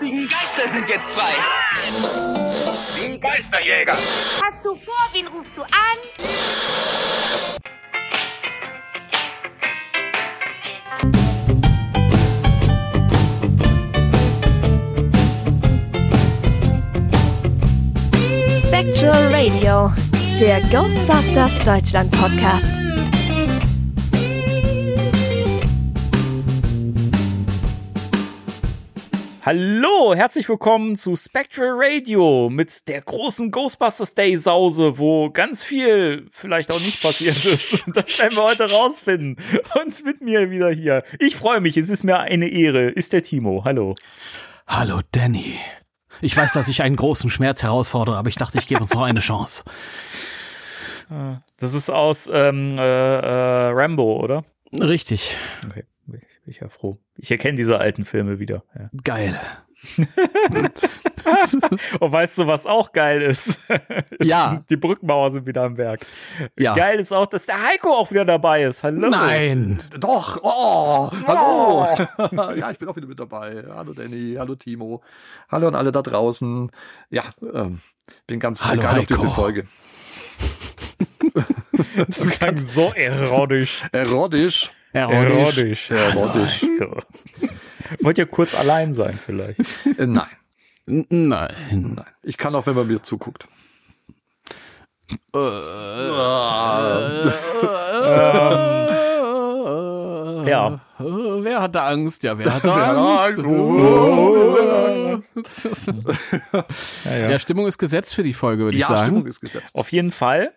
lustigen Geister sind jetzt frei. Die Geisterjäger. Hast du vor, wen rufst du an? Spectral Radio, der Ghostbusters Deutschland Podcast. Hallo, herzlich willkommen zu Spectral Radio mit der großen Ghostbusters Day Sause, wo ganz viel vielleicht auch nicht passiert ist. Das werden wir heute rausfinden. Und mit mir wieder hier. Ich freue mich, es ist mir eine Ehre. Ist der Timo. Hallo. Hallo Danny. Ich weiß, dass ich einen großen Schmerz herausfordere, aber ich dachte, ich gebe uns noch eine Chance. Das ist aus ähm, äh, äh, Rambo, oder? Richtig. Okay, bin ich ja froh. Ich erkenne diese alten Filme wieder. Ja. Geil. Und weißt du, was auch geil ist? Ja. Die Brückmauer sind wieder am Werk. Ja. Geil ist auch, dass der Heiko auch wieder dabei ist. Hallo. Nein. Doch, oh, hallo. ja, ich bin auch wieder mit dabei. Hallo Danny, hallo Timo, hallo an alle da draußen. Ja, ähm, bin ganz Hallo, geil auf Heiko. diese Folge. Das klang so erotisch. Erotisch. Erotisch. Erotisch. Erotisch. Wollt ihr kurz allein sein vielleicht? Äh, nein, Nein. nein. Ich kann auch, wenn man mir zuguckt. Ja. Wer hatte Angst? Ja, wer hatte Wer hat Angst? Angst? Ja, ja. Ja, Stimmung ist gesetzt für die Folge, würde ich Ja, sagen. Stimmung ist gesetzt. Auf jeden Fall.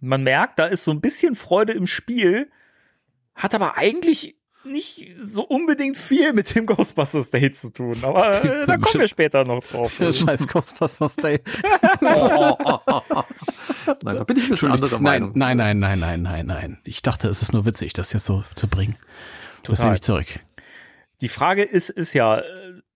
Man merkt, da ist so ein bisschen Freude im Spiel, hat aber eigentlich nicht so unbedingt viel mit dem Ghostbusters Day zu tun. Aber äh, da kommen wir später noch drauf. Scheiß Ghostbusters Day. Oh, oh, oh, oh. Nein, da bin ich mit anderer Nein, Meinung. nein, nein, nein, nein, nein, nein. Ich dachte, es ist nur witzig, das jetzt so zu bringen. Das Total. nehme ich zurück. Die Frage ist, ist ja, äh,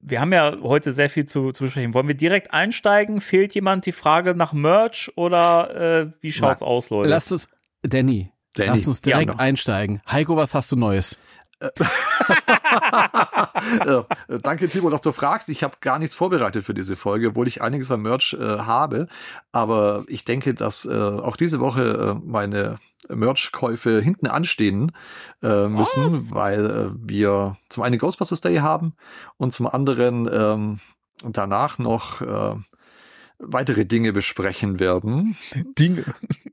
wir haben ja heute sehr viel zu, zu besprechen. Wollen wir direkt einsteigen? Fehlt jemand die Frage nach Merch oder äh, wie schaut's aus, Leute? Lass uns, Danny, Danny, lass uns direkt ja. einsteigen. Heiko, was hast du Neues? äh, danke, Timo, dass du fragst. Ich habe gar nichts vorbereitet für diese Folge, obwohl ich einiges an Merch äh, habe. Aber ich denke, dass äh, auch diese Woche äh, meine Merch-Käufe hinten anstehen äh, müssen, Was? weil äh, wir zum einen Ghostbusters Day haben und zum anderen ähm, danach noch äh, weitere Dinge besprechen werden Dinge.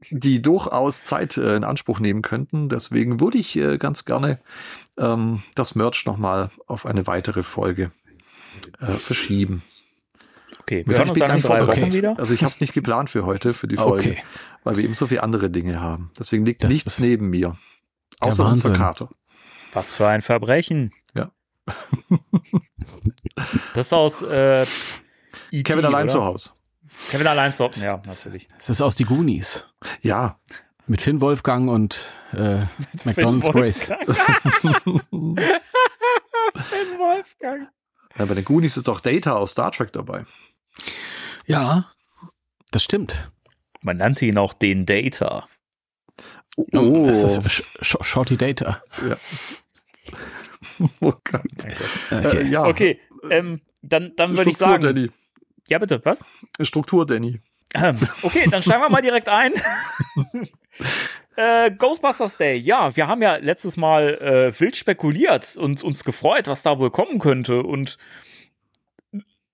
Die durchaus Zeit äh, in Anspruch nehmen könnten. Deswegen würde ich äh, ganz gerne ähm, das Merch nochmal auf eine weitere Folge äh, verschieben. Okay, Wir hören sind uns dann in drei. Wochen wieder. Also ich habe es nicht geplant für heute, für die Folge, Okay. weil wir eben so viele andere Dinge haben. Deswegen liegt Das nichts neben mir. Außer unserer Wahnsinn. Karte. Was für ein Verbrechen. Ja. Das ist aus äh, E.T., Kevin allein zu Hause. Kevin allein zu ja, natürlich. Es ist aus die Goonies. Ja, Mit Finn Wolfgang und äh, McDonald's Grace. Finn Wolfgang. ja, bei den Goonies ist doch Data aus Star Trek dabei. Ja, das stimmt. Man nannte ihn auch den Data. Oh. Das ist Sh Sh Shorty Data. ja. oh Gott. Okay. Äh, ja. Okay, ähm, dann, dann würde ich sagen. Danny. Ja, bitte, was? Struktur, Danny. Ähm, Okay, dann steigen wir mal direkt ein. äh, Ghostbusters Day. Ja, wir haben ja letztes Mal äh, wild spekuliert und uns gefreut, was da wohl kommen könnte. Und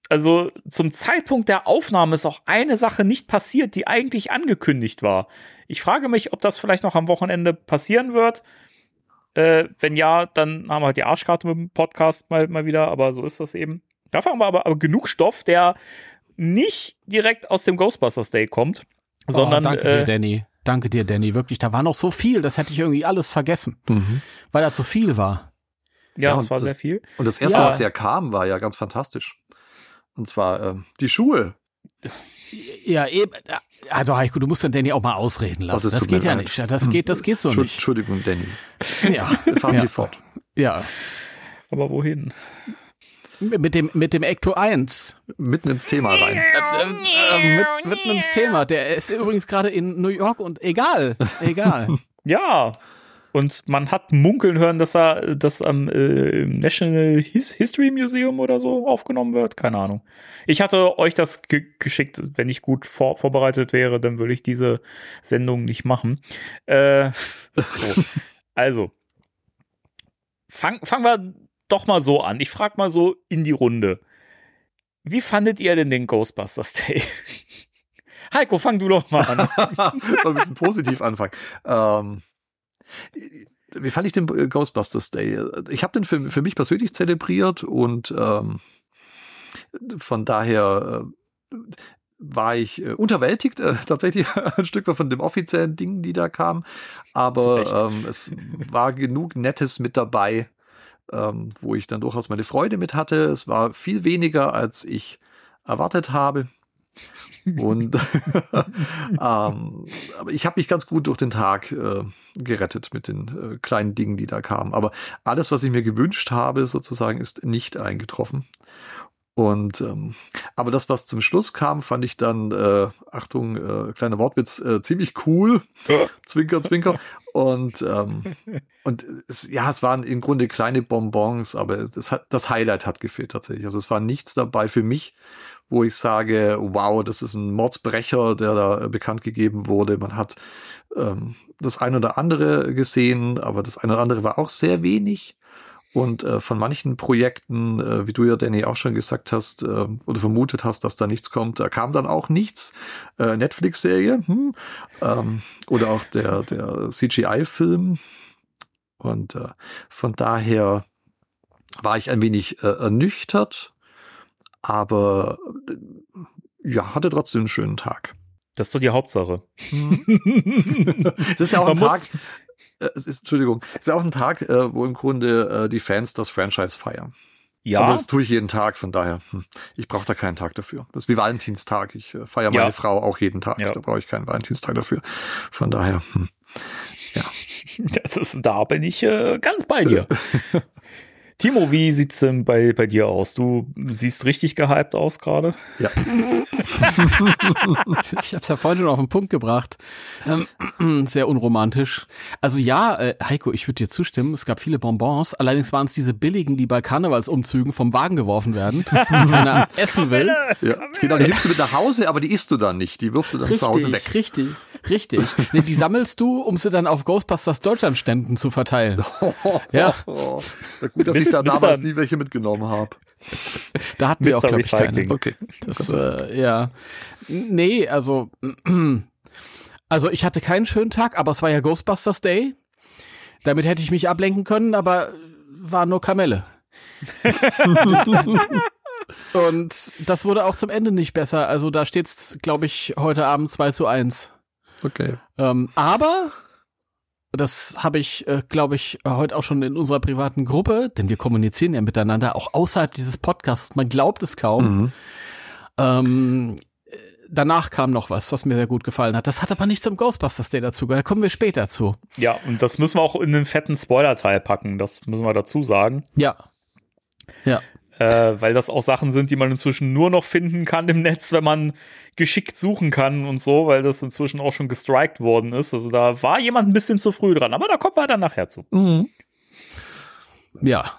also zum Zeitpunkt der Aufnahme ist auch eine Sache nicht passiert, die eigentlich angekündigt war. Ich frage mich, ob das vielleicht noch am Wochenende passieren wird. Äh, wenn ja, dann haben wir halt die Arschkarte mit dem Podcast mal, mal wieder, aber so ist das eben. Dafür haben wir aber, aber genug Stoff, der nicht direkt aus dem Ghostbusters Day kommt, sondern oh, danke äh, dir, Danny. Danke dir, Danny. Wirklich, da war noch so viel, das hätte ich irgendwie alles vergessen, Mhm. weil da zu viel war. ja, Ja, das war das- sehr viel. Und das erste, Ja. was ja kam, war ja ganz fantastisch. Und zwar ähm, die Schuhe. Ja, eben. Also Heiko, du musst den Danny auch mal ausreden lassen. Das tut geht ja leid. nicht. Ja, Das geht, das geht so nicht. Entschuldigung, Danny. Ja, Fahren ja, Sie fort. ja. Aber wohin? Mit dem, mit dem Ecto 1. Mitten ins Thema rein. Äh, äh, mit, mitten ins Thema. Der ist übrigens gerade in New York und egal. Egal. Ja, Und man hat munkeln hören, dass er das am äh, National His History Museum oder so aufgenommen wird. Keine Ahnung. Ich hatte euch das ge geschickt. Wenn ich gut vor vorbereitet wäre, dann würde ich diese Sendung nicht machen. Äh, so. Also, fangen fang wir doch mal so an. Ich frage mal so in die Runde. Wie fandet ihr denn den Ghostbusters Day? Heiko, fang du doch mal an. ein bisschen positiv anfangen. Ähm, wie fand ich den Ghostbusters Day? Ich habe den für, für mich persönlich zelebriert und ähm, von daher äh, war ich äh, unterwältigt, äh, tatsächlich ein Stück weit von dem offiziellen Ding, die da kam. Aber ähm, es war genug Nettes mit dabei, ähm, wo ich dann durchaus meine Freude mit hatte. Es war viel weniger, als ich erwartet habe. Und ähm, aber ich habe mich ganz gut durch den Tag äh, gerettet mit den äh, kleinen Dingen, die da kamen. Aber alles, was ich mir gewünscht habe, sozusagen, ist nicht eingetroffen. Und ähm, aber das, was zum Schluss kam, fand ich dann, äh, Achtung, äh, kleiner Wortwitz, äh, ziemlich cool. zwinker, zwinker. Und, ähm, und es, ja, es waren im Grunde kleine Bonbons, aber das, das Highlight hat gefehlt tatsächlich. Also es war nichts dabei für mich, wo ich sage, wow, das ist ein Mordsbrecher, der da bekannt gegeben wurde. Man hat ähm, das ein oder andere gesehen, aber das ein oder andere war auch sehr wenig. Und äh, von manchen Projekten, äh, wie du ja, Danny, auch schon gesagt hast äh, oder vermutet hast, dass da nichts kommt, da kam dann auch nichts. Äh, Netflix-Serie hm, ähm, oder auch der, der CGI-Film. Und äh, von daher war ich ein wenig äh, ernüchtert, aber äh, ja, hatte trotzdem einen schönen Tag. Das ist so die Hauptsache. das ist ja auch Man ein Tag, es ist, Entschuldigung, es ist auch ein Tag, äh, wo im Grunde äh, die Fans das Franchise feiern. Ja. Aber das tue ich jeden Tag, von daher, hm, ich brauche da keinen Tag dafür. Das ist wie Valentinstag. Ich äh, feiere meine ja. Frau auch jeden Tag. Ja. Da brauche ich keinen Valentinstag dafür. Von daher, hm, ja. Das ist, da bin ich äh, ganz bei dir. Timo, wie sieht's denn bei, bei dir aus? Du siehst richtig gehypt aus gerade. Ja. ich habe es ja vorhin schon auf den Punkt gebracht. Ähm, sehr unromantisch. Also ja, äh, Heiko, ich würde dir zustimmen. Es gab viele Bonbons. Allerdings waren es diese billigen, die bei Karnevalsumzügen vom Wagen geworfen werden, die keiner essen will. Ja. Genau, die nimmst du mit nach Hause, aber die isst du dann nicht. Die wirfst du dann richtig, zu Hause weg. Richtig, richtig. Nee, die sammelst du, um sie dann auf Ghostbusters Deutschland Ständen zu verteilen. ja. Na gut, dass ich da damals nie welche mitgenommen habe. Da hatten wir auch, glaube ich, keine. Okay. Das, äh, ja. Nee, also, also ich hatte keinen schönen Tag, aber es war ja Ghostbusters Day. Damit hätte ich mich ablenken können, aber war nur Kamelle. Und das wurde auch zum Ende nicht besser. Also da steht's, glaube ich, heute Abend 2 zu 1. Okay. Ähm, aber das habe ich, äh, glaube ich, heute auch schon in unserer privaten Gruppe, denn wir kommunizieren ja miteinander, auch außerhalb dieses Podcasts. Man glaubt es kaum. Mhm. Ähm, danach kam noch was, was mir sehr gut gefallen hat. Das hat aber nicht zum Ghostbusters Day dazu. Da kommen wir später zu. Ja, und das müssen wir auch in den fetten Spoiler-Teil packen. Das müssen wir dazu sagen. Ja. Ja äh, weil das auch Sachen sind, die man inzwischen nur noch finden kann im Netz, wenn man geschickt suchen kann und so, weil das inzwischen auch schon gestrikt worden ist. Also da war jemand ein bisschen zu früh dran, aber da kommen wir dann nachher zu. Mhm. Ja,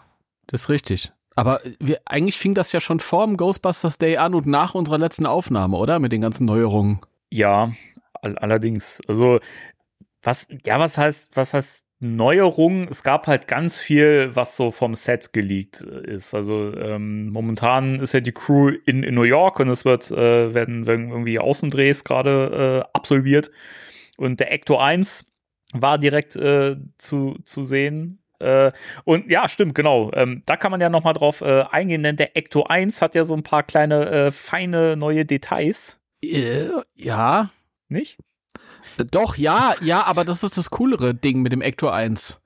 das ist richtig. Aber wir, eigentlich fing das ja schon vor dem Ghostbusters Day an und nach unserer letzten Aufnahme, oder? Mit den ganzen Neuerungen. Ja, all allerdings. Also, was, ja, was heißt, was heißt Neuerung, es gab halt ganz viel, was so vom Set geleakt ist. Also ähm, momentan ist ja die Crew in, in New York und es wird äh, werden, werden irgendwie Außendrehs gerade äh, absolviert. Und der Ecto 1 war direkt äh, zu, zu sehen. Äh, und ja, stimmt, genau. Ähm, da kann man ja noch mal drauf äh, eingehen, denn der Ecto 1 hat ja so ein paar kleine, äh, feine neue Details. Äh, ja. Nicht? Doch, ja, ja, aber das ist das coolere Ding mit dem Ector 1.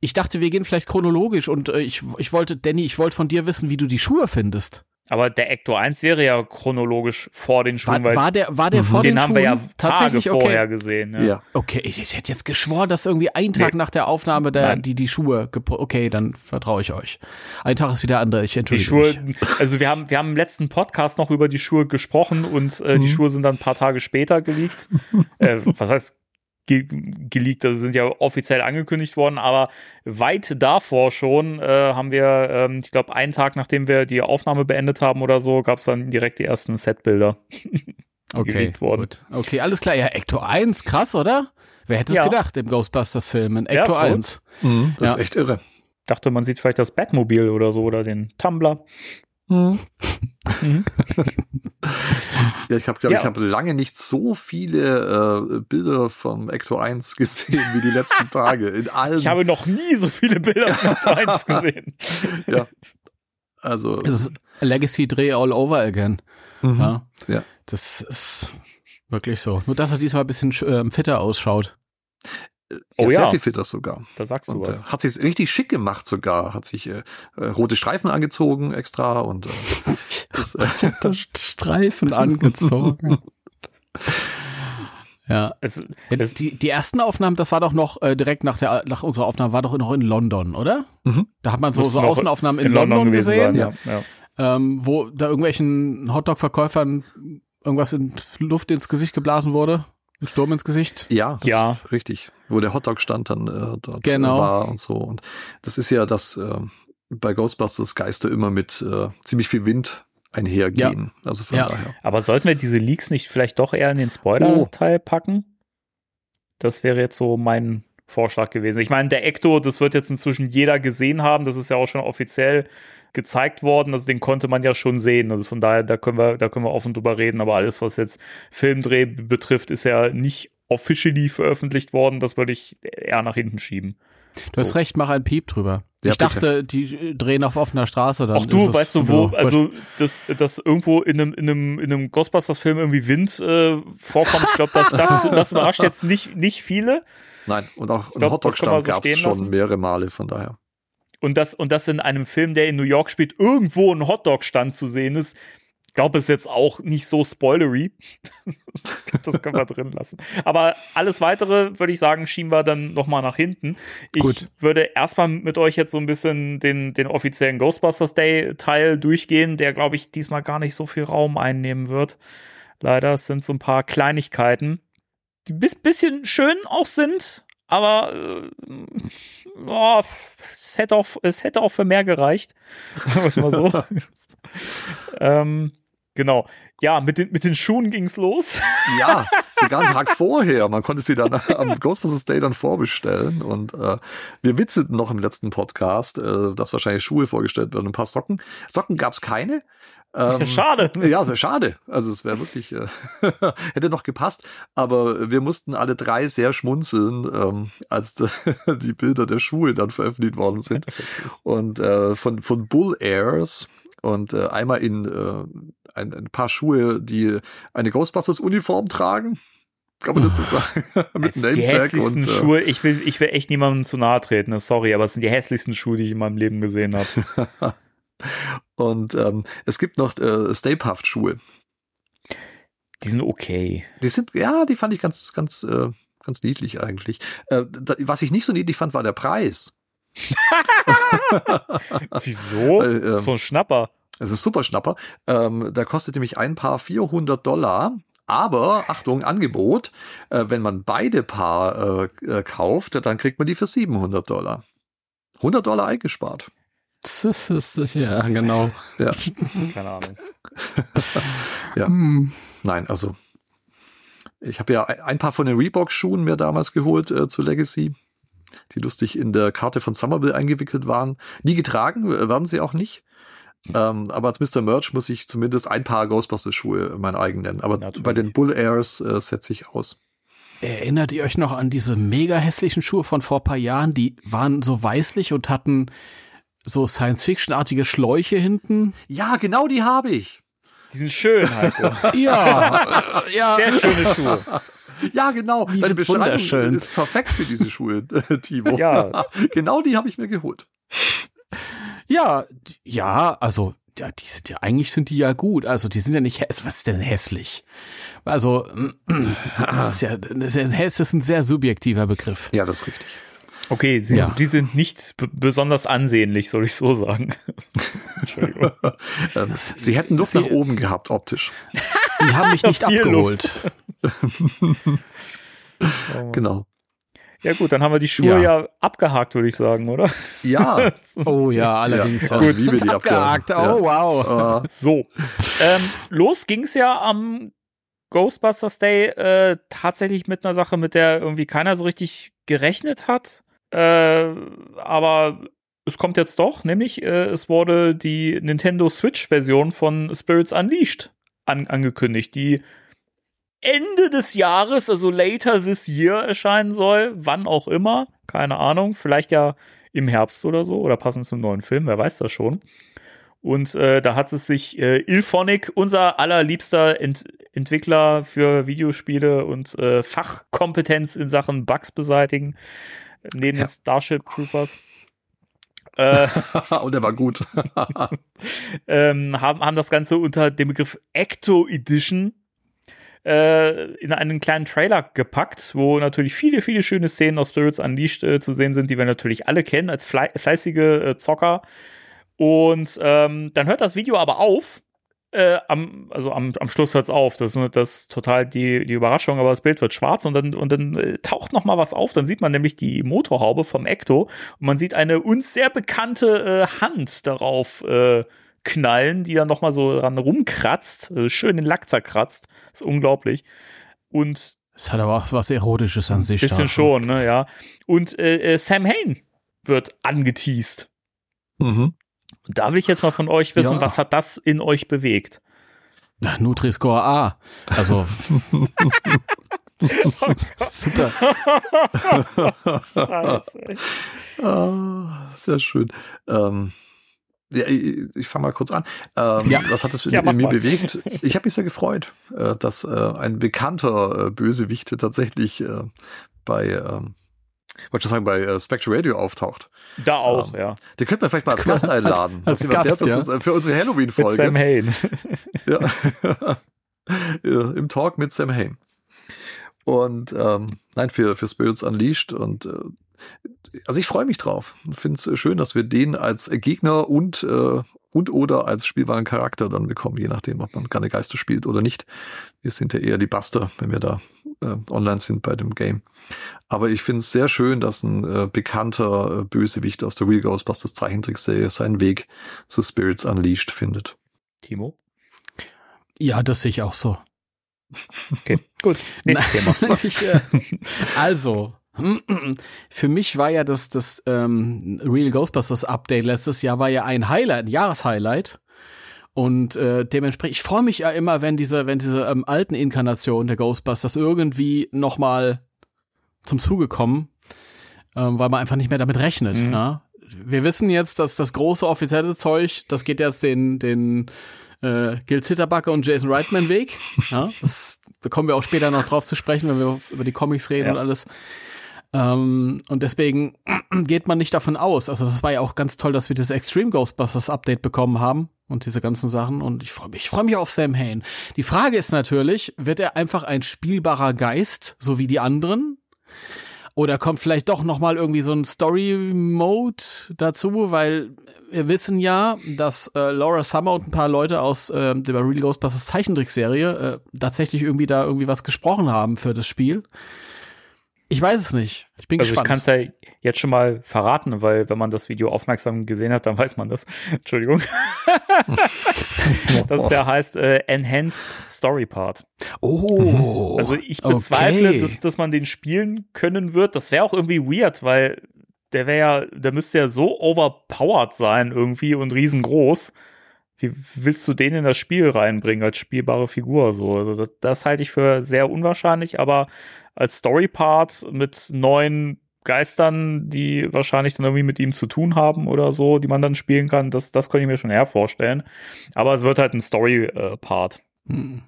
Ich dachte, wir gehen vielleicht chronologisch und äh, ich, ich wollte, Danny, ich wollte von dir wissen, wie du die Schuhe findest. Aber der Ecto 1 wäre ja chronologisch vor den Schuhen. War, war der, war der vor den, den Schuhen? Den haben wir ja Tage vorher gesehen. Ja. ja. Okay, ich, ich, hätte jetzt geschworen, dass irgendwie ein Tag nee. nach der Aufnahme der, die, die Schuhe, okay, dann vertraue ich euch. Ein Tag ist wieder andere, ich entschuldige die Schuhe, mich. Also wir haben, wir haben im letzten Podcast noch über die Schuhe gesprochen und äh, mhm. die Schuhe sind dann ein paar Tage später geleakt. äh, was heißt ge geleakt, also sind ja offiziell angekündigt worden, aber weit davor schon äh, haben wir, ähm, ich glaube, einen Tag nachdem wir die Aufnahme beendet haben oder so, gab es dann direkt die ersten Setbilder. Okay, geleakt worden. gut. Okay, alles klar. Ja, Ecto 1, krass, oder? Wer hätte es Ja. gedacht im Ghostbusters-Film? In Ja, Ecto voll. 1. Mhm, das Ja. ist echt irre. Dachte, man sieht vielleicht das Batmobil oder so oder den Tumblr. Ja, ich habe, glaube Ja. ich, habe lange nicht so viele äh, Bilder vom Ecto 1 gesehen wie die letzten Tage. In allen. Ich habe noch nie so viele Bilder von Ecto 1 gesehen. ja. Also, Es ist Legacy-Dreh all over again. mhm. Ja. Ja. Das ist wirklich so. Nur, dass er diesmal ein bisschen ähm, fitter ausschaut. Oh sehr ja. viel fitter sogar. Da sagst du Und was. äh, hat sich richtig schick gemacht sogar. Hat sich äh, äh, rote Streifen angezogen extra und äh, das, äh, Streifen angezogen. ja. Es, Ja, es, die, die ersten Aufnahmen, das war doch noch äh, direkt nach, der, nach unserer Aufnahme, war doch noch in London, oder? Mhm. Da hat man so, Muss so Außenaufnahmen in, London, gewesen gesehen, sein, ja. ja. ähm, wo da irgendwelchen Hotdog-Verkäufern irgendwas in Luft ins Gesicht geblasen wurde. Ein Sturm ins Gesicht. ja, das Ja. richtig. Wo der Hotdog stand dann äh, dort Genau. war und so. Und das ist ja das äh, bei Ghostbusters Geister immer mit äh, ziemlich viel Wind einhergehen. Also von Ja. daher. Aber sollten wir diese Leaks nicht vielleicht doch eher in den Spoiler-Teil packen? Das wäre jetzt so mein Vorschlag gewesen. Ich meine, der Ecto, das wird jetzt inzwischen jeder gesehen haben. Das ist ja auch schon offiziell gezeigt worden. Also den konnte man ja schon sehen. Also von daher, da können wir, da können wir offen drüber reden. Aber alles, was jetzt Filmdreh betrifft, ist ja nicht officially veröffentlicht worden. Das würde ich eher nach hinten schieben. Du hast recht, mach einen Piep drüber. Ja, ich dachte, die drehen auf offener Straße. Dann Auch du, weißt du, wo, also, dass, dass irgendwo in einem, in einem, in einem Ghostbusters-Film irgendwie Wind äh, vorkommt, ich glaube, das, das, das überrascht jetzt nicht, nicht viele. Nein, und auch wir Hotdog-Stand so gab es schon lassen. mehrere Male, von daher. Und das, und das in einem Film, der in New York spielt, irgendwo ein Hotdog-Stand zu sehen ist. Ich glaube, ist jetzt auch nicht so spoilery. das können wir drin lassen. Aber alles weitere, würde ich sagen, schieben wir dann nochmal nach hinten. Ich Gut. würde erstmal mit euch jetzt so ein bisschen den, den offiziellen Ghostbusters Day-Teil durchgehen, der, glaube ich, diesmal gar nicht so viel Raum einnehmen wird. Leider, es sind so ein paar Kleinigkeiten, die bis bisschen schön auch sind, aber äh, oh, es, hätte auch, es hätte auch für mehr gereicht. Sagen wir es mal so. ähm, genau. Ja, mit den, mit den Schuhen ging's los. Ja, sogar einen Tag vorher. Man konnte sie dann am Ghostbusters Day dann vorbestellen. Und äh, wir witzeten noch im letzten Podcast, äh, dass wahrscheinlich Schuhe vorgestellt werden, ein paar Socken. Socken gab's keine. Ähm, Schade. Ja, sehr schade. Also es wäre wirklich, äh, hätte noch gepasst, aber wir mussten alle drei sehr schmunzeln, ähm, als de, die Bilder der Schuhe dann veröffentlicht worden sind. Und äh, von, von Bull Airs und äh, einmal in äh, ein, ein paar Schuhe, die eine Ghostbusters-Uniform tragen. Kann man das so sagen? Mit sind die hässlichsten und, äh, Schuhe. Ich will, ich will echt niemandem zu nahe treten. Sorry, aber es sind die hässlichsten Schuhe, die ich in meinem Leben gesehen habe. Und ähm, es gibt noch äh, Stay Puft Schuhe. Die sind okay. Die sind, ja, die fand ich ganz, ganz, äh, ganz niedlich eigentlich. Äh, da, was ich nicht so niedlich fand, war der Preis. Wieso? Ähm, so ein Schnapper. Es ist super Schnapper. Ähm, da kostet nämlich ein Paar 400 Dollar. Aber, Achtung, Angebot, äh, wenn man beide Paar äh, äh, kauft, dann kriegt man die für 700 Dollar. 100 Dollar eingespart. Ja, genau. Ja, Keine Ahnung. ja. Hm. Nein, also ich habe ja ein ein paar von den Reebok-Schuhen mir damals geholt äh, zu Legacy, die lustig in der Karte von Somerville eingewickelt waren. Nie getragen, werden sie auch nicht. Ähm, aber als Mr. Merch muss ich zumindest ein paar Ghostbusters-Schuhe mein eigen nennen. Aber Natürlich. bei den Bull Airs äh, setze ich aus. Erinnert ihr euch noch an diese mega hässlichen Schuhe von vor paar Jahren? Die waren so weißlich und hatten so Science-Fiction-artige Schläuche hinten. Ja, genau die habe ich. Die sind schön, Heiko. Ja, äh, ja. Sehr schöne Schuhe. Ja, genau. Die Deine sind Beschreibung wunderschön. ist perfekt für diese Schuhe, Timo. Ja. genau die habe ich mir geholt. Ja, ja, also, ja, die sind ja, eigentlich sind die ja gut. Also, die sind ja nicht hässlich. Was ist denn hässlich? Also, das ist ja, das ist, ja- das ist ein sehr subjektiver Begriff. Ja, das ist richtig. Okay, sie, Ja. sie sind nicht besonders ansehnlich, soll ich so sagen. Entschuldigung. Ähm, sie hätten Luft sie- nach oben gehabt, optisch. Die haben mich nicht abgeholt. Oh. Genau. Ja gut, dann haben wir die Schuhe Ja. ja, abgehakt, würde ich sagen, oder? Ja, Oh ja, allerdings. Ja, ich liebe die abgehakt. Abgehakt. Oh wow. äh, So. ähm, los ging's ja am Ghostbusters Day äh, tatsächlich mit einer Sache, mit der irgendwie keiner so richtig gerechnet hat. Äh, aber es kommt jetzt doch, nämlich äh, es wurde die Nintendo Switch-Version von Spirits Unleashed an angekündigt, die Ende des Jahres, also later this year erscheinen soll, wann auch immer, keine Ahnung, vielleicht ja im Herbst oder so oder passend zum neuen Film, wer weiß das schon. Und äh, da hat es sich äh, Ilphonic, unser allerliebster Ent Entwickler für Videospiele und äh, Fachkompetenz in Sachen Bugs beseitigen, neben Ja. Starship Troopers, äh, und er war gut. ähm, haben, haben das Ganze unter dem Begriff Ecto Edition äh, in einen kleinen Trailer gepackt, wo natürlich viele, viele schöne Szenen aus Spirits Unleashed äh, zu sehen sind, die wir natürlich alle kennen als flei fleißige äh, Zocker. Und ähm, dann hört das Video aber auf. Äh, am, also am, am Schluss hört es auf. Das ist das ist total die, die Überraschung, aber das Bild wird schwarz und dann, und dann äh, taucht noch mal was auf. Dann sieht man nämlich die Motorhaube vom Ecto und man sieht eine uns sehr bekannte äh, Hand darauf äh, knallen, die dann noch mal so dran rumkratzt, äh, schön den Lack zerkratzt. ist unglaublich. Und Es hat aber auch was Erotisches an sich. bisschen da. schon, ne, ja. Und äh, äh, Sam Hain wird angeteased. mhm. Und da will ich jetzt mal von euch wissen, Ja. was hat das in euch bewegt? Na, Nutri-Score A. Also, super. Ah, sehr schön. Ähm, ja, ich, ich fange mal kurz an. Ähm, Ja. Was hat es Ja, in mir mal. bewegt? Ich habe mich sehr gefreut, äh, dass äh, ein bekannter äh, Bösewicht tatsächlich äh, bei, ähm, wollte schon sagen, bei äh, Spectre Radio auftaucht. Da auch, Ähm, ja. Den könnten wir vielleicht mal als Gast Als- einladen. als was Gast, ja. für unsere Mit Sam Halloween-Folge. Hain. Ja. ja, Im Talk mit Sam Hain. Und ähm, nein, für, für Spirits Unleashed. Und äh, also ich freue mich drauf. Ich finde es schön, dass wir den als Gegner und, äh, und oder als spielbaren Charakter dann bekommen, je nachdem, ob man gerne Geister spielt oder nicht. Wir sind ja eher die Buster, wenn wir da äh, online sind bei dem Game. Aber ich finde es sehr schön, dass ein äh, bekannter äh, Bösewicht aus der Real Ghostbusters Zeichentrickserie seinen Weg zu Spirits Unleashed findet. Timo? Ja, das sehe ich auch so. Okay, gut. Nächstes Thema. ich, äh, also, für mich war ja das, das ähm, Real Ghostbusters Update letztes Jahr war ja ein Highlight, ein Jahreshighlight. Und äh, dementsprechend, ich freue mich ja immer, wenn diese, wenn diese ähm, alten Inkarnationen der Ghostbusters irgendwie noch mal zum Zuge kommen, ähm, weil man einfach nicht mehr damit rechnet. Mhm. Ja? Wir wissen jetzt, dass das große offizielle Zeug, das geht jetzt den, den äh, Gil Zitterbacke und Jason Reitman Weg. Ja? Das, da kommen wir auch später noch drauf zu sprechen, wenn wir über die Comics reden Ja. und alles. Ähm, und deswegen geht man nicht davon aus. Also das war ja auch ganz toll, dass wir das Extreme Ghostbusters Update bekommen haben und diese ganzen Sachen. Und ich freue mich, ich freue mich auf Sam Hain. Die Frage ist natürlich, wird er einfach ein spielbarer Geist, so wie die anderen? Oder kommt vielleicht doch noch mal irgendwie so ein Story-Mode dazu, weil wir wissen ja, dass äh, Laura Summer und ein paar Leute aus äh, der Real Ghostbusters Zeichentrickserie äh, tatsächlich irgendwie da irgendwie was gesprochen haben für das Spiel. Ich weiß es nicht. Ich bin Also ich gespannt. kann es ja jetzt schon mal verraten, weil wenn man das Video aufmerksam gesehen hat, dann weiß man das. Entschuldigung. das ja heißt äh, Enhanced Story Part. oh, Also ich bezweifle, okay. dass, dass man den spielen können wird. Das wäre auch irgendwie weird, weil der wäre ja, der müsste ja so overpowered sein irgendwie und riesengroß. Wie willst du den in das Spiel reinbringen als spielbare Figur? So, also das, das halte ich für sehr unwahrscheinlich, aber als Story-Part mit neuen Geistern, die wahrscheinlich dann irgendwie mit ihm zu tun haben oder so, die man dann spielen kann, das, das könnte ich mir schon eher vorstellen. Aber es wird halt ein Story-Part. Hm.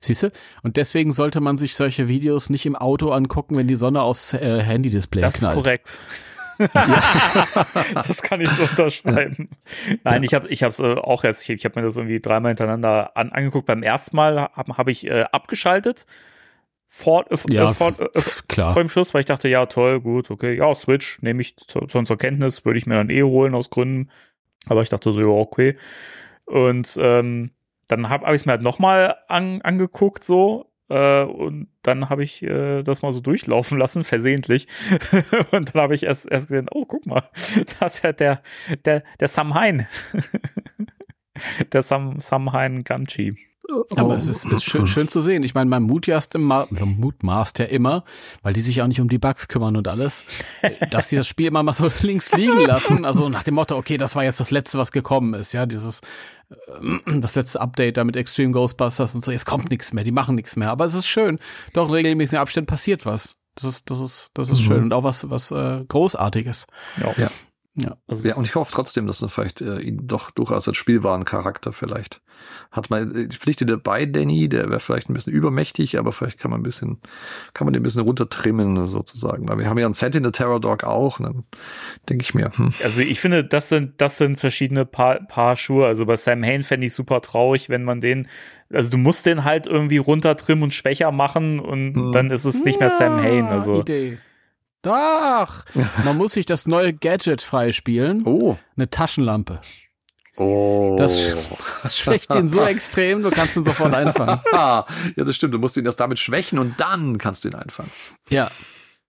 Siehst du? Und deswegen sollte man sich solche Videos nicht im Auto angucken, wenn die Sonne aufs äh, Handy-Display Das ist knallt. korrekt. das kann ich so unterschreiben. Nein, ich habe ich habe äh, auch erst ich, ich habe mir das irgendwie dreimal hintereinander an, angeguckt. Beim ersten Mal habe hab ich äh, abgeschaltet vor, äh, Ja, äh, äh, Klar. vor dem Schluss, weil ich dachte, ja, toll, gut, okay, ja, Switch nehme ich zu, zu, zur Kenntnis, würde ich mir dann eh holen aus Gründen. Aber ich dachte so, ja, okay. Und ähm, dann habe hab ich es mir halt nochmal an, angeguckt, so. Äh, und dann habe ich äh, das mal so durchlaufen lassen, versehentlich. und dann habe ich erst, erst gesehen, oh, guck mal, das ist ja der, der, der Samhain. der Sam, Samhain Gamchi. Aber es ist, ist schön, schön zu sehen. Ich meine, man mutmaßt immer, mutmaßt ja immer, weil die sich auch nicht um die Bugs kümmern und alles, dass die das Spiel immer mal so links liegen lassen. Also nach dem Motto, okay, das war jetzt das Letzte, was gekommen ist. Ja, dieses, äh, das letzte Update da mit Extreme Ghostbusters und so. Jetzt kommt nichts mehr, die machen nichts mehr. Aber es ist schön. Doch in regelmäßigen Abständen passiert was. Das ist, das ist, das ist Mhm. schön und auch was, was äh, Großartiges. Ja. Ja. Ja. Also, Ja, und ich hoffe trotzdem, dass er vielleicht äh, ihn doch durchaus als spielbaren Charakter vielleicht hat. Man äh, Pflichte dabei, Danny, der wäre vielleicht ein bisschen übermächtig, aber vielleicht kann man ein bisschen, kann man den ein bisschen runtertrimmen sozusagen. Weil wir haben ja einen Sentinel Terror Dog auch. Dann denke ich mir, hm, Also ich finde, das sind, das sind verschiedene Paar, Paar Schuhe. Also bei Sam Hain fände ich super traurig, wenn man den, also du musst den halt irgendwie runtertrimmen und schwächer machen und Mhm. dann ist es nicht mehr Sam Hain. Ja, Also Idee. Doch! Man muss sich das neue Gadget freispielen. oh, Eine Taschenlampe. oh. Das, das schwächt ihn so extrem, du kannst ihn sofort einfangen. Ah, ja, das stimmt. Du musst ihn erst damit schwächen und dann kannst du ihn einfangen. Ja.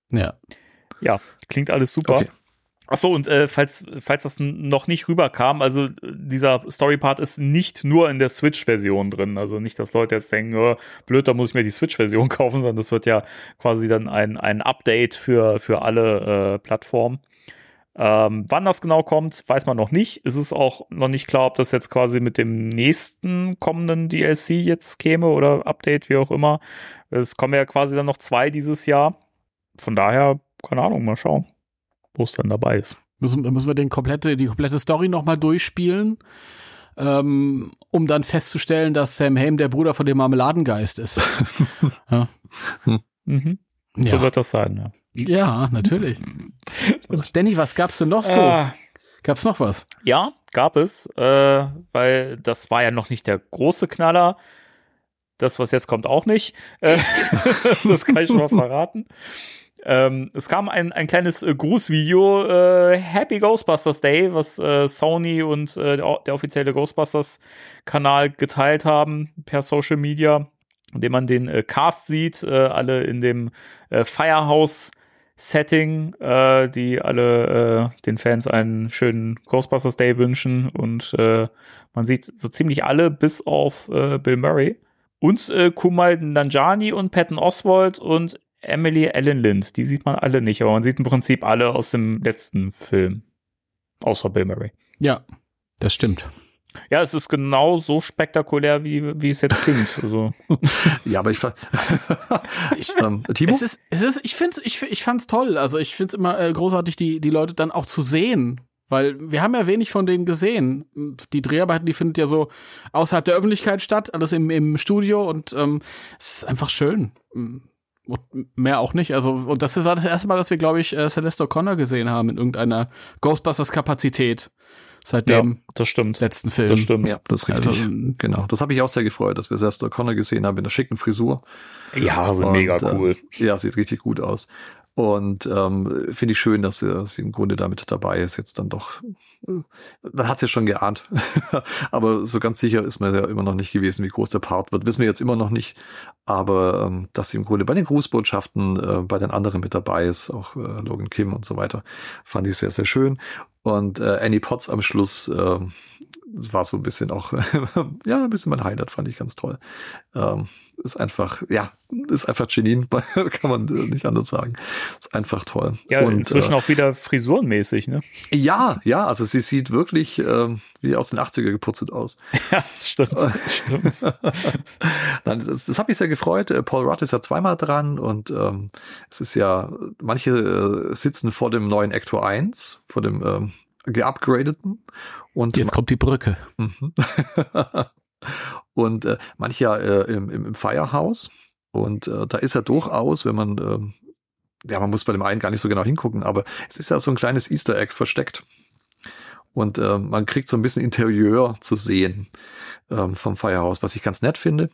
Ja. ja, klingt alles super. Okay. Achso, und äh, falls, falls das noch nicht rüberkam, also äh, dieser Story-Part ist nicht nur in der Switch-Version drin. Also nicht, dass Leute jetzt denken, oh, blöd, da muss ich mir die Switch-Version kaufen, sondern das wird ja quasi dann ein, ein Update für, für alle äh, Plattformen. Ähm, wann das genau kommt, weiß man noch nicht. Es ist auch noch nicht klar, ob das jetzt quasi mit dem nächsten kommenden DLC jetzt käme oder Update, wie auch immer. Es kommen ja quasi dann noch zwei dieses Jahr. Von daher, keine Ahnung, mal schauen, wo es dann dabei ist. Müssen, müssen wir den komplette, die komplette Story nochmal durchspielen, ähm, um dann festzustellen, dass Sam Haim der Bruder von dem Marmeladengeist ist. ja. Mhm. So Ja. wird das sein, ja. ja, natürlich. Danny, was gab's denn noch so? Ah, Gab's noch was? ja, gab es, äh, weil das war ja noch nicht der große Knaller. Das, was jetzt kommt, auch nicht. Äh, das kann ich schon mal verraten. Ähm, es kam ein, ein kleines äh, Grußvideo, äh, Happy Ghostbusters Day, was äh, Sony und äh, der, der offizielle Ghostbusters-Kanal geteilt haben per Social Media, in dem man den äh, Cast sieht, äh, alle in dem Firehouse-Setting, äh, die alle den Fans einen schönen Ghostbusters Day wünschen. Und man sieht so ziemlich alle bis auf Bill Murray und äh, Kumail Nanjani und Patton Oswald und Emily Ellen Lind. Die sieht man alle nicht, aber man sieht im Prinzip alle aus dem letzten Film. Außer Bill Murray. Ja, das stimmt. Ja, es ist genau so spektakulär, wie, wie es jetzt klingt. Also, Ja, aber ich, Ich, ähm, Timo? es ist, es ist, ich find's, ich, ich fand's toll. Also ich find's immer äh, großartig, die, die Leute dann auch zu sehen. Weil wir haben ja wenig von denen gesehen. Die Dreharbeiten, die findet ja so außerhalb der Öffentlichkeit statt, alles im, im Studio und ähm, es ist einfach schön. Und mehr auch nicht. Also, und das war das erste Mal, dass wir, glaube ich, äh, Celeste O'Connor gesehen haben in irgendeiner Ghostbusters-Kapazität seit ja, dem das stimmt. letzten Film. Das stimmt. ja, das ist richtig. Also, genau. Das habe ich auch sehr gefreut, dass wir Sester O'Connor gesehen haben in der schicken Frisur. Ja, sind Und, mega äh, cool. Ja, sieht richtig gut aus. Und ähm, finde ich schön, dass sie, im Grunde damit dabei ist. Jetzt dann doch, äh, man hat es ja schon geahnt, aber so ganz sicher ist man ja immer noch nicht gewesen, wie groß der Part wird. Wissen wir jetzt immer noch nicht. Aber ähm, dass sie im Grunde bei den Grußbotschaften äh, bei den anderen mit dabei ist, auch äh, Logan Kim und so weiter, fand ich sehr, sehr schön. Und äh, Annie Potts am Schluss, äh, das war so ein bisschen auch, ja, ein bisschen mein Highlight, fand ich ganz toll. Ähm, ist einfach, ja, ist einfach Janine, kann man äh, nicht anders sagen. Ist einfach toll. Ja, Und, inzwischen äh, auch wieder frisurenmäßig, ne? ja, ja, also sie sieht wirklich ähm, wie aus den 80er geputzelt aus. Ja, das stimmt. Das stimmt. Nein, das, das hat mich sehr gefreut. Äh, Paul Rudd ist ja zweimal dran und ähm, es ist ja, manche äh, sitzen vor dem neuen Actor 1, vor dem ähm, geupgradeten. Und Jetzt kommt die Brücke. Mhm. und äh, manche ja äh, im, im, im Firehouse. Und äh, da ist er durchaus, wenn man, ähm, ja, man muss bei dem einen gar nicht so genau hingucken, aber es ist ja so ein kleines Easter Egg versteckt. Und äh, man kriegt so ein bisschen Interieur zu sehen ähm, vom Firehouse, was ich ganz nett finde.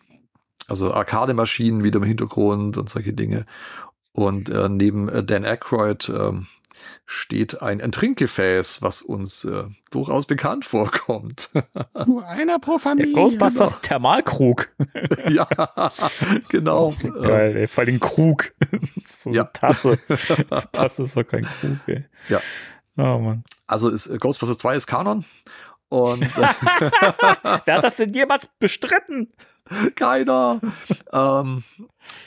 Also Arcade-Maschinen wieder im Hintergrund und solche Dinge. Und äh, neben äh, Dan Aykroyd ähm, steht ein, ein Trinkgefäß, was uns äh, durchaus bekannt vorkommt. Nur einer pro Der Familie. Ghostbusters Thermalkrug. ja, genau. Äh, Geil, ey. Vor allem Krug. so eine Ja. Tasse. Tasse ist doch kein Krug, ey. Ja. Oh Mann. Also ist äh, Ghostbusters 2 ist Kanon. Und Wer hat das denn jemals bestritten? keiner. ähm,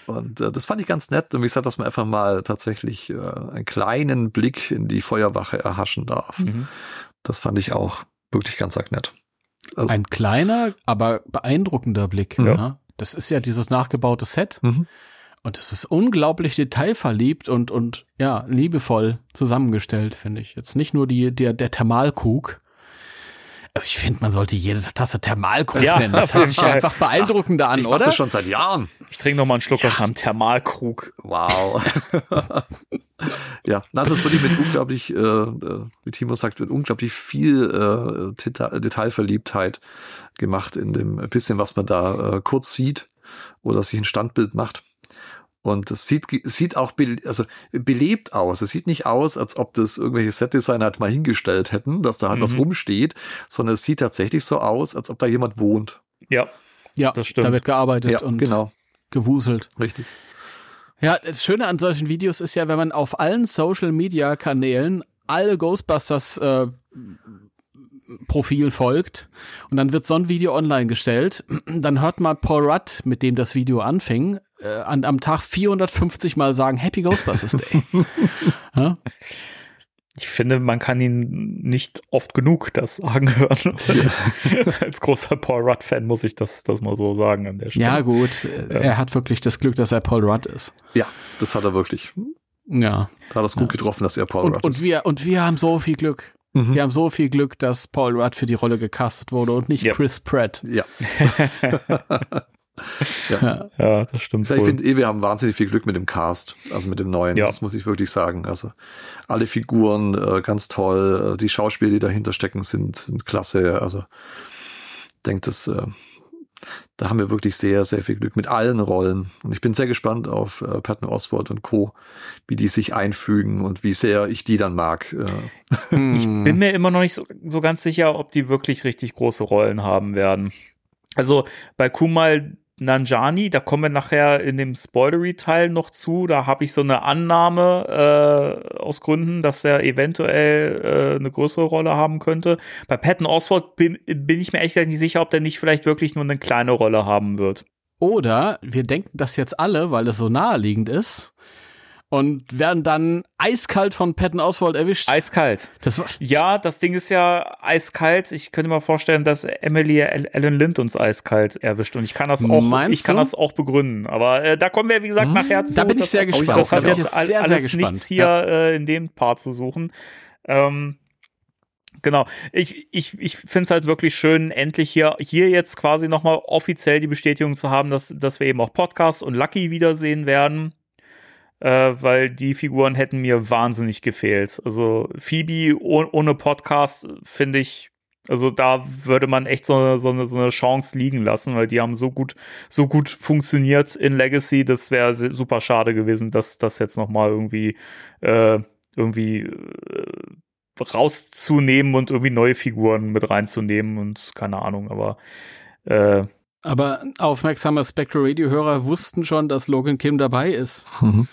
und äh, das fand ich ganz nett. Und wie gesagt, dass man einfach mal tatsächlich äh, einen kleinen Blick in die Feuerwache erhaschen darf. Mhm. Das fand ich auch wirklich ganz arg nett. Also, Ein kleiner, aber beeindruckender Blick. Ja. Ja. Das ist ja dieses nachgebaute Set. mhm. Und es ist unglaublich detailverliebt und, und ja, liebevoll zusammengestellt, finde ich. Jetzt nicht nur die, der, der Thermalkrug. Also ich finde, man sollte jede Tasse Thermalkrug Ja, nennen. Das hört sich Fall. einfach beeindruckender an, ich oder? das schon seit Jahren. Ich trinke noch mal einen Schluck aus einem Thermalkrug. Wow. ja, das ist wirklich mit unglaublich, äh, äh, wie Timo sagt, mit unglaublich viel äh, Deta Detailverliebtheit gemacht in dem bisschen, was man da äh, kurz sieht oder sich ein Standbild macht. Und es sieht, sieht auch be also belebt aus. Es sieht nicht aus, als ob das irgendwelche Setdesigner halt mal hingestellt hätten, dass da halt was Mhm. rumsteht, sondern es sieht tatsächlich so aus, als ob da jemand wohnt. Ja, ja, das stimmt. da wird gearbeitet Ja, und genau. gewuselt. Richtig. Ja, das Schöne an solchen Videos ist ja, wenn man auf allen Social Media Kanälen alle Ghostbusters äh, Profil folgt und dann wird so ein Video online gestellt, dann hört man Paul Rudd, mit dem das Video anfing, äh, an, am Tag 450 Mal sagen Happy Ghostbusters Day. ja? ich finde, man kann ihn nicht oft genug das sagen hören. Als großer Paul Rudd-Fan muss ich das, das mal so sagen an der Stelle. ja, gut, äh, er hat wirklich das Glück, dass er Paul Rudd ist. Ja, das hat er wirklich. Ja. Da hat er es gut getroffen, dass er Paul Und, Rudd und ist. wir und wir haben so viel Glück. Mhm. Wir haben so viel Glück, dass Paul Rudd für die Rolle gecastet wurde und nicht Ja. Chris Pratt. Ja. Ja. Ja, das stimmt. Ich wohl. finde eh, wir haben wahnsinnig viel Glück mit dem Cast, also mit dem neuen. Ja. Das muss ich wirklich sagen. Also alle Figuren äh, ganz toll, äh, die Schauspieler, die dahinter stecken, sind, sind klasse. Also ich denke, das, äh, da haben wir wirklich sehr, sehr viel Glück mit allen Rollen. Und ich bin sehr gespannt auf äh, Patton Oswald und Co., wie die sich einfügen und wie sehr ich die dann mag. Äh, Hm. Ich bin mir immer noch nicht so, so ganz sicher, ob die wirklich richtig große Rollen haben werden. Also bei Kumal Nanjani, da kommen wir nachher in dem Spoilery-Teil noch zu. Da habe ich so eine Annahme äh, aus Gründen, dass er eventuell äh, eine größere Rolle haben könnte. Bei Patton Oswald bin, bin ich mir echt nicht sicher, ob der nicht vielleicht wirklich nur eine kleine Rolle haben wird. Oder wir denken das jetzt alle, weil es so naheliegend ist und werden dann eiskalt von Patton Oswald erwischt. Eiskalt. das war, Ja, das Ding ist ja eiskalt. Ich könnte mir vorstellen, dass Emily Ellen Lind uns eiskalt erwischt und ich kann das auch, Meinst ich kann du? das auch begründen. Aber äh, da kommen wir, wie gesagt, nachher zu. da bin ich Das- sehr gespannt. Das Da hat jetzt sehr, sehr alles gespannt. nichts hier äh, in dem Part zu suchen. Ähm, Genau. Ich, ich, ich finde es halt wirklich schön, endlich hier, hier jetzt quasi nochmal offiziell die Bestätigung zu haben, dass, dass wir eben auch Podcast und Lucky wiedersehen werden. Äh, weil die Figuren hätten mir wahnsinnig gefehlt. Also Phoebe oh, ohne Podcast finde ich, also da würde man echt so, eine- so, eine, so eine Chance liegen lassen, weil die haben so gut, so gut funktioniert in Legacy. Das wäre super schade gewesen, dass das jetzt nochmal irgendwie, äh, irgendwie äh, rauszunehmen und irgendwie neue Figuren mit reinzunehmen und keine Ahnung, aber äh, aber aufmerksame Spectral Radio Hörer wussten schon, dass Logan Kim dabei ist. Mhm.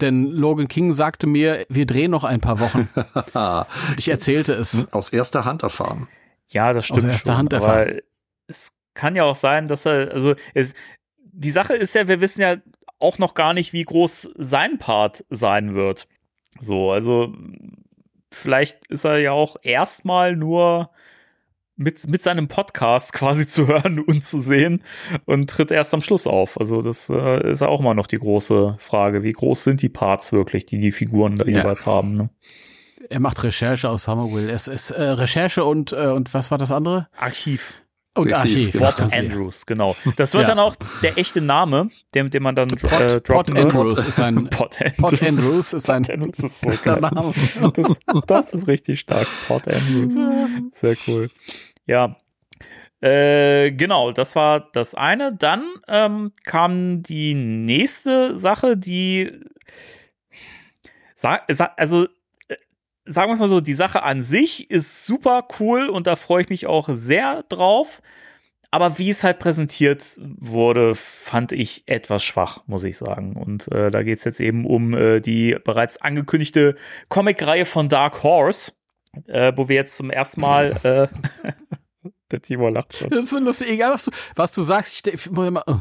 Denn Logan King sagte mir, wir drehen noch ein paar Wochen. Ich erzählte es. Aus erster Hand erfahren. Ja, das stimmt. Aus erster schon, Hand aber erfahren. es kann ja auch sein, dass er, also es, die Sache ist ja, wir wissen ja auch noch gar nicht, wie groß sein Part sein wird. So, also vielleicht ist er ja auch erstmal nur mit, mit seinem Podcast quasi zu hören und zu sehen und tritt erst am Schluss auf. Also das äh, ist ja auch mal noch die große Frage. Wie groß sind die Parts wirklich, die die Figuren da Ja. jeweils haben? Ne? Er macht Recherche aus Summerville. Es ist äh, Recherche und, äh, und was war das andere? Archiv. Und Archiv, Archiv. genau. Andrews, genau. Das wird Ja. dann auch der echte Name, den, den man dann Pot, äh, Pot. Andrews ist ein Pot Andrews. Pot Andrews ist ein Andrews ist so. Name. Das, das ist richtig stark. Pot Andrews. Sehr cool. Ja. Äh, genau, das war das eine. Dann ähm, kam die nächste Sache, die also sagen wir es mal so, die Sache an sich ist super cool und da freue ich mich auch sehr drauf. Aber wie es halt präsentiert wurde, fand ich etwas schwach, muss ich sagen. Und äh, da geht es jetzt eben um äh, die bereits angekündigte Comic-Reihe von Dark Horse, äh, wo wir jetzt zum ersten Mal äh, Der Timo lacht schon. Das ist so lustig. Egal, was du, was du sagst, ich, ich muss immer. oh.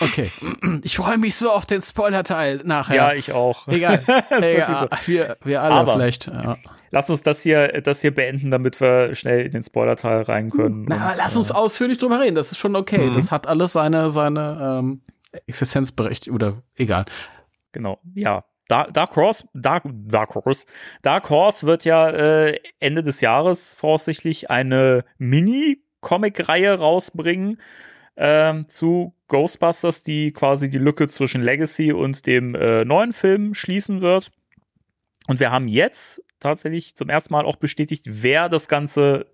Okay. Ich freue mich so auf den Spoiler-Teil nachher. Ja, ich auch. Egal. Egal. so. Wir, wir alle Aber- vielleicht. Ja. Lass uns das hier, das hier beenden, damit wir schnell in den Spoiler-Teil rein können. Na, Und, lass uns äh, ausführlich drüber reden. Das ist schon okay. Mhm. Das hat alles seine, seine ähm, Existenzberechtigung oder egal. Genau, ja. Da- Dark Horse, Dark, Dark Horse, Dark Horse wird ja äh, Ende des Jahres voraussichtlich eine Mini-Comic-Reihe rausbringen ähm, zu Ghostbusters, die quasi die Lücke zwischen Legacy und dem äh, neuen Film schließen wird. Und wir haben jetzt tatsächlich zum ersten Mal auch bestätigt, wer das Ganze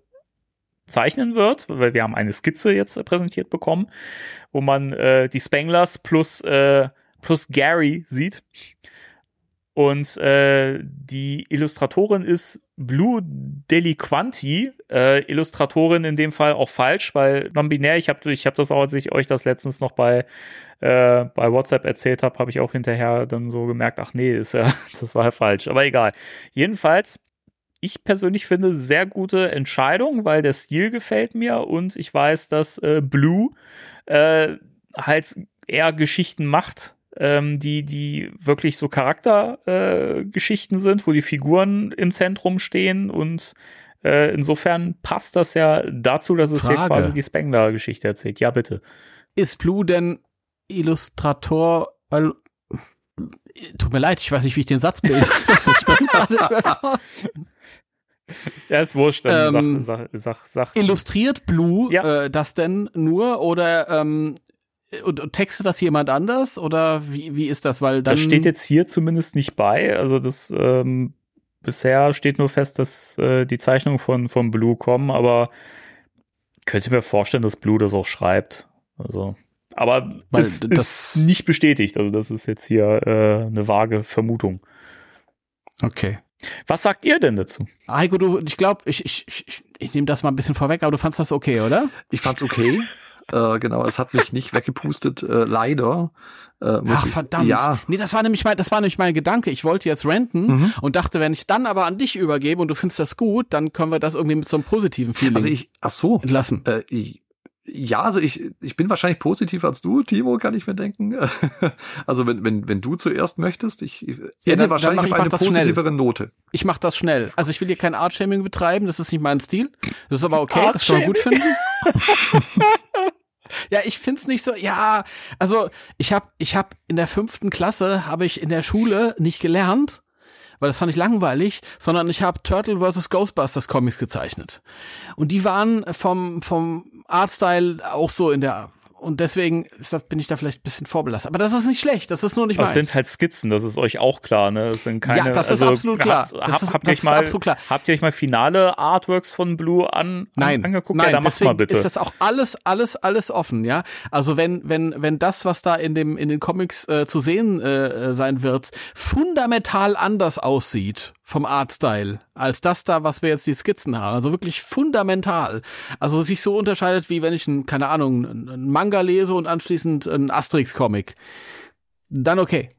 zeichnen wird, weil wir haben eine Skizze jetzt äh, präsentiert bekommen, wo man äh, die Spanglers plus, äh, plus Gary sieht. Und äh, die Illustratorin ist Blue Deliquanti. Äh, Illustratorin in dem Fall auch falsch, weil non-binär, ich habe ich hab das auch, als ich euch das letztens noch bei, äh, bei WhatsApp erzählt habe, habe ich auch hinterher dann so gemerkt, ach nee, ist ja, das war ja falsch. Aber egal. Jedenfalls, ich persönlich finde sehr gute Entscheidung, weil der Stil gefällt mir und ich weiß, dass äh, Blue äh, halt eher Geschichten macht, ähm, die, die wirklich so Charaktergeschichten äh, sind, wo die Figuren im Zentrum stehen und äh, insofern passt das ja dazu, dass es hier Frage. quasi die Spengler-Geschichte erzählt. Ja, bitte. Ist Blue denn Illustrator? Weil, tut mir leid, ich weiß nicht, wie ich den Satz bilde. Ja, ist wurscht. Dann Ähm, sag, sag, sag, sag. Illustriert Blue Ja. äh, das denn nur oder ähm, und, und textet das jemand anders oder wie, wie ist das? Weil dann Das steht jetzt hier zumindest nicht bei. Also das ähm, bisher steht nur fest, dass äh, die Zeichnungen von, von Blue kommen, aber könnte mir vorstellen, dass Blue das auch schreibt. Also, aber Weil es das- ist nicht bestätigt. Also das ist jetzt hier äh, eine vage Vermutung. okay. Was sagt ihr denn dazu? Heiko, du, ich glaube, ich, ich, ich, ich nehme das mal ein bisschen vorweg, aber du fandst das okay, oder? Ich fand's okay. Äh, genau, es hat mich nicht weggepustet, äh, leider. Äh, Ach ich- verdammt. Ja, Nee, das war nämlich mein, das war nämlich mein Gedanke. Ich wollte jetzt renten Mhm. und dachte, wenn ich dann aber an dich übergebe und du findest das gut, dann können wir das irgendwie mit so einem positiven Feeling also ich, ach so. entlassen. Äh, ich, ja, also ich, ich bin wahrscheinlich positiver als du, Timo, kann ich mir denken. Also wenn, wenn, wenn du zuerst möchtest, ich, ich Ja, dann- wahrscheinlich ich- auf eine das schnell. positivere Note. Ich mach das schnell. Also ich will hier kein Art-Shaming betreiben, das ist nicht mein Stil. Das ist aber okay, das kann man gut finden. ja, ich find's nicht so, ja, also ich hab, ich hab in der fünften Klasse, habe ich in der Schule nicht gelernt, weil das fand ich langweilig, sondern ich habe Turtle vs. Ghostbusters Comics gezeichnet. Und die waren vom, vom Artstyle auch so in der, und deswegen das, bin ich da vielleicht ein bisschen vorbelastet. Aber das ist nicht schlecht, das ist nur nicht Das meins. sind halt Skizzen, das ist euch auch klar, ne? Das sind keine, Ja, das ist also, absolut klar. Habt, Das habt, ist- habt, ihr das euch mal, absolut klar. habt ihr euch mal finale Artworks von Blue an, Nein, an, angeguckt? nein, ja, dann deswegen mal bitte. ist das auch alles, alles, alles offen, ja. Also wenn, wenn, wenn das, was da in dem, in den Comics äh, zu sehen äh, sein wird, fundamental anders aussieht vom Artstyle als das da, was wir jetzt die Skizzen haben. Also wirklich fundamental. Also sich so unterscheidet, wie wenn ich, ein, keine Ahnung, ein ein Manga lese und anschließend ein Asterix-Comic. Dann okay.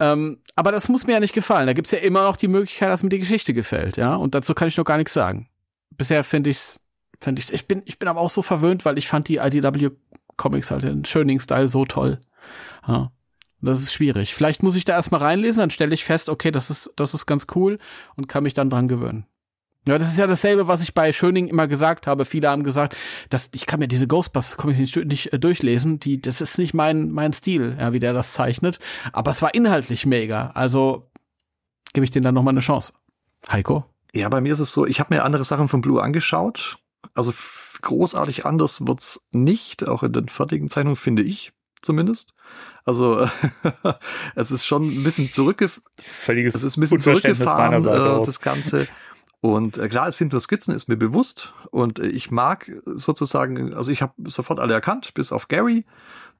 Ähm, aber das muss mir ja nicht gefallen. Da gibt's ja immer noch die Möglichkeit, dass mir die Geschichte gefällt, ja. Und dazu kann ich noch gar nichts sagen. Bisher finde ich's, finde ich's. Ich bin, ich bin aber auch so verwöhnt, weil ich fand die IDW Comics halt in Schöning-Style so toll. Ja. Das ist schwierig. Vielleicht muss ich da erstmal reinlesen, dann stelle ich fest, okay, das ist, das ist ganz cool und kann mich dann dran gewöhnen. Ja, das ist ja dasselbe, was ich bei Schöning immer gesagt habe. Viele haben gesagt, dass ich kann mir diese Ghostbusters Comics nicht, nicht äh, durchlesen. Die, das ist nicht mein, mein Stil, ja, wie der das zeichnet. Aber es war inhaltlich mega. Also gebe ich denen dann noch mal eine Chance. Heiko? Ja, bei mir ist es so, ich habe mir andere Sachen von Blue angeschaut. Also großartig anders wird's nicht, auch in den fertigen Zeichnungen, finde ich zumindest. Also es ist schon ein bisschen zurückge Völliges es ist ein bisschen zurückgefahren, äh, das Ganze. Und äh, klar, es sind nur Skizzen, ist mir bewusst. Und äh, ich mag sozusagen, also ich habe sofort alle erkannt, bis auf Gary.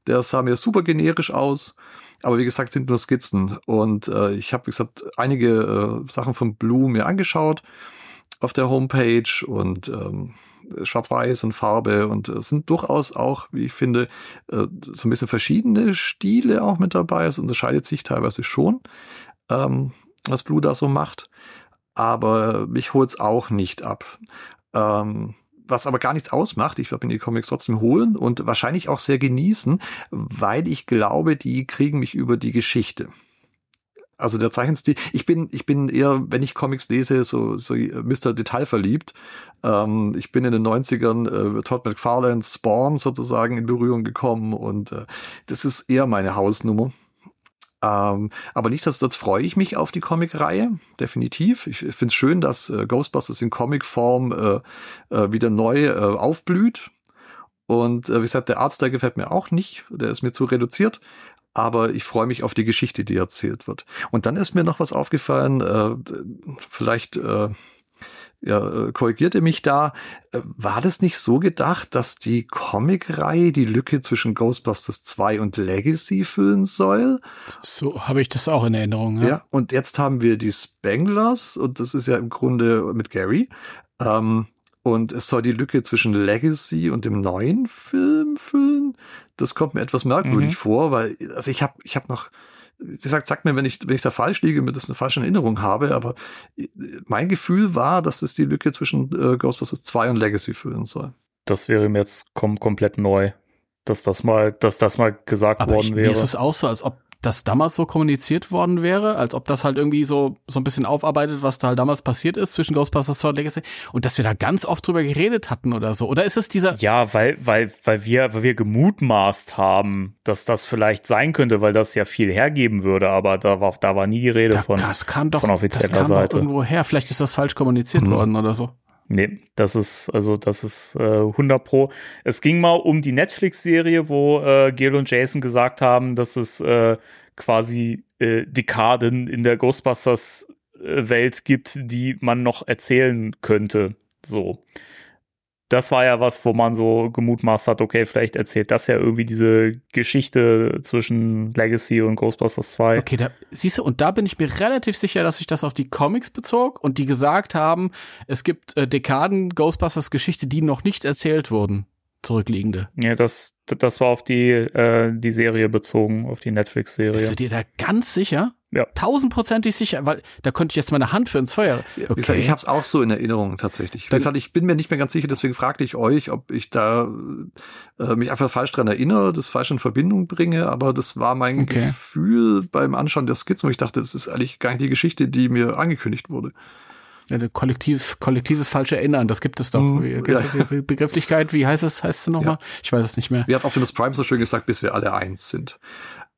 Der sah mir super generisch aus. Aber wie gesagt, sind nur Skizzen. Und äh, ich habe, wie gesagt, einige äh, Sachen von Blue mir angeschaut auf der Homepage und ähm, Schwarz-Weiß und Farbe und es sind durchaus auch, wie ich finde, äh, so ein bisschen verschiedene Stile auch mit dabei. Es unterscheidet sich teilweise schon, ähm, was Blue da so macht. Aber mich holt's auch nicht ab. Ähm, was aber gar nichts ausmacht. Ich werde mir die Comics trotzdem holen und wahrscheinlich auch sehr genießen, weil ich glaube, die kriegen mich über die Geschichte. Also der Zeichenstil, ich bin, ich bin eher, wenn ich Comics lese, so, so Mr. Detail verliebt. Ähm, ich bin in den 90ern äh, Todd McFarlane Spawn sozusagen in Berührung gekommen und äh, das ist eher meine Hausnummer. Ähm, aber nichtsdestotrotz freue ich mich auf die Comic-Reihe, definitiv. Ich finde es schön, dass äh, Ghostbusters in Comic-Form äh, äh, wieder neu äh, aufblüht. Und äh, wie gesagt, der Artstyle gefällt mir auch nicht, der ist mir zu reduziert. Aber ich freue mich auf die Geschichte, die erzählt wird. Und dann ist mir noch was aufgefallen, äh, vielleicht äh, ja, äh, korrigierte mich da. Äh, war das nicht so gedacht, dass die Comic-Reihe die Lücke zwischen Ghostbusters 2 und Legacy füllen soll? So habe ich das auch in Erinnerung. Ja. ja, und jetzt haben wir die Spanglers und das ist ja im Grunde mit Gary. Ähm, und es soll die Lücke zwischen Legacy und dem neuen Film füllen. Das kommt mir etwas merkwürdig mhm. vor, weil also ich habe ich hab noch wie gesagt, sagt mir, wenn ich, wenn ich da falsch liege, mir das eine falsche Erinnerung habe, aber äh, mein Gefühl war, dass es die Lücke zwischen äh, Ghostbusters 2 und Legacy füllen soll. Das wäre mir jetzt kom komplett neu, dass das mal, dass das mal gesagt aber worden ich, wäre. Mir ist es auch so, als ob das damals so kommuniziert worden wäre, als ob das halt irgendwie so, so ein bisschen aufarbeitet, was da halt damals passiert ist zwischen Ghostbusters 2 und Legacy und dass wir da ganz oft drüber geredet hatten oder so. Oder ist es dieser. Ja, weil, weil, weil wir, weil wir gemutmaßt haben, dass das vielleicht sein könnte, weil das ja viel hergeben würde, aber da war, da war nie die Rede da, von, das kann doch, von offizieller das kam Seite. Doch irgendwo her. Vielleicht ist das falsch kommuniziert mhm. worden oder so. Nee, das ist, also das ist äh, 100 Pro. Es ging mal um die Netflix-Serie, wo äh, Gail und Jason gesagt haben, dass es äh, quasi äh, Dekaden in der Ghostbusters-Welt äh, gibt, die man noch erzählen könnte. So. Das war ja was, wo man so gemutmaßt hat, okay, vielleicht erzählt das ja irgendwie diese Geschichte zwischen Legacy und Ghostbusters 2. Okay, da siehst du, und da bin ich mir relativ sicher, dass sich das auf die Comics bezog und die gesagt haben, es gibt äh, Dekaden Ghostbusters Geschichte, die noch nicht erzählt wurden zurückliegende. Ja, das, das war auf die, äh, die Serie bezogen, auf die Netflix-Serie. Bist du dir da ganz sicher? Ja. Tausendprozentig sicher, weil da könnte ich jetzt meine Hand für ins Feuer. Okay. Gesagt, ich habe es auch so in Erinnerung tatsächlich. Dann, gesagt, ich bin mir nicht mehr ganz sicher, deswegen fragte ich euch, ob ich da äh, mich einfach falsch dran erinnere, das falsch in Verbindung bringe, aber das war mein okay. Gefühl beim Anschauen der Skizzen, wo ich dachte, das ist eigentlich gar nicht die Geschichte, die mir angekündigt wurde. Ja, kollektives, kollektives falsche Erinnern, das gibt es doch. Mhm, ja. Die Begrifflichkeit, wie heißt es, heißt es nochmal? Ja. Ich weiß es nicht mehr. Wie hat Optimus Prime so schön gesagt, bis wir alle eins sind.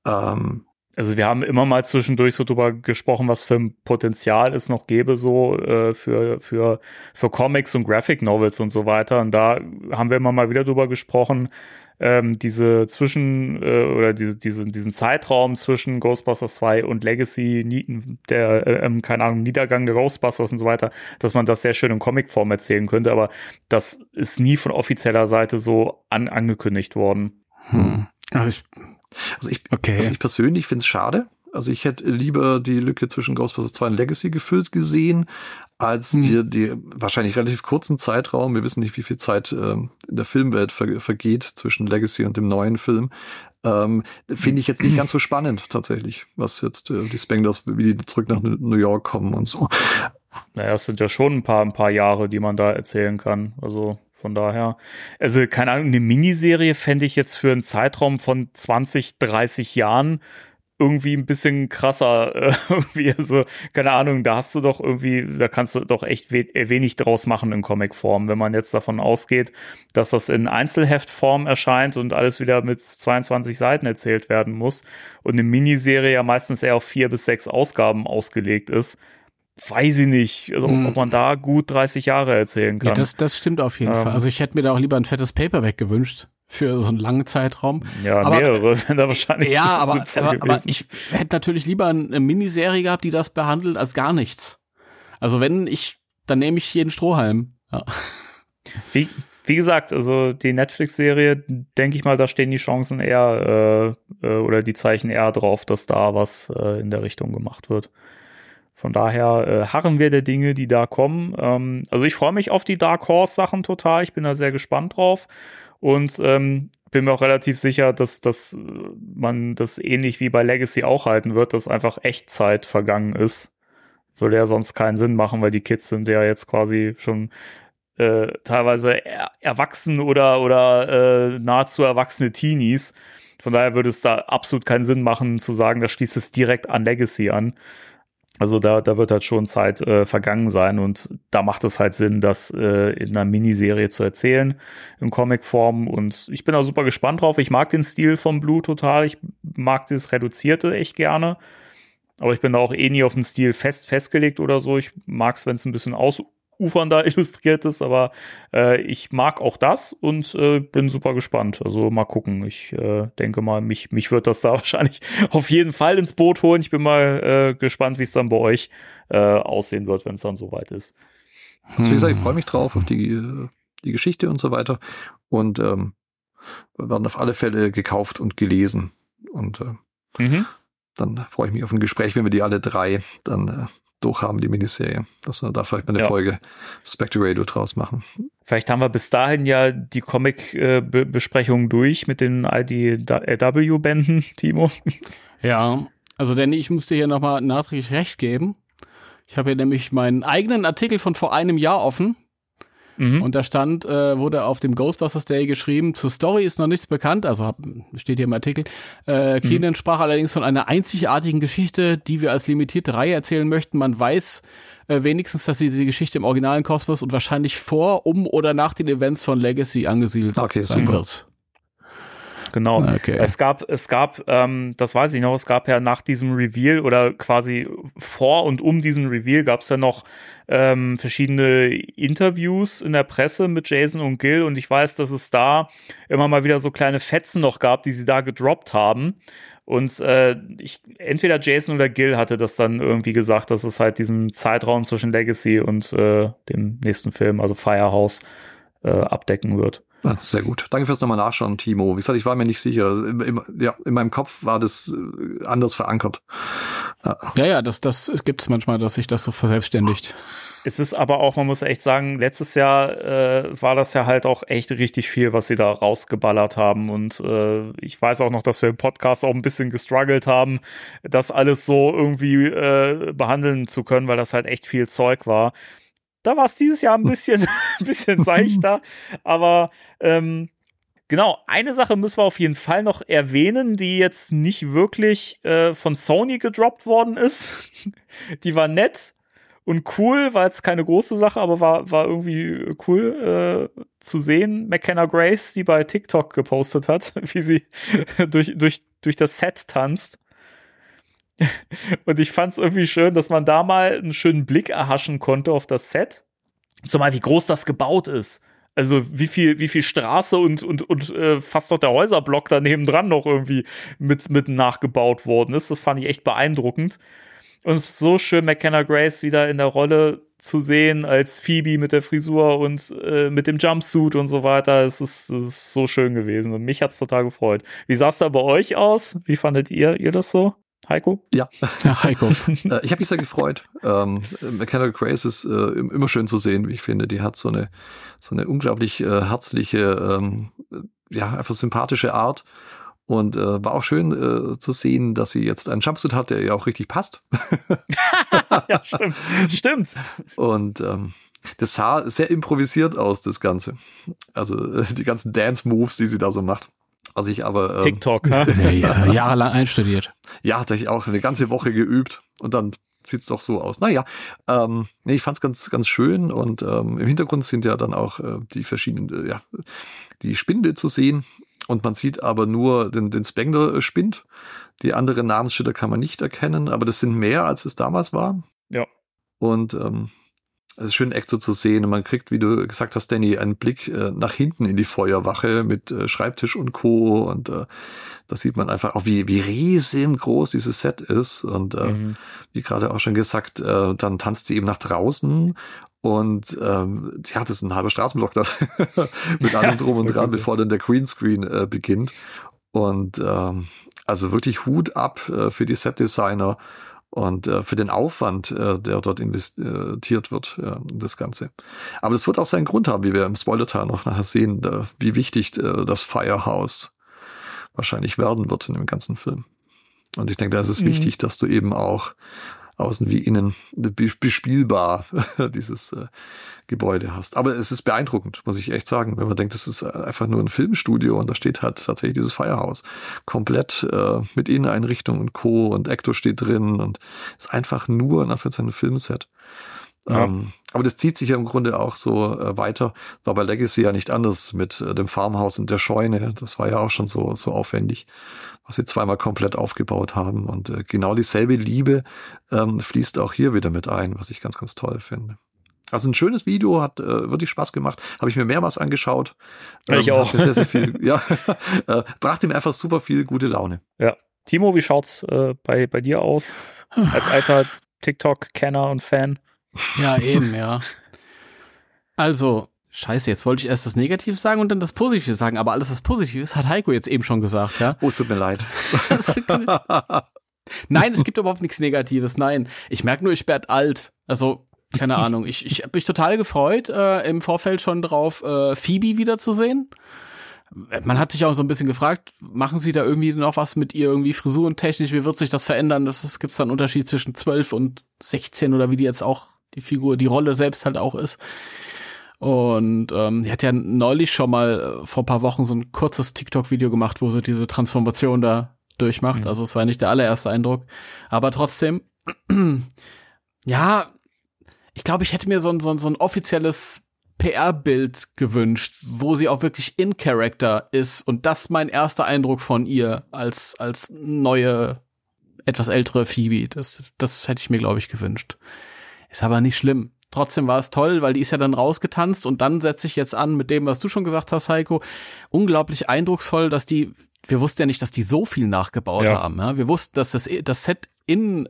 Ähm, also wir haben immer mal zwischendurch so drüber gesprochen, was für ein Potenzial es noch gäbe, so äh, für, für, für Comics und Graphic Novels und so weiter. Und da haben wir immer mal wieder drüber gesprochen, ähm, diese Zwischen- äh, oder diese, diese, diesen Zeitraum zwischen Ghostbusters 2 und Legacy, der, äh, ähm, keine Ahnung, Niedergang der Ghostbusters und so weiter, dass man das sehr schön in Comicform erzählen könnte, aber das ist nie von offizieller Seite so an, angekündigt worden. Hm. Also ich, also ich, okay. also ich persönlich finde es schade, also ich hätte lieber die Lücke zwischen Ghostbusters 2 und Legacy gefüllt gesehen, als hm. die, die wahrscheinlich relativ kurzen Zeitraum, wir wissen nicht, wie viel Zeit ähm, in der Filmwelt ver vergeht zwischen Legacy und dem neuen Film, ähm, finde ich jetzt nicht ganz so spannend tatsächlich, was jetzt äh, die Spanglers, wie die zurück nach New York kommen und so. Naja, es sind ja schon ein paar, ein paar Jahre, die man da erzählen kann. Also von daher, also keine Ahnung, eine Miniserie fände ich jetzt für einen Zeitraum von 20, 30 Jahren irgendwie ein bisschen krasser. Äh, irgendwie, also, keine Ahnung, da hast du doch irgendwie, da kannst du doch echt we äh, wenig draus machen in Comicform, wenn man jetzt davon ausgeht, dass das in Einzelheftform erscheint und alles wieder mit 22 Seiten erzählt werden muss und eine Miniserie ja meistens eher auf vier bis sechs Ausgaben ausgelegt ist. Weiß ich nicht, also, mm. ob man da gut 30 Jahre erzählen kann. Ja, das, das stimmt auf jeden ähm, Fall. Also ich hätte mir da auch lieber ein fettes Paperback gewünscht für so einen langen Zeitraum. Ja, aber, mehrere wenn da wahrscheinlich. Ja, aber, aber, aber, ich hätte natürlich lieber eine Miniserie gehabt, die das behandelt, als gar nichts. Also wenn ich, dann nehme ich jeden Strohhalm. Ja. Wie, wie gesagt, also die Netflix-Serie, denke ich mal, da stehen die Chancen eher äh, äh, oder die Zeichen eher drauf, dass da was äh, in der Richtung gemacht wird. Von daher äh, harren wir der Dinge, die da kommen. Ähm, also ich freue mich auf die Dark Horse Sachen total. Ich bin da sehr gespannt drauf und ähm, bin mir auch relativ sicher, dass, dass man das ähnlich wie bei Legacy auch halten wird, dass einfach Echtzeit vergangen ist. Würde ja sonst keinen Sinn machen, weil die Kids sind ja jetzt quasi schon äh, teilweise er erwachsen oder, oder äh, nahezu erwachsene Teenies. Von daher würde es da absolut keinen Sinn machen, zu sagen, da schließt es direkt an Legacy an. Also da, da wird halt schon Zeit äh, vergangen sein und da macht es halt Sinn, das äh, in einer Miniserie zu erzählen, in Comicform. Und ich bin auch super gespannt drauf. Ich mag den Stil von Blue total. Ich mag das Reduzierte echt gerne. Aber ich bin da auch eh nie auf den Stil fest, festgelegt oder so. Ich mag es, wenn es ein bisschen aus, ufernder illustriert ist, aber äh, ich mag auch das und äh, bin super gespannt. Also mal gucken. Ich äh, denke mal, mich, mich wird das da wahrscheinlich auf jeden Fall ins Boot holen. Ich bin mal äh, gespannt, wie es dann bei euch äh, aussehen wird, wenn es dann soweit ist. Also wie gesagt, ich freue mich drauf auf die, die Geschichte und so weiter. Und ähm, werden auf alle Fälle gekauft und gelesen. Und äh, mhm. dann freue ich mich auf ein Gespräch, wenn wir die alle drei dann äh, durchhaben, die Miniserie. Dass wir da vielleicht mal eine ja. Folge Spectre Radio draus machen. Vielleicht haben wir bis dahin ja die Comic-Besprechung durch mit den IDW-Bänden, Timo. Ja, also Danny, ich muss dir hier nochmal nachträglich recht geben. Ich habe hier nämlich meinen eigenen Artikel von vor einem Jahr offen. Mhm. Und da stand, äh, wurde auf dem Ghostbusters Day geschrieben, zur Story ist noch nichts bekannt, also hab, steht hier im Artikel. Äh, Keenan mhm. sprach allerdings von einer einzigartigen Geschichte, die wir als limitierte Reihe erzählen möchten. Man weiß äh, wenigstens, dass diese Geschichte im originalen Kosmos und wahrscheinlich vor, um oder nach den Events von Legacy angesiedelt okay, sein wird. Genau. Okay. Es gab, es gab, ähm, das weiß ich noch, es gab ja nach diesem Reveal oder quasi vor und um diesen Reveal gab es ja noch ähm, verschiedene Interviews in der Presse mit Jason und Gil und ich weiß, dass es da immer mal wieder so kleine Fetzen noch gab, die sie da gedroppt haben. Und äh, ich, entweder Jason oder Gil hatte das dann irgendwie gesagt, dass es halt diesen Zeitraum zwischen Legacy und äh, dem nächsten Film, also Firehouse, äh, abdecken wird. Ah, sehr gut. Danke fürs nochmal Nachschauen, Timo. Wie gesagt, ich war mir nicht sicher. In, ja, in meinem Kopf war das äh, anders verankert. Ja, ja, ja das, das gibt manchmal, dass sich das so verselbstständigt. Es ist aber auch, man muss echt sagen, letztes Jahr äh, war das ja halt auch echt richtig viel, was sie da rausgeballert haben. Und äh, ich weiß auch noch, dass wir im Podcast auch ein bisschen gestruggelt haben, das alles so irgendwie äh, behandeln zu können, weil das halt echt viel Zeug war. Da war es dieses Jahr ein bisschen, ein bisschen seichter. Aber ähm, genau, eine Sache müssen wir auf jeden Fall noch erwähnen, die jetzt nicht wirklich äh, von Sony gedroppt worden ist. die war nett und cool, war jetzt keine große Sache, aber war, war irgendwie cool äh, zu sehen. McKenna Grace, die bei TikTok gepostet hat, wie sie durch, durch, durch das Set tanzt. Und ich fand es irgendwie schön, dass man da mal einen schönen Blick erhaschen konnte auf das Set. Zumal wie groß das gebaut ist. Also wie viel, wie viel Straße und, und, und äh, fast noch der Häuserblock daneben dran noch irgendwie mit, mit nachgebaut worden ist. Das fand ich echt beeindruckend. Und es ist so schön, McKenna Grace wieder in der Rolle zu sehen als Phoebe mit der Frisur und äh, mit dem Jumpsuit und so weiter. Es ist, es ist so schön gewesen und mich hat's total gefreut. Wie sah es da bei euch aus? Wie fandet ihr, ihr das so? Heiko? Ja. ja Heiko. Äh, ich habe mich sehr gefreut. Ähm, McKenna Grace ist äh, immer schön zu sehen, wie ich finde. Die hat so eine, so eine unglaublich äh, herzliche, ähm, ja, einfach sympathische Art. Und äh, war auch schön äh, zu sehen, dass sie jetzt einen Jumpsuit hat, der ihr auch richtig passt. ja, stimmt. Stimmt. Und ähm, das sah sehr improvisiert aus, das Ganze. Also äh, die ganzen Dance-Moves, die sie da so macht. Was ich aber. Ähm, TikTok, ha? ja, jahrelang einstudiert. Ja, hatte ich auch eine ganze Woche geübt und dann sieht's doch so aus. Naja, ähm, nee, ich fand's ganz, ganz schön und ähm, im Hintergrund sind ja dann auch äh, die verschiedenen, äh, ja, die Spinde zu sehen und man sieht aber nur den, den Spengler-Spind. Die anderen Namensschilder kann man nicht erkennen, aber das sind mehr, als es damals war. Ja. Und ähm, es ist schön Ecto zu sehen und man kriegt, wie du gesagt hast, Danny, einen Blick äh, nach hinten in die Feuerwache mit äh, Schreibtisch und Co. Und äh, da sieht man einfach auch, wie, wie riesengroß dieses Set ist. Und äh, mhm. wie gerade auch schon gesagt, äh, dann tanzt sie eben nach draußen Und ähm, ja, das ist ein halber Straßenblock da mit allem Ja, drum und das ist dran, bevor dann der Greenscreen äh, beginnt. Und ähm, also wirklich Hut ab äh, für die Setdesigner und äh, für den Aufwand, äh, der dort investiert wird, äh, das Ganze. Aber das wird auch seinen Grund haben, wie wir im Spoiler-Teil noch nachher sehen, da, wie wichtig äh, das Firehouse wahrscheinlich werden wird in dem ganzen Film. Und ich denke, da ist es Mhm. wichtig, dass du eben auch außen wie innen be- bespielbar dieses äh, Gebäude hast. Aber es ist beeindruckend, muss ich echt sagen, wenn man denkt, das ist äh, einfach nur ein Filmstudio und da steht halt tatsächlich dieses Firehouse komplett äh, mit Inneneinrichtung und Co. und Ecto steht drin und ist einfach nur in Anführungszeichen ein Filmset. Ja. Ähm, aber das zieht sich ja im Grunde auch so äh, weiter. War bei Legacy ja nicht anders mit äh, dem Farmhaus und der Scheune. Das war ja auch schon so, so aufwendig, was sie zweimal komplett aufgebaut haben. Und äh, genau dieselbe Liebe ähm, fließt auch hier wieder mit ein, was ich ganz, ganz toll finde. Also ein schönes Video, hat äh, wirklich Spaß gemacht. Habe ich mir mehrmals angeschaut. Ja, ich auch. Sehr, sehr viel, ja, äh, brachte mir einfach super viel gute Laune. Timo, wie schaut's äh, bei, bei dir aus? Als alter TikTok-Kenner und Fan. Ja, eben, ja. Also, scheiße, jetzt wollte ich erst das Negative sagen und dann das Positive sagen, aber alles, was positiv ist, hat Heiko jetzt eben schon gesagt, ja. Oh, es tut mir leid. Nein, es gibt überhaupt nichts Negatives, nein. Ich merke nur, ich werde alt. Also, keine Ahnung. Ich, ich habe mich total gefreut, äh, im Vorfeld schon drauf, äh, Phoebe wiederzusehen. Man hat sich auch so ein bisschen gefragt, machen sie da irgendwie noch was mit ihr, irgendwie frisurentechnisch, wie wird sich das verändern? Das, das gibt's da einen Unterschied zwischen 12 und 16 oder wie die jetzt auch die Figur, die Rolle selbst halt auch ist. Und ähm, die hat ja neulich schon mal äh, vor ein paar Wochen so ein kurzes TikTok-Video gemacht, wo sie diese Transformation da durchmacht. Mhm. Also es war nicht der allererste Eindruck. Aber trotzdem, ja, ich glaube, ich hätte mir so ein, so ein, so ein offizielles PR-Bild gewünscht, wo sie auch wirklich in Character ist. Und das mein erster Eindruck von ihr als, als neue, etwas ältere Phoebe. Das, das hätte ich mir, glaube ich, gewünscht. Ist aber nicht schlimm. Trotzdem war es toll, weil die ist ja dann rausgetanzt und dann setze ich jetzt an mit dem, was du schon gesagt hast, Heiko. Unglaublich eindrucksvoll, dass die, wir wussten ja nicht, dass die so viel nachgebaut Ja. haben. Ja? Wir wussten, dass das, das Set innen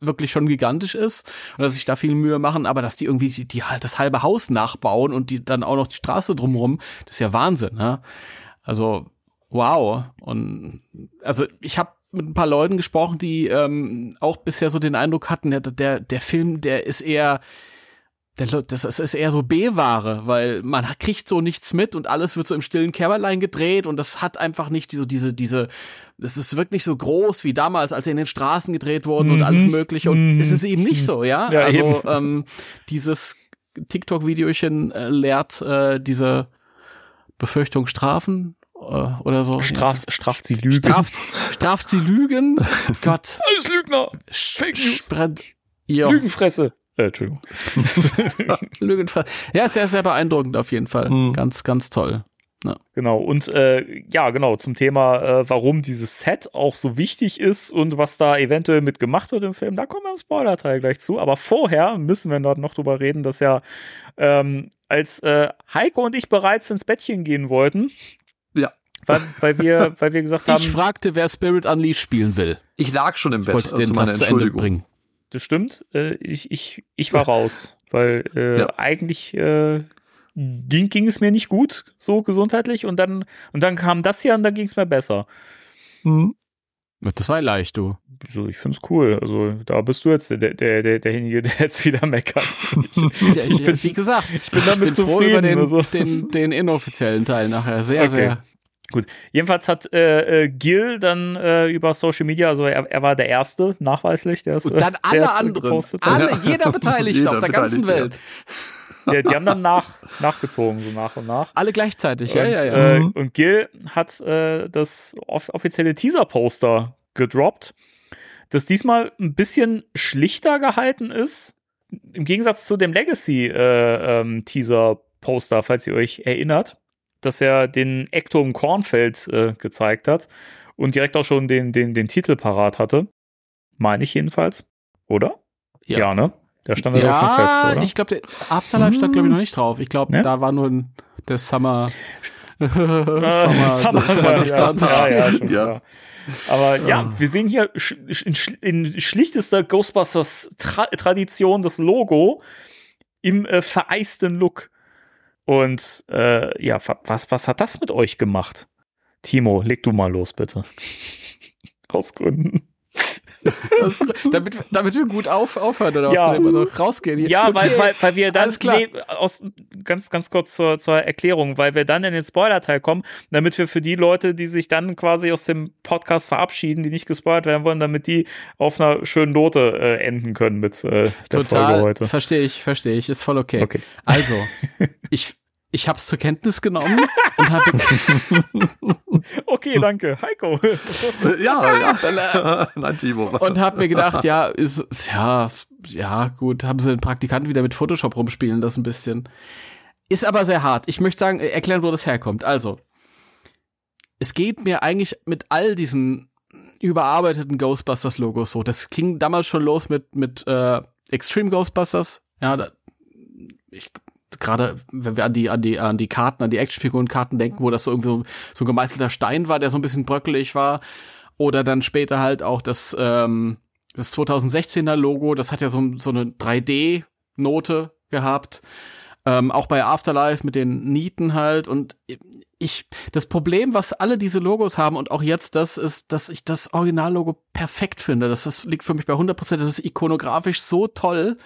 wirklich schon gigantisch ist und dass sich da viel Mühe machen, aber dass die irgendwie die, die halt das halbe Haus nachbauen und die dann auch noch die Straße drumherum, das ist ja Wahnsinn, ne? Also wow und also ich habe mit ein paar Leuten gesprochen, die ähm, auch bisher so den Eindruck hatten, der der, der Film, der ist eher der, das ist eher so B-Ware, weil man kriegt so nichts mit und alles wird so im stillen Kämmerlein gedreht und das hat einfach nicht so diese, diese, es ist wirklich so groß wie damals, als sie in den Straßen gedreht wurden und Mhm. alles mögliche und Mhm. es ist eben nicht so, ja. Ja, also eben. ähm, dieses TikTok-Videochen äh, lehrt äh, diese Befürchtung strafen oder so. Straft, straft sie Lügen. Straft, straft sie Lügen. Gott. Alles Lügner. Fake News. Ja, Lügenfresse. Äh, Entschuldigung. Lügenfrei. Ja, sehr, sehr beeindruckend auf jeden Fall. Mhm. Ganz, ganz toll. Genau, und äh, ja, genau, zum Thema, äh, warum dieses Set auch so wichtig ist und was da eventuell mit gemacht wird im Film, da kommen wir im Spoiler-Teil gleich zu. Aber vorher müssen wir dort noch drüber reden, dass ja, ähm, als äh, Heiko und ich bereits ins Bettchen gehen wollten, Ja. Weil, weil, wir, weil wir gesagt haben, Ich fragte, wer Spirit Unleashed spielen will. Ich lag schon im Ich Bett, wollte also den meine Satz zu Ende bringen. das stimmt, äh, ich, ich, ich war raus, weil äh, Ja. eigentlich äh, ging, ging es mir nicht gut, so gesundheitlich, und dann, und dann kam das hier und dann ging es mir besser. Mhm. Das war leicht, du. So, ich find's cool. Also, da bist du jetzt der, der, der, derjenige, der jetzt wieder meckert. Ich, Ja, ich, bin- wie gesagt, ich bin damit bin froh zufrieden. über den, also. den, den inoffiziellen Teil nachher. Sehr, Okay. sehr. Gut. Jedenfalls hat äh, äh, Gil dann äh, über Social Media, also er, er war der Erste, nachweislich, der es Und dann äh, der alle es, äh, anderen, gepostet alle, jeder beteiligt Jeder auf der ganzen Welt. Ja, die haben dann nach, nachgezogen, so nach und nach. Alle gleichzeitig, ja, und, ja, ja. Äh, Mhm. und Gil hat äh, das off offizielle Teaser-Poster gedroppt, das diesmal ein bisschen schlichter gehalten ist, im Gegensatz zu dem Legacy-Teaser-Poster, falls ihr euch erinnert, dass er den Ecto im Kornfeld äh, gezeigt hat und direkt auch schon den, den, den Titel parat hatte. Meine ich jedenfalls. Oder? Ja. ne? Der stand ja, auch schon Ja, fest, oder? ich glaube, der Afterlife stand, glaube ich, noch nicht drauf. Ich glaube, Ne? da war nur ein, der Summer. Äh, Summer, Summer 2020. Ja, ja, schon Ja. klar. Aber ja, wir sehen hier in, sch in schlichtester Ghostbusters-Tradition das Logo im äh, vereisten Look. Und äh, ja, was, was hat das mit euch gemacht? Timo, leg du mal los, bitte. Aus Gründen. Das, damit, damit wir gut auf, aufhören oder Ja. was rausgehen. hier? Ja, Okay. weil, weil, weil wir dann, nee, aus, ganz, ganz kurz zur, zur Erklärung, weil wir dann in den Spoiler-Teil kommen, damit wir für die Leute, die sich dann quasi aus dem Podcast verabschieden, die nicht gespoilert werden wollen, damit die auf einer schönen Note äh, enden können mit äh, der Folge Total, heute. verstehe ich, verstehe ich, ist voll okay. Okay. Also, ich, ich habe es zur Kenntnis genommen und habe Okay, danke. Heiko. Äh, Ja, ja. Nein, Timo. und hab mir gedacht, ja, ist, ist- ja, ja, gut, haben sie den Praktikanten wieder mit Photoshop rumspielen das ein bisschen. Ist aber sehr hart. Ich möchte sagen, äh, erklären, wo das herkommt. Also, es geht mir eigentlich mit all diesen überarbeiteten Ghostbusters-Logos so. Das ging damals schon los mit, mit äh, Extreme Ghostbusters. Ja, da, ich gerade wenn wir an die an die an die Karten, an die Actionfigurenkarten denken, wo das so irgendwie so, so ein gemeißelter Stein war, der so ein bisschen bröckelig war, oder dann später halt auch das ähm, das 2016er Logo, das hat ja so, so eine 3D Note gehabt. Ähm, auch bei Afterlife mit den Nieten halt und ich das Problem, was alle diese Logos haben und auch jetzt das ist, dass ich das Originallogo perfekt finde. Das, das liegt für mich bei 100 Prozent. Das ist ikonografisch so toll,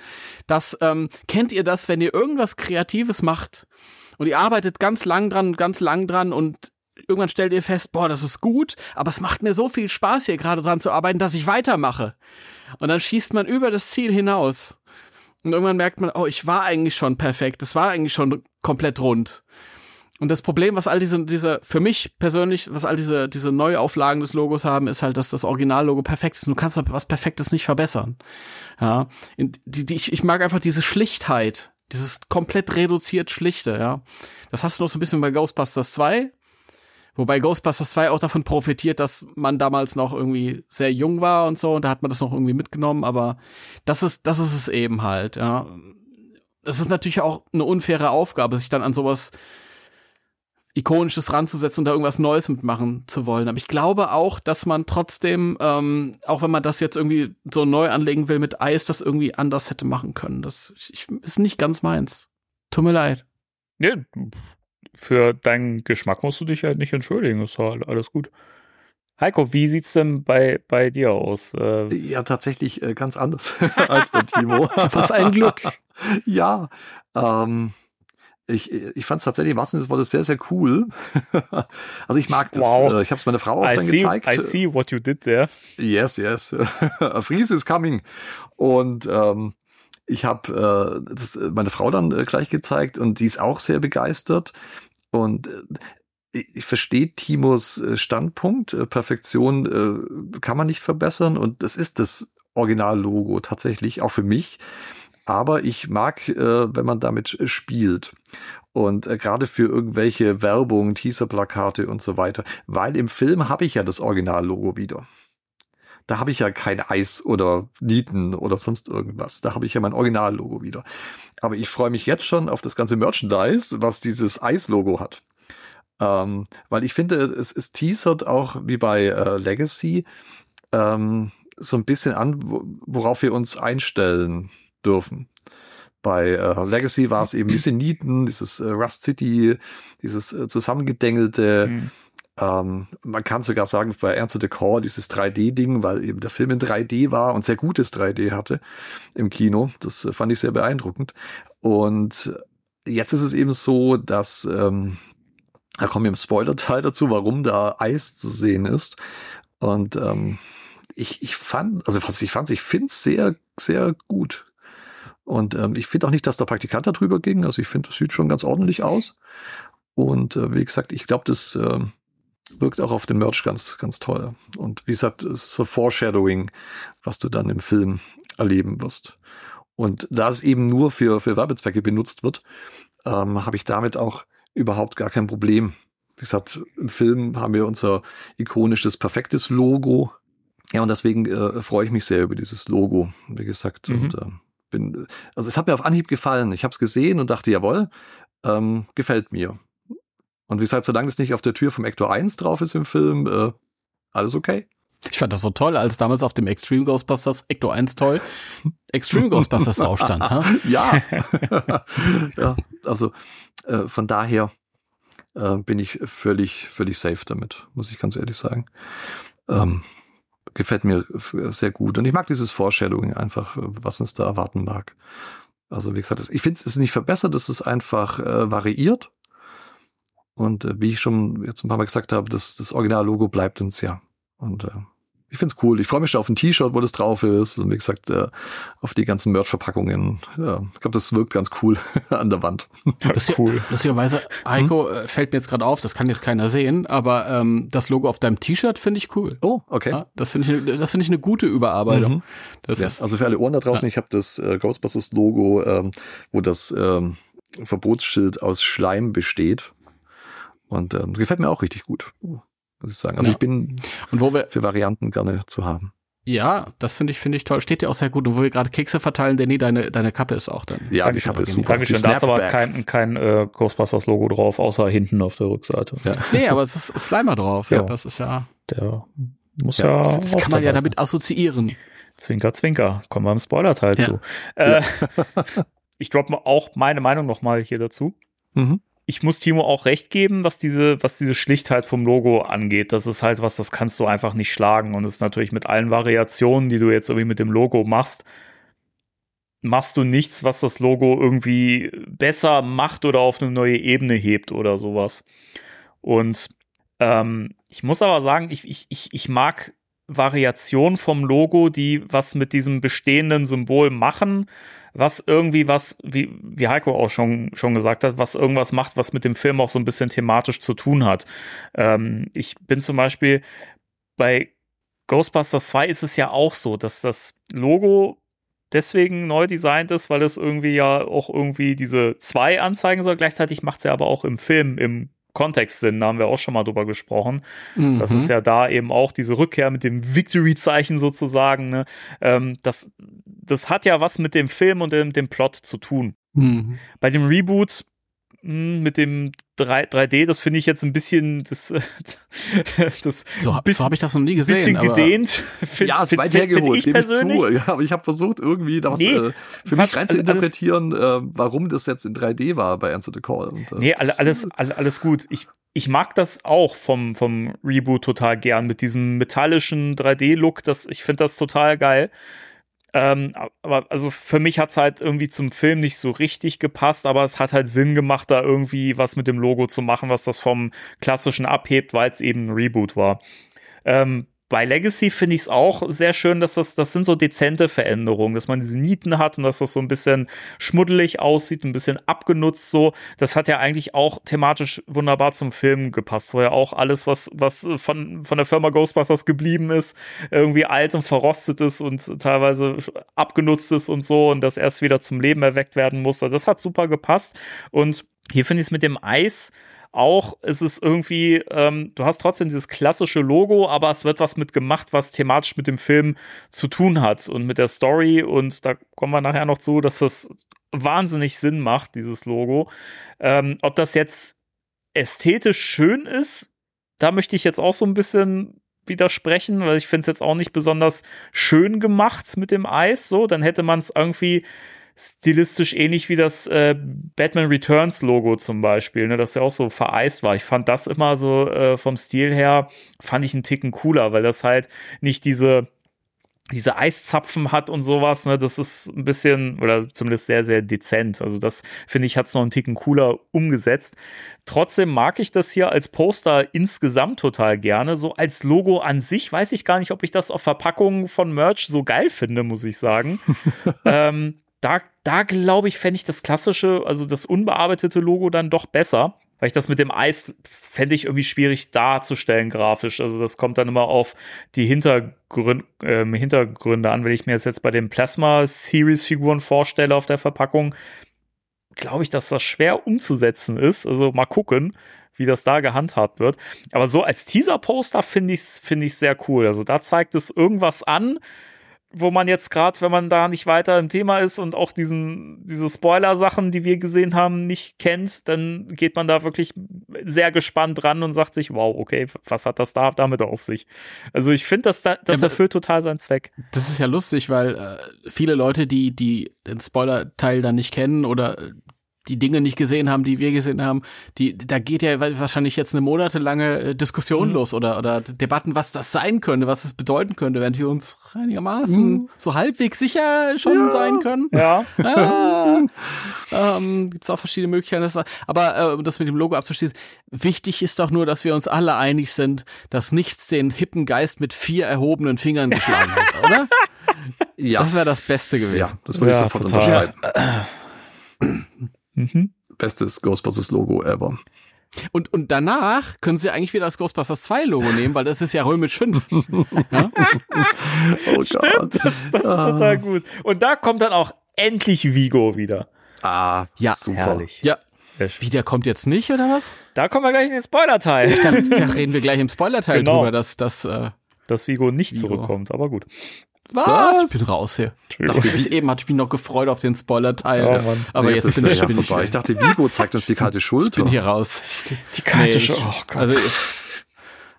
dass ähm, kennt ihr das, wenn ihr irgendwas Kreatives macht und ihr arbeitet ganz lang dran und ganz lang dran und irgendwann stellt ihr fest, boah, das ist gut, aber es macht mir so viel Spaß hier gerade dran zu arbeiten, dass ich weitermache. Und dann schießt man über das Ziel hinaus. Und irgendwann merkt man, oh, ich war eigentlich schon perfekt. Das war eigentlich schon komplett rund. Und das Problem, was all diese, diese, für mich persönlich, was all diese, diese Neuauflagen des Logos haben, ist halt, dass das Originallogo perfekt ist. Du kannst was Perfektes nicht verbessern. Ja. Die, die, ich, ich mag einfach diese Schlichtheit. Dieses komplett reduziert Schlichte, ja. Das hast du noch so ein bisschen bei Ghostbusters 2. Wobei Ghostbusters 2 auch davon profitiert, dass man damals noch irgendwie sehr jung war und so, und da hat man das noch irgendwie mitgenommen, aber das ist, das ist es eben halt, ja. Das ist natürlich auch eine unfaire Aufgabe, sich dann an sowas Ikonisches ranzusetzen und da irgendwas Neues mitmachen zu wollen. Aber ich glaube auch, dass man trotzdem, ähm, auch wenn man das jetzt irgendwie so neu anlegen will mit Eis, das irgendwie anders hätte machen können. Das ich, ist nicht ganz meins. Tut mir leid. Ja, für deinen Geschmack musst du dich halt nicht entschuldigen. Ist ja alles gut. Heiko, wie sieht's denn bei, bei dir aus? Äh, Ja, tatsächlich äh, ganz anders als bei Timo. Was ein Glück. ja, ähm, ich, ich fand es tatsächlich im wahrsten Sinne des Wortes sehr, sehr cool. also ich mag das. Wow. Äh, Ich habe es meiner Frau auch I, dann see, gezeigt. I see what you did there. Yes, yes. Freeze is coming. Und ähm, ich habe äh, das äh, meine Frau dann äh, gleich gezeigt und die ist auch sehr begeistert. Und äh, ich verstehe Timos äh, Standpunkt. Perfektion äh, kann man nicht verbessern und das ist das Originallogo tatsächlich, auch für mich. Aber ich mag, äh, wenn man damit spielt. Und äh, gerade für irgendwelche Werbung, Teaserplakate und so weiter. Weil im Film habe ich ja das Originallogo wieder. Da habe ich ja kein Eis oder Nieten oder sonst irgendwas. Da habe ich ja mein Originallogo wieder. Aber ich freue mich jetzt schon auf das ganze Merchandise, was dieses Eis-Logo hat. Ähm, weil ich finde, es, es teasert auch wie bei äh, Legacy ähm, so ein bisschen an, wo- worauf wir uns einstellen dürfen. Bei äh, Legacy war es eben diese Nieten, dieses äh, Rust City, dieses äh, zusammengedengelte, Hm. ähm, man kann sogar sagen, bei Answer the Call, dieses 3D-Ding, weil eben der Film in 3D war und sehr gutes 3D hatte im Kino. Das äh, fand ich sehr beeindruckend. Und jetzt ist es eben so, dass, ähm, da kommen wir im Spoiler-Teil dazu, warum da Eis zu sehen ist. Und ähm, ich, ich fand, also ich fand, ich finde es sehr, sehr gut. Und ähm, ich finde auch nicht, dass der Praktikant da drüber ging. Also ich finde, das sieht schon ganz ordentlich aus. Und äh, wie gesagt, ich glaube, das äh, wirkt auch auf den Merch ganz, ganz toll. Und wie gesagt, es ist so Foreshadowing, was du dann im Film erleben wirst. Und da es eben nur für, für Werbezwecke benutzt wird, ähm, habe ich damit auch überhaupt gar kein Problem. Wie gesagt, im Film haben wir unser ikonisches, perfektes Logo. Ja, und deswegen äh, freue ich mich sehr über dieses Logo, wie gesagt. Mhm. Und äh, bin, also es hat mir auf Anhieb gefallen. Ich habe es gesehen und dachte, jawohl, ähm, gefällt mir. Und wie gesagt, solange es nicht auf der Tür vom Ector 1 drauf ist im Film, äh, alles okay. Ich fand das so toll, als damals auf dem Extreme Ghostbusters Ecto 1 toll Extreme Ghostbusters drauf stand. Ha? ja. ja, also äh, von daher äh, bin ich völlig, völlig safe damit, muss ich ganz ehrlich sagen. Ähm, gefällt mir sehr gut. Und ich mag dieses Foreshadowing einfach, was uns da erwarten mag. Also wie gesagt, ich finde es ist nicht verbessert, es ist einfach äh, variiert. Und äh, wie ich schon jetzt ein paar Mal gesagt habe, das, das Original-Logo bleibt uns ja. Und äh, ich find's cool. Ich freue mich schon auf ein T-Shirt, wo das drauf ist. Und wie gesagt, äh, auf die ganzen Merch-Verpackungen. Ja, ich glaube, das wirkt ganz cool an der Wand. Das ist cool. Lustigerweise, Heiko, hm? fällt mir jetzt gerade auf, das kann jetzt keiner sehen, aber ähm, das Logo auf deinem T-Shirt finde ich cool. Oh, okay. Ja, das finde ich, das finde ich eine gute Überarbeitung. Mhm. Das ja, ist, also für alle Ohren da draußen, ja. ich habe das äh, Ghostbusters-Logo, ähm, wo das ähm, Verbotsschild aus Schleim besteht. Und ähm, das gefällt mir auch richtig gut muss ich sagen. Also ja. ich bin und wo wir für Varianten gerne zu haben. Ja, das finde ich, finde ich toll. Steht dir auch sehr gut. Und wo wir gerade Kekse verteilen, Danny, deine, deine Kappe ist auch dann. Ja, die Kappe ist super. Dankeschön. Da ist aber kein, kein äh, Ghostbusters-Logo drauf, außer hinten auf der Rückseite. Ja. Nee, aber es ist Slimer drauf. Ja. Das ist ja. Der muss ja. ja das, das kann man ja damit assoziieren. Zwinker, zwinker. Kommen wir im Spoiler-Teil ja. zu. Äh, ich droppe auch meine Meinung nochmal hier dazu. Mhm ich muss Timo auch recht geben, was diese, was diese Schlichtheit vom Logo angeht. Das ist halt was, das kannst du einfach nicht schlagen. Und es ist natürlich mit allen Variationen, die du jetzt irgendwie mit dem Logo machst, machst du nichts, was das Logo irgendwie besser macht oder auf eine neue Ebene hebt oder sowas. Und ähm, ich muss aber sagen, ich, ich, ich, ich mag Variationen vom Logo, die was mit diesem bestehenden Symbol machen was irgendwie was, wie, wie Heiko auch schon, schon gesagt hat, was irgendwas macht, was mit dem Film auch so ein bisschen thematisch zu tun hat. Ähm, ich bin zum Beispiel bei Ghostbusters 2 ist es ja auch so, dass das Logo deswegen neu designt ist, weil es irgendwie ja auch irgendwie diese zwei anzeigen soll. Gleichzeitig macht es ja aber auch im Film, im Kontext sind. Da haben wir auch schon mal drüber gesprochen. Mhm. Das ist ja da eben auch diese Rückkehr mit dem Victory-Zeichen sozusagen. Ne? Ähm, das, das hat ja was mit dem Film und dem, dem Plot zu tun. Mhm. Bei dem Reboot mit dem 3, 3D, das finde ich jetzt ein bisschen das, das so, bisschen, so habe ich das noch nie gesehen. Bisschen gedehnt. Find, ja, es weit hergeholt, ich persönlich. Ich zu. Ja, aber ich habe versucht irgendwie da was nee, äh, für mich rein zu interpretieren, äh, warum das jetzt in 3D war bei Answer the Call. Und, äh, nee, alles, alles, alles gut. Ich, ich mag das auch vom, vom Reboot total gern mit diesem metallischen 3D-Look. Ich finde das total geil. Ähm, aber also für mich hat es halt irgendwie zum Film nicht so richtig gepasst, aber es hat halt Sinn gemacht, da irgendwie was mit dem Logo zu machen, was das vom klassischen abhebt, weil es eben ein Reboot war. Ähm, bei Legacy finde ich es auch sehr schön, dass das, das sind so dezente Veränderungen, dass man diese Nieten hat und dass das so ein bisschen schmuddelig aussieht, ein bisschen abgenutzt so. Das hat ja eigentlich auch thematisch wunderbar zum Film gepasst, wo ja auch alles, was, was von, von der Firma Ghostbusters geblieben ist, irgendwie alt und verrostet ist und teilweise abgenutzt ist und so und das erst wieder zum Leben erweckt werden muss. Das hat super gepasst und hier finde ich es mit dem Eis auch ist es irgendwie, ähm, du hast trotzdem dieses klassische Logo, aber es wird was mit gemacht, was thematisch mit dem Film zu tun hat und mit der Story. Und da kommen wir nachher noch zu, dass das wahnsinnig Sinn macht, dieses Logo. Ähm, ob das jetzt ästhetisch schön ist, da möchte ich jetzt auch so ein bisschen widersprechen, weil ich finde es jetzt auch nicht besonders schön gemacht mit dem Eis. So, dann hätte man es irgendwie stilistisch ähnlich wie das äh, Batman Returns Logo zum Beispiel, ne, das ja auch so vereist war. Ich fand das immer so äh, vom Stil her, fand ich einen Ticken cooler, weil das halt nicht diese diese Eiszapfen hat und sowas, ne, das ist ein bisschen, oder zumindest sehr, sehr dezent. Also das, finde ich, hat es noch einen Ticken cooler umgesetzt. Trotzdem mag ich das hier als Poster insgesamt total gerne. So als Logo an sich weiß ich gar nicht, ob ich das auf Verpackungen von Merch so geil finde, muss ich sagen. ähm, da, da glaube ich, fände ich das klassische, also das unbearbeitete Logo dann doch besser. Weil ich das mit dem Eis fände ich irgendwie schwierig darzustellen grafisch. Also das kommt dann immer auf die Hintergrün äh, Hintergründe an. Wenn ich mir das jetzt bei den Plasma-Series-Figuren vorstelle auf der Verpackung, glaube ich, dass das schwer umzusetzen ist. Also mal gucken, wie das da gehandhabt wird. Aber so als Teaser-Poster finde ich es find sehr cool. Also da zeigt es irgendwas an, wo man jetzt gerade, wenn man da nicht weiter im Thema ist und auch diesen, diese Spoiler-Sachen, die wir gesehen haben, nicht kennt, dann geht man da wirklich sehr gespannt dran und sagt sich, wow, okay, was hat das da damit auf sich? Also ich finde, das, da, das Ja, erfüllt total seinen Zweck. Das ist ja lustig, weil äh, viele Leute, die, die den Spoiler-Teil dann nicht kennen oder äh, die Dinge nicht gesehen haben, die wir gesehen haben, die, da geht ja wahrscheinlich jetzt eine monatelange äh, Diskussion los oder, oder Debatten, was das sein könnte, was es bedeuten könnte, während wir uns einigermaßen so halbwegs sicher schon sein können. Ja. Ah, ähm, Gibt es auch verschiedene Möglichkeiten. Das, aber äh, um das mit dem Logo abzuschließen, wichtig ist doch nur, dass wir uns alle einig sind, dass nichts den hippen Geist mit vier erhobenen Fingern geschlagen hat, oder? Ja, Das wäre das Beste ja gewesen. das würde ich Ja, sofort total. unterschreiben. Mhm. Bestes Ghostbusters-Logo ever. Und, und danach können sie eigentlich wieder das Ghostbusters 2 Logo nehmen, weil das ist ja römisch 5. ja? Oh Gott. Das, das ist total gut. Und da kommt dann auch endlich Vigo wieder. Ah, Ja, super. Herrlich. ja. Wie, der kommt jetzt nicht, oder was? Da kommen wir gleich in den Spoiler-Teil, Da, da reden wir gleich im Spoiler-Teil Genau. drüber, dass das, äh, dass Vigo nicht Vigo. zurückkommt, aber gut. Was? Ich bin raus hier. Entschuldigung. Bis eben hatte ich mich noch gefreut auf den Spoiler-Teil. Oh aber Nee, jetzt, ist bin ich, ja bin ich, vorbei. Ich dachte, Vigo zeigt uns die kalte Schulter. bin hier raus. Die kalte Nee, ich- Oh Gott. Also, ich,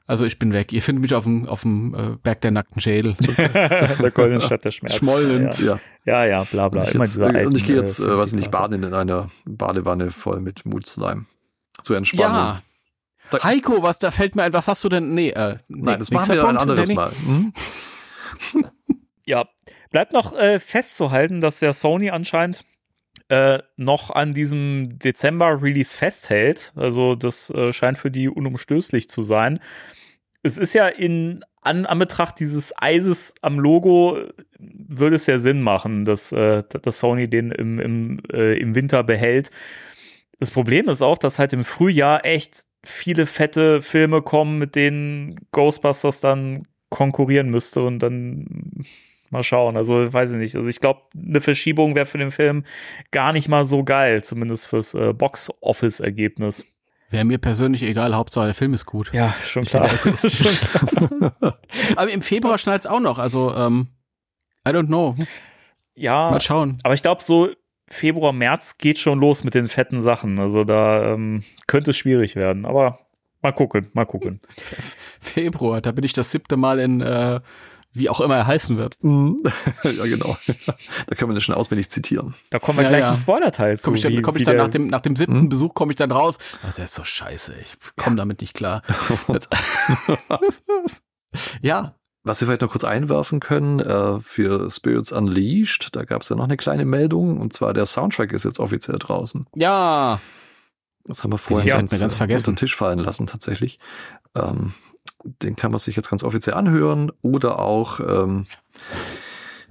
also ich bin weg. Ihr findet mich auf dem, auf dem äh, Berg der nackten Schädel. der goldenen Stadt der Schmerzen. Schmollend. Ja, ja. ja, ja bla bla. Und ich, jetzt, und ich gehe jetzt, äh, äh, weiß ich nicht, 50er. baden in einer Badewanne voll mit Mutslime. Zur Entspannung. Ja. Da- Heiko, was, da fällt mir ein, was hast du denn? Nee, äh, nee, Nein, das machen wir ein anderes Danny? Mal. Hm? Ja, bleibt noch äh, festzuhalten, dass der Sony anscheinend äh, noch an diesem Dezember-Release festhält. Also das äh, scheint für die unumstößlich zu sein. Es ist ja in an Anbetracht dieses Eises am Logo äh, würde es ja Sinn machen, dass, äh, dass Sony den im, im, äh, im Winter behält. Das Problem ist auch, dass halt im Frühjahr echt viele fette Filme kommen, mit denen Ghostbusters dann konkurrieren müsste und dann mal schauen. Also weiß ich nicht. Also ich glaube, eine Verschiebung wäre für den Film gar nicht mal so geil, zumindest fürs äh, Box-Office-Ergebnis. Wäre mir persönlich egal, Hauptsache der Film ist gut. Ja, schon klar. Aber im Februar schnallt es auch noch, also ähm, I don't know. ja, Mal schauen. aber ich glaube, so Februar, März geht schon los mit den fetten Sachen. Also da ähm, könnte es schwierig werden. Aber mal gucken, mal gucken. Februar, da bin ich das siebte Mal in, äh, wie auch immer er heißen wird. Mhm. ja, genau. da können wir das schon auswendig zitieren. Da kommen wir Ja, gleich ja. im Spoiler-Teil zu. Komm ich dann, wie- komm ich dann nach dem, nach dem siebten Besuch komme ich dann raus. Also, der ist so scheiße, ich komme damit nicht klar. Ja, Was wir vielleicht noch kurz einwerfen können, äh, für Spirits Unleashed, da gab es ja noch eine kleine Meldung, und zwar der Soundtrack ist jetzt offiziell draußen. ja. Das haben wir vorher hat ganz, mir ganz äh, vergessen. unter den Tisch fallen lassen, tatsächlich. Ähm, den kann man sich jetzt ganz offiziell anhören oder auch ähm,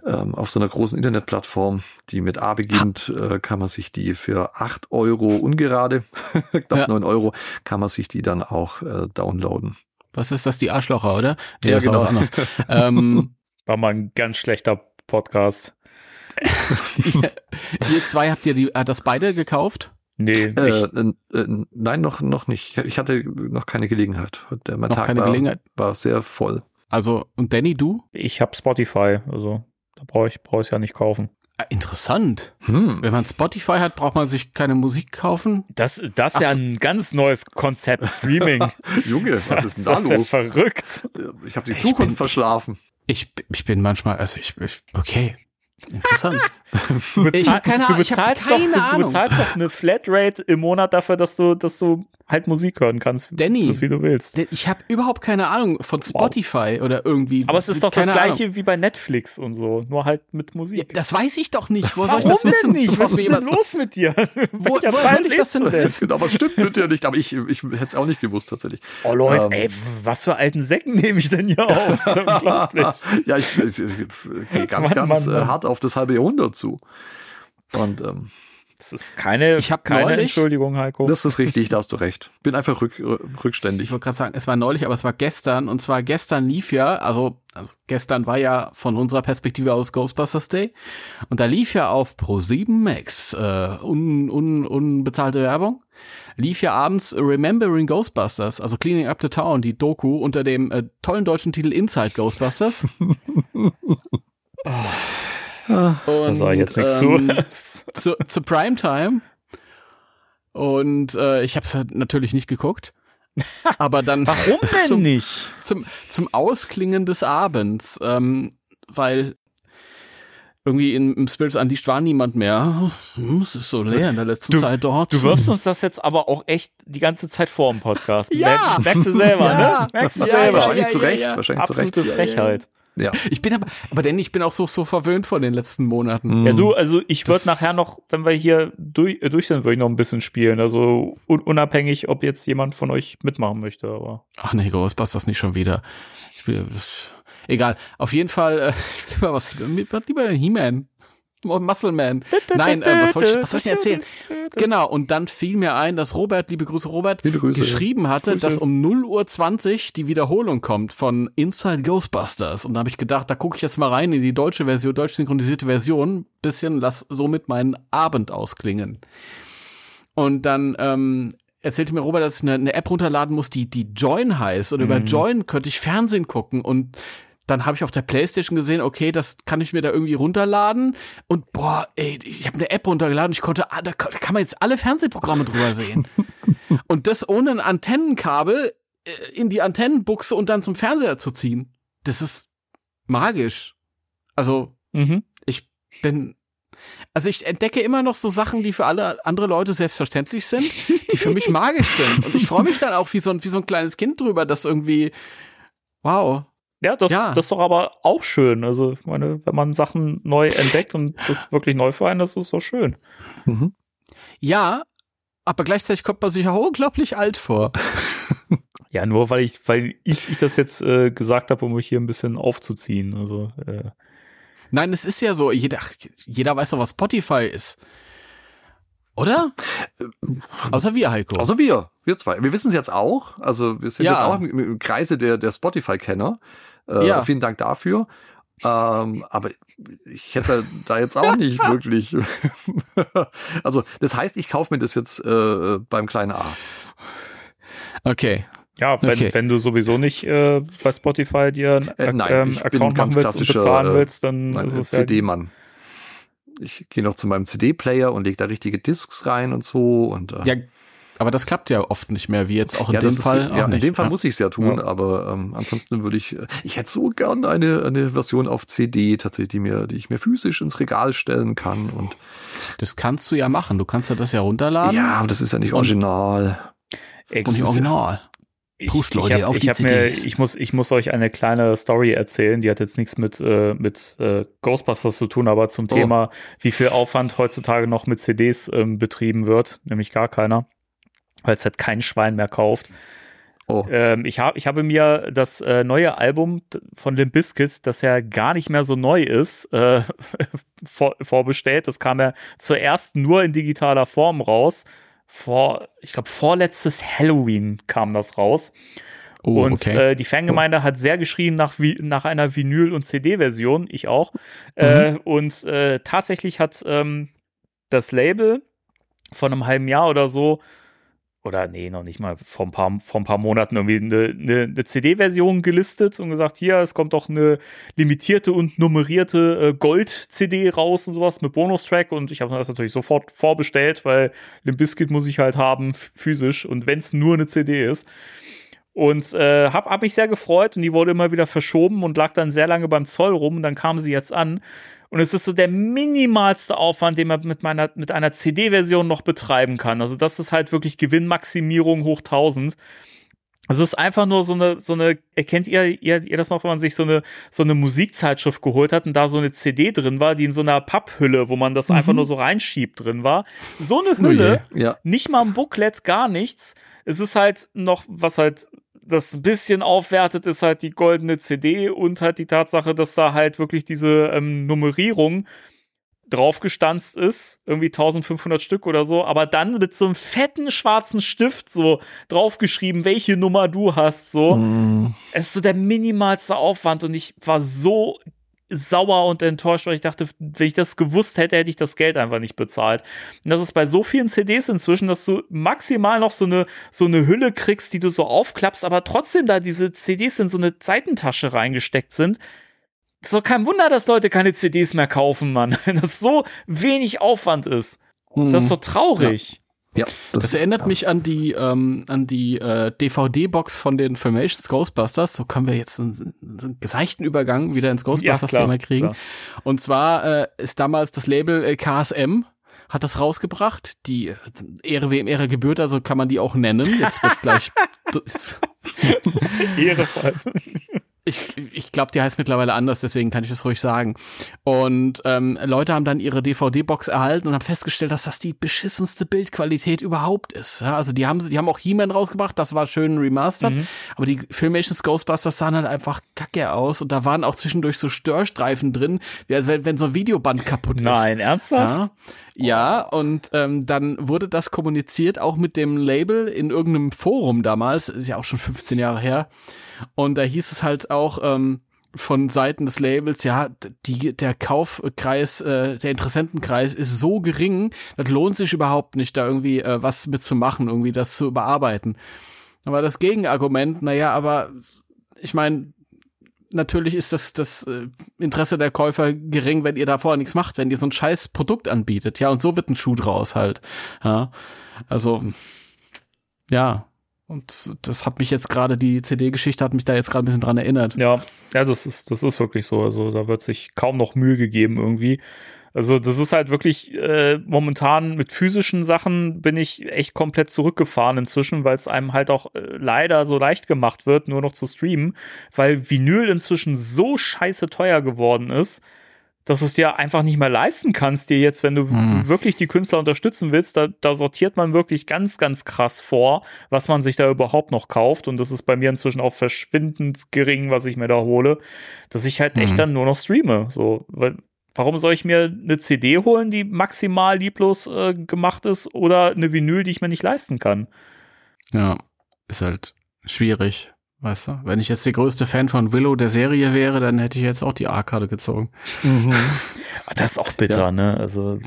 ähm, auf so einer großen Internetplattform, die mit A beginnt, äh, kann man sich die für 8 Euro ungerade, knapp Ja. 9 Euro, kann man sich die dann auch äh, downloaden. Was ist das, die Arschlocher, oder? Nee, Ja, das war genau. was anderes. ähm, War mal ein ganz schlechter Podcast. ihr, ihr zwei habt ihr die, hat das beide gekauft? Nee, Äh, ich, äh, nein, noch, noch nicht. Ich hatte noch keine Gelegenheit. Der, mein Noch Tag keine war, Gelegenheit? war sehr voll. Also, und Danny, du? ich habe Spotify. Also da brauche ich brauche ich ja nicht kaufen. Ah, interessant. Hm. Wenn man Spotify hat, braucht man sich keine Musik kaufen. Das, das ist Ach ja ein ganz neues Konzept, Streaming. Junge, was ist denn da das ist ja los? verrückt. Ich habe die Ich Zukunft bin- verschlafen. Ich, ich bin manchmal, also ich, ich okay. Interessant. Du, Ich bezahl- hab keine du ich bezahlst keine doch, du, du bezahlst doch eine Flatrate im Monat dafür, dass du, dass du halt Musik hören kannst, Danny. so viel du willst. Ich habe überhaupt keine Ahnung von Spotify oder irgendwie. Aber es ist doch das keine gleiche Ahnung. wie bei Netflix und so, nur halt mit Ja, Musik. das weiß ich doch nicht. Wo soll ich das wissen? denn nicht? Was Was ist denn los mit dir? Wo, Zeit soll ich das denn wissen? Genau, was stimmt mit dir nicht? Aber ich, ich hätte es auch nicht gewusst, tatsächlich. Oh Leute, Ähm. ey, was für alten Säcken nehme ich denn hier auf? Das ist ja unglaublich. ja, ich, ich, ich gehe ganz, Mann, ganz Mann, äh, Mann. hart auf das halbe Jahrhundert zu. Und ähm, Das ist keine, Ich hab keine neulich- Entschuldigung, Heiko. das ist richtig, da hast du recht. Bin einfach rück, rückständig. Ich wollte gerade sagen, es war neulich, aber es war gestern. Und zwar gestern lief ja, also, also gestern war ja von unserer Perspektive aus Ghostbusters Day. Und da lief ja auf Pro7 Max, äh, un, un, unbezahlte Werbung, lief ja abends Remembering Ghostbusters, also Cleaning Up the Town, die Doku unter dem äh, tollen deutschen Titel Inside Ghostbusters. da sage ich jetzt nichts ähm, zu. zu, zu Primetime. Und äh, ich habe es natürlich nicht geguckt. Aber dann Warum denn zum, nicht? zum, zum Ausklingen des Abends, ähm, weil irgendwie in, im Spirits Unleashed war niemand mehr. Hm, Es ist so leer in der letzten Du- Zeit dort. Du wirfst uns das jetzt aber auch echt die ganze Zeit vor dem Podcast. Ja. Merkst, merkst du selber, Ja. ne? Merkst du Ja, selber. ja, wahrscheinlich ja, zu Recht. ja. Wahrscheinlich zu Recht. Absolute Frechheit. Ja. Ich bin aber, aber denn ich bin auch so, so verwöhnt von den letzten Monaten. Ja, du, also ich Das- würde nachher noch, wenn wir hier durch, äh, durch sind, würde ich noch ein bisschen spielen. Also un unabhängig, ob jetzt jemand von euch mitmachen möchte, aber. Ach nee, Ghostbusters nicht schon wieder. Ich will, egal. Auf jeden Fall, äh, lieber was, lieber He-Man. Oh, Muscle Man. Nein, äh, was wollte ich, was soll ich denn erzählen? Genau, und dann fiel mir ein, dass Robert, liebe Grüße Robert, Liebe Grüße. geschrieben hatte, Grüße. dass um 0 Uhr 20 die Wiederholung kommt von Inside Ghostbusters. Und da habe ich gedacht, da gucke ich jetzt mal rein in die deutsche Version, deutsch synchronisierte Version, bisschen lass somit meinen Abend ausklingen. Und dann ähm, erzählte mir Robert, dass ich eine, eine App runterladen muss, die, die Join heißt. Und über Join könnte ich Fernsehen gucken. Und dann habe ich auf der Playstation gesehen, okay, das kann ich mir da irgendwie runterladen. Und boah, ey, ich habe eine App runtergeladen. Ich konnte, ah, da kann man jetzt alle Fernsehprogramme drüber sehen. und das ohne ein Antennenkabel äh, in die Antennenbuchse und dann zum Fernseher zu ziehen. Das ist magisch. Also Mhm. ich bin, also ich entdecke immer noch so Sachen, die für alle andere Leute selbstverständlich sind, die für mich magisch sind. Und ich freue mich dann auch wie so, ein, wie so ein kleines Kind drüber, dass irgendwie, wow. Ja, das, Ja. das ist doch aber auch schön. Also, ich meine, wenn man Sachen neu entdeckt und das wirklich neu für einen, das ist doch schön. Mhm. Ja, aber gleichzeitig kommt man sich auch unglaublich alt vor. Ja, nur weil ich, weil ich, ich das jetzt äh, gesagt habe, um mich hier ein bisschen aufzuziehen. Also, äh, Nein, es ist ja so, jeder, jeder weiß doch, was Spotify ist. Oder? Außer wir, Heiko. Außer wir, wir zwei. Wir wissen es jetzt auch. Also wir sind Ja. jetzt auch im, im Kreise der, der Spotify-Kenner. Äh, Ja. Vielen Dank dafür. Ähm, aber ich hätte da jetzt auch nicht wirklich. also das heißt, ich kaufe mir das jetzt äh, beim kleinen A. okay. ja, wenn, Okay. wenn du sowieso nicht äh, bei Spotify dir einen Äh, nein, ähm, Account machen willst und bezahlen äh, willst, dann Nein, ist es ja CD-Mann. Ich gehe noch zu meinem CD-Player und lege da richtige Discs rein und so. Und, äh, Ja, aber das klappt ja oft nicht mehr, wie jetzt auch in ja, dem das Fall. Ist, auch ja, in nicht, dem Fall ja. muss ich es ja tun, Ja. aber ähm, ansonsten würde ich, äh, ich hätte so gern eine, eine Version auf CD tatsächlich, die mir, die ich mir physisch ins Regal stellen kann. Und Das kannst du ja machen. Du kannst ja das ja runterladen. ja, aber das ist ja nicht original. Ey, das ist- Original. Ich, Prost, ich Leute, hab, auf ich die hab mir, ich muss, ich muss euch eine kleine Story erzählen. Die hat jetzt nichts mit äh, mit äh, Ghostbusters zu tun, aber zum Oh. Thema, wie viel Aufwand heutzutage noch mit CDs ähm, betrieben wird, nämlich gar keiner, weil es halt kein Schwein mehr kauft. Oh, Ähm, ich habe, ich habe mir das äh, neue Album von Limp Bizkit, das ja gar nicht mehr so neu ist, äh, vor, vorbestellt. Das kam ja zuerst nur in digitaler Form raus. Vor, ich glaube, vorletztes Halloween kam das raus. Oh, und okay. äh, die Fangemeinde hat sehr geschrien nach, nach einer Vinyl- und CD-Version, ich auch. Äh, und äh, tatsächlich hat ähm, das Label von einem halben Jahr oder so, oder nee, noch nicht mal, vor ein paar, vor ein paar Monaten irgendwie eine, eine, eine CD-Version gelistet und gesagt, hier, es kommt doch eine limitierte und nummerierte äh, Gold-CD raus und sowas mit Bonustrack und ich habe das natürlich sofort vorbestellt, weil Limp Bizkit muss ich halt haben, physisch und wenn es nur eine CD ist. Und äh, hab, hab mich sehr gefreut und die wurde immer wieder verschoben und lag dann sehr lange beim Zoll rum und dann kam sie jetzt an. Und es ist so der minimalste Aufwand, den man mit meiner, mit einer CD-Version noch betreiben kann. Also das ist halt wirklich Gewinnmaximierung hoch 1000. Es ist einfach nur so eine, so eine, erkennt ihr, ihr, ihr das noch, wenn man sich so eine, so eine Musikzeitschrift geholt hat und da so eine CD drin war, die in so einer Papphülle, wo man das einfach nur so reinschiebt drin war. So eine Hülle, ja. nicht mal ein Booklet, gar nichts. Es ist halt noch, was halt das ein bisschen aufwertet, ist halt die goldene CD und halt die Tatsache, dass da halt wirklich diese ähm, Nummerierung draufgestanzt ist, irgendwie 1500 Stück oder so, aber dann mit so einem fetten schwarzen Stift so draufgeschrieben, welche Nummer du hast, so. Mm, Es ist so der minimalste Aufwand und ich war so sauer und enttäuscht, weil ich dachte, wenn ich das gewusst hätte, hätte ich das Geld einfach nicht bezahlt. Und das ist bei so vielen CDs inzwischen, dass du maximal noch so eine, so eine Hülle kriegst, die du so aufklappst, aber trotzdem da diese CDs in so eine Seitentasche reingesteckt sind. Ist doch kein Wunder, dass Leute keine CDs mehr kaufen, Mann. Wenn das so wenig Aufwand ist. Das ist doch traurig. Ja, Das, erinnert mich an die ähm, an die äh, DVD-Box von den Filmations Ghostbusters. So können wir jetzt einen, einen geseichten Übergang wieder ins Ghostbusters-Thema klar, kriegen. klar. Und zwar äh, ist damals das Label äh, KSM hat das rausgebracht. Die äh, Ehre wem Ehre gebührt, also kann man die auch nennen. Jetzt wird's gleich. Ehre vor allem. Ich ich glaube, die heißt mittlerweile anders, deswegen kann ich das ruhig sagen. Und ähm, Leute haben dann ihre DVD-Box erhalten und haben festgestellt, dass das die beschissenste Bildqualität überhaupt ist. Ja, also die haben die haben auch He-Man rausgebracht, das war schön remastered, aber die Filmations Ghostbusters sahen halt einfach kacke aus und da waren auch zwischendurch so Störstreifen drin, wie wenn, wenn so ein Videoband kaputt ist. Nein, ernsthaft? Ja, ja und ähm, dann wurde das kommuniziert auch mit dem Label in irgendeinem Forum damals, ist ja auch schon 15 Jahre her. Und da hieß es halt auch ähm, von Seiten des Labels, ja, die, der Kaufkreis, äh, der Interessentenkreis ist so gering, das lohnt sich überhaupt nicht, da irgendwie äh, was mitzumachen, irgendwie das zu überarbeiten. Aber das Gegenargument, naja, aber ich meine, natürlich ist das, das äh, Interesse der Käufer gering, wenn ihr da vorher nichts macht, wenn ihr so ein scheiß Produkt anbietet, ja, und so wird ein Schuh draus halt. Ja. Also, ja. Und das hat mich jetzt gerade, die CD-Geschichte hat mich da jetzt gerade ein bisschen dran erinnert. Ja, ja, das ist, das ist wirklich so. Also da wird sich kaum noch Mühe gegeben irgendwie. Also das ist halt wirklich äh, momentan mit physischen Sachen bin ich echt komplett zurückgefahren inzwischen, weil es einem halt auch äh, leider so leicht gemacht wird, nur noch zu streamen, weil Vinyl inzwischen so scheiße teuer geworden ist, dass du es dir einfach nicht mehr leisten kannst, dir jetzt, wenn du Hm. wirklich die Künstler unterstützen willst, da, da sortiert man wirklich ganz, ganz krass vor, was man sich da überhaupt noch kauft. Und das ist bei mir inzwischen auch verschwindend gering, was ich mir da hole, dass ich halt echt Mhm. dann nur noch streame. So, weil, warum soll ich mir eine CD holen, die maximal lieblos äh, gemacht ist, oder eine Vinyl, die ich mir nicht leisten kann? Ja, ist halt schwierig, weißt du? Wenn ich jetzt der größte Fan von Willow der Serie wäre, dann hätte ich jetzt auch die A-Karte gezogen. Ah, Das ist auch bitter, Ja. ne? Also,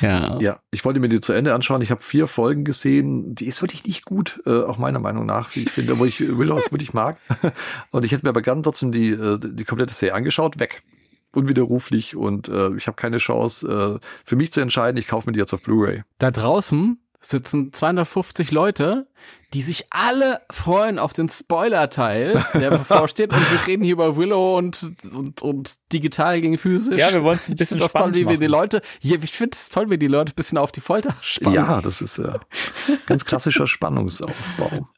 Ja. Ja, ich wollte mir die zu Ende anschauen. Ich habe vier Folgen gesehen. Die ist wirklich nicht gut, äh, auch meiner Meinung nach, wie ich finde, wo ich Willows wirklich mag. Und ich hätte mir aber gern trotzdem die, äh, die komplette Serie angeschaut. Weg. Unwiderruflich und äh, ich habe keine Chance, äh, für mich zu entscheiden. Ich kaufe mir die jetzt auf Blu-ray. Da draußen sitzen 250 Leute, die sich alle freuen auf den Spoiler-Teil, der bevorsteht. und wir reden hier über Willow und, und, und digital gegen physisch. Ja, wir wollen es ein Ich bisschen finde das toll, spannend wie wir die. Leute, ich finde es toll, wie die Leute ein bisschen auf die Folter spannen. Ja, das ist äh, ganz klassischer Spannungsaufbau.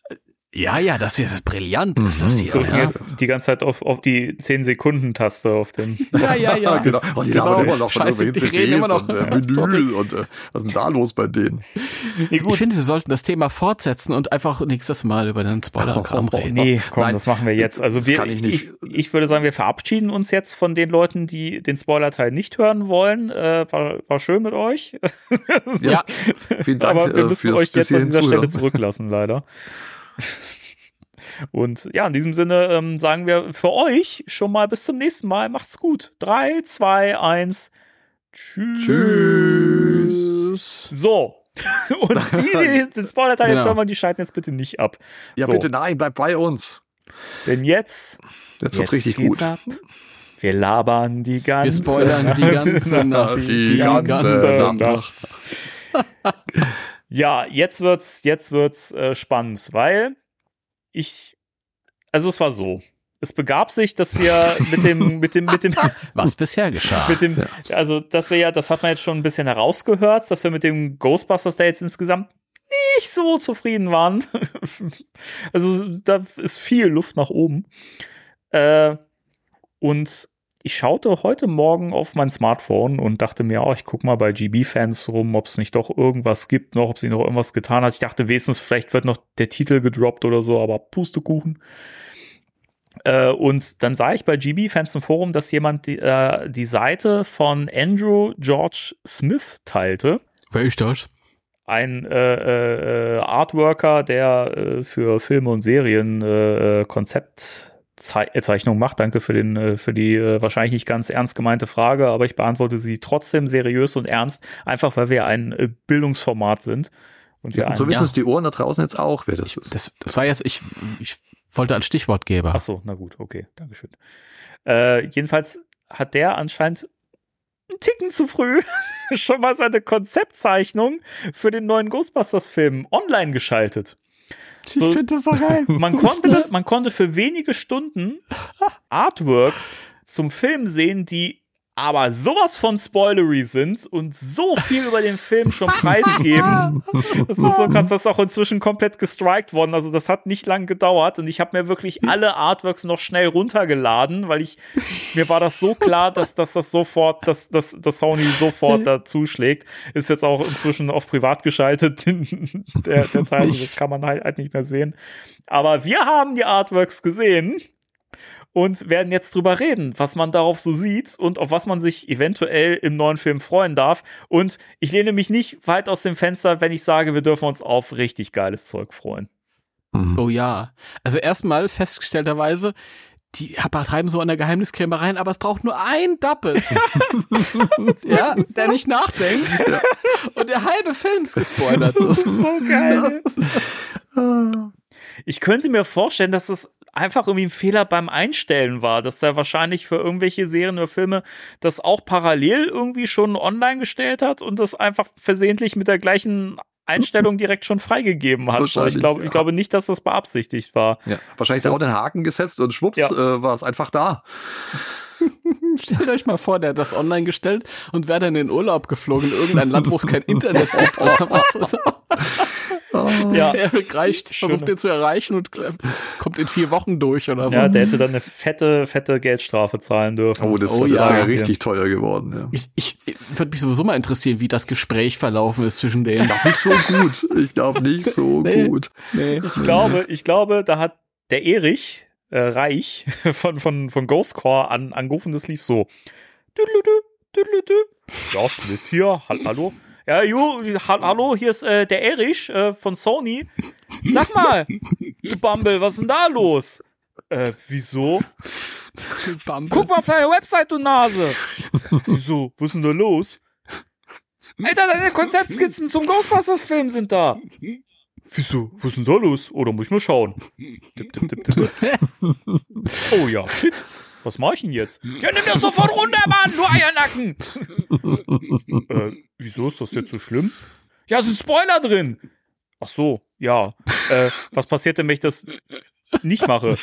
Ja, ja, das ist brillant, ist das hier. drücken Ja, jetzt die ganze Zeit auf, auf die 10-Sekunden-Taste auf den. ja, ja. ja. genau. Und die auch- immer noch von Scheiße, die reden immer noch. Und äh, Vinyl und äh, was ist denn da los bei denen? Nee, Ich finde, wir sollten das Thema fortsetzen und einfach nächstes Mal über den Spoiler-Kram Oh, oh, oh, reden. Nee, komm, Nein, das machen wir jetzt. Also das wir, kann ich nicht. Ich, ich würde sagen, wir verabschieden uns jetzt von den Leuten, die den Spoiler-Teil nicht hören wollen. Äh, war, war schön mit euch. Ja, Vielen Dank Aber wir äh, müssen euch jetzt an dieser Stelle zurücklassen, leider. Und ja, in diesem Sinne ähm, sagen wir für euch schon mal bis zum nächsten Mal. Macht's gut. Drei, zwei, eins. Tschüss. Tschüss. So. Und die, die den Spoiler-Teil jetzt Genau. hören wollen, die schalten jetzt bitte nicht ab. Ja, so. bitte nein, bleib bei uns. Denn jetzt Jetzt wird's Jetzt richtig gut. ab. Wir labern die ganze Wir spoilern die ganze Nacht. Die ganze Nacht. Ja, jetzt wird's, jetzt wird's äh, spannend, weil ich, also es war so. Es begab sich, dass wir mit dem, mit dem, mit dem, Was bisher geschah. mit dem, also dass wir ja, das hat man jetzt schon ein bisschen herausgehört, dass wir mit dem Ghostbusters da jetzt insgesamt nicht so zufrieden waren. also da ist viel Luft nach oben. Äh, und ich schaute heute Morgen auf mein Smartphone und dachte mir, oh, ich guck mal bei GB-Fans rum, ob es nicht doch irgendwas gibt noch, ob sie noch irgendwas getan hat. Ich dachte wenigstens, vielleicht wird noch der Titel gedroppt oder so, aber Pustekuchen. Äh, und dann sah ich bei GB-Fans im Forum, dass jemand die, äh, die Seite von Andrew George Smith teilte Wer ist das? ein äh, äh, Artworker, der äh, für Filme und Serien äh, äh, Konzeptzeichnung macht. Danke für den äh, für die äh, wahrscheinlich nicht ganz ernst gemeinte Frage, aber ich beantworte sie trotzdem seriös und ernst, einfach weil wir ein äh, Bildungsformat sind und wir Und so wissen ja. es die Ohren da draußen jetzt auch, wer das ist. Das, das war jetzt, ich, ich wollte als Stichwortgeber. Ach so, na gut, okay, Dankeschön. Äh, jedenfalls hat der anscheinend einen Ticken zu früh schon mal seine Konzeptzeichnung für den neuen Ghostbusters-Film online geschaltet. So- ich finde das so geil. Man konnte, man konnte für wenige Stunden Artworks zum Film sehen, die aber sowas von spoilery sind und so viel über den Film schon preisgeben. Das ist so krass, das ist auch inzwischen komplett gestrikt worden. Also das hat nicht lang gedauert und ich habe mir wirklich alle Artworks noch schnell runtergeladen, weil ich mir war das so klar, dass, dass das sofort, dass, dass, dass Sony sofort da zuschlägt. Ist jetzt auch inzwischen auf privat geschaltet, der, der Teil, also das kann man halt, halt nicht mehr sehen. Aber wir haben die Artworks gesehen und werden jetzt drüber reden, was man darauf so sieht und auf was man sich eventuell im neuen Film freuen darf. Und ich lehne mich nicht weit aus dem Fenster, wenn ich sage, wir dürfen uns auf richtig geiles Zeug freuen. Oh ja. Also erstmal festgestellterweise, die treiben so an der Geheimniskrämerei, aber es braucht nur ein Dappes. ja, der nicht nachdenkt. Und der halbe Film ist gespoilert. Das ist so geil. Ich könnte mir vorstellen, dass das einfach irgendwie ein Fehler beim Einstellen war, dass er wahrscheinlich für irgendwelche Serien oder Filme das auch parallel irgendwie schon online gestellt hat und das einfach versehentlich mit der gleichen Einstellung direkt schon freigegeben hat. Wahrscheinlich, Ich glaube, ja. glaube nicht, dass das beabsichtigt war. Ja, wahrscheinlich So. da auch den Haken gesetzt und schwupps Ja. äh, war es einfach da. Stellt euch mal vor, der hat das online gestellt und wäre dann in den Urlaub geflogen in irgendein Land, wo es kein Internet gibt. Oder was? Ja. Er reicht, Schöne. versucht den zu erreichen und kommt in vier Wochen durch oder so. Ja, der hätte dann eine fette, fette Geldstrafe zahlen dürfen. Oh, das, Oh das ist ja. ja richtig teuer geworden. Ja. Ich, ich, ich würde mich sowieso mal interessieren, wie das Gespräch verlaufen ist zwischen denen. Nicht so gut. Ich glaube nicht so Nee. gut. Nee. Ich glaube, ich glaube, da hat der Erich äh, Reich von, von, von Ghostcore an, angerufen, das lief so. Ja, Smith hier, hall- hallo. Ja, ju, ha hallo, hier ist äh, der Erich äh, von Sony. Sag mal, du Bumble, was ist denn da los? Äh, wieso? Guck mal auf deine Website, du Nase. Wieso? Was ist denn da los? Alter, deine Konzeptskizzen zum Ghostbusters-Film sind da. Wieso? Was ist denn da los? Oh, da muss ich mal schauen. Tipp, tipp, tipp. Oh ja, shit. Was mach ich denn jetzt? Ja, nimm das sofort runter, Mann, du Eiernacken. äh, wieso ist das jetzt so schlimm? Ja, es sind Spoiler drin. Ach so, ja. Äh, was passiert denn, wenn ich das nicht mache?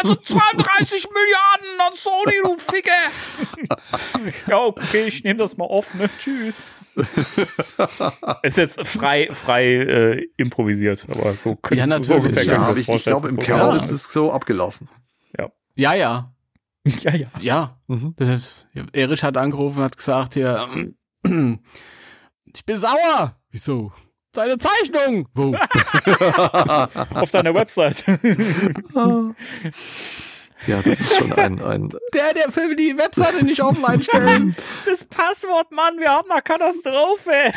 Also 32 Milliarden an Sony, du Ficke. ja, okay, ich nehme das mal auf, ne? Tschüss. Ist jetzt frei, frei äh, improvisiert, aber so könnte Ja, ich- natürlich. so ungefähr Ja, ich, ich glaube, im Kern so ist es so abgelaufen. Ja, ja. Ja, ja. Ja. Mhm. Das ist, Erich hat angerufen und hat gesagt hier, ich bin sauer. Wieso? Seine Zeichnung. Wo? Auf deiner Website. Ja, das ist schon ein, ein Der, der will die Webseite nicht offline stellen. Das Passwort, Mann, wir haben eine Katastrophe.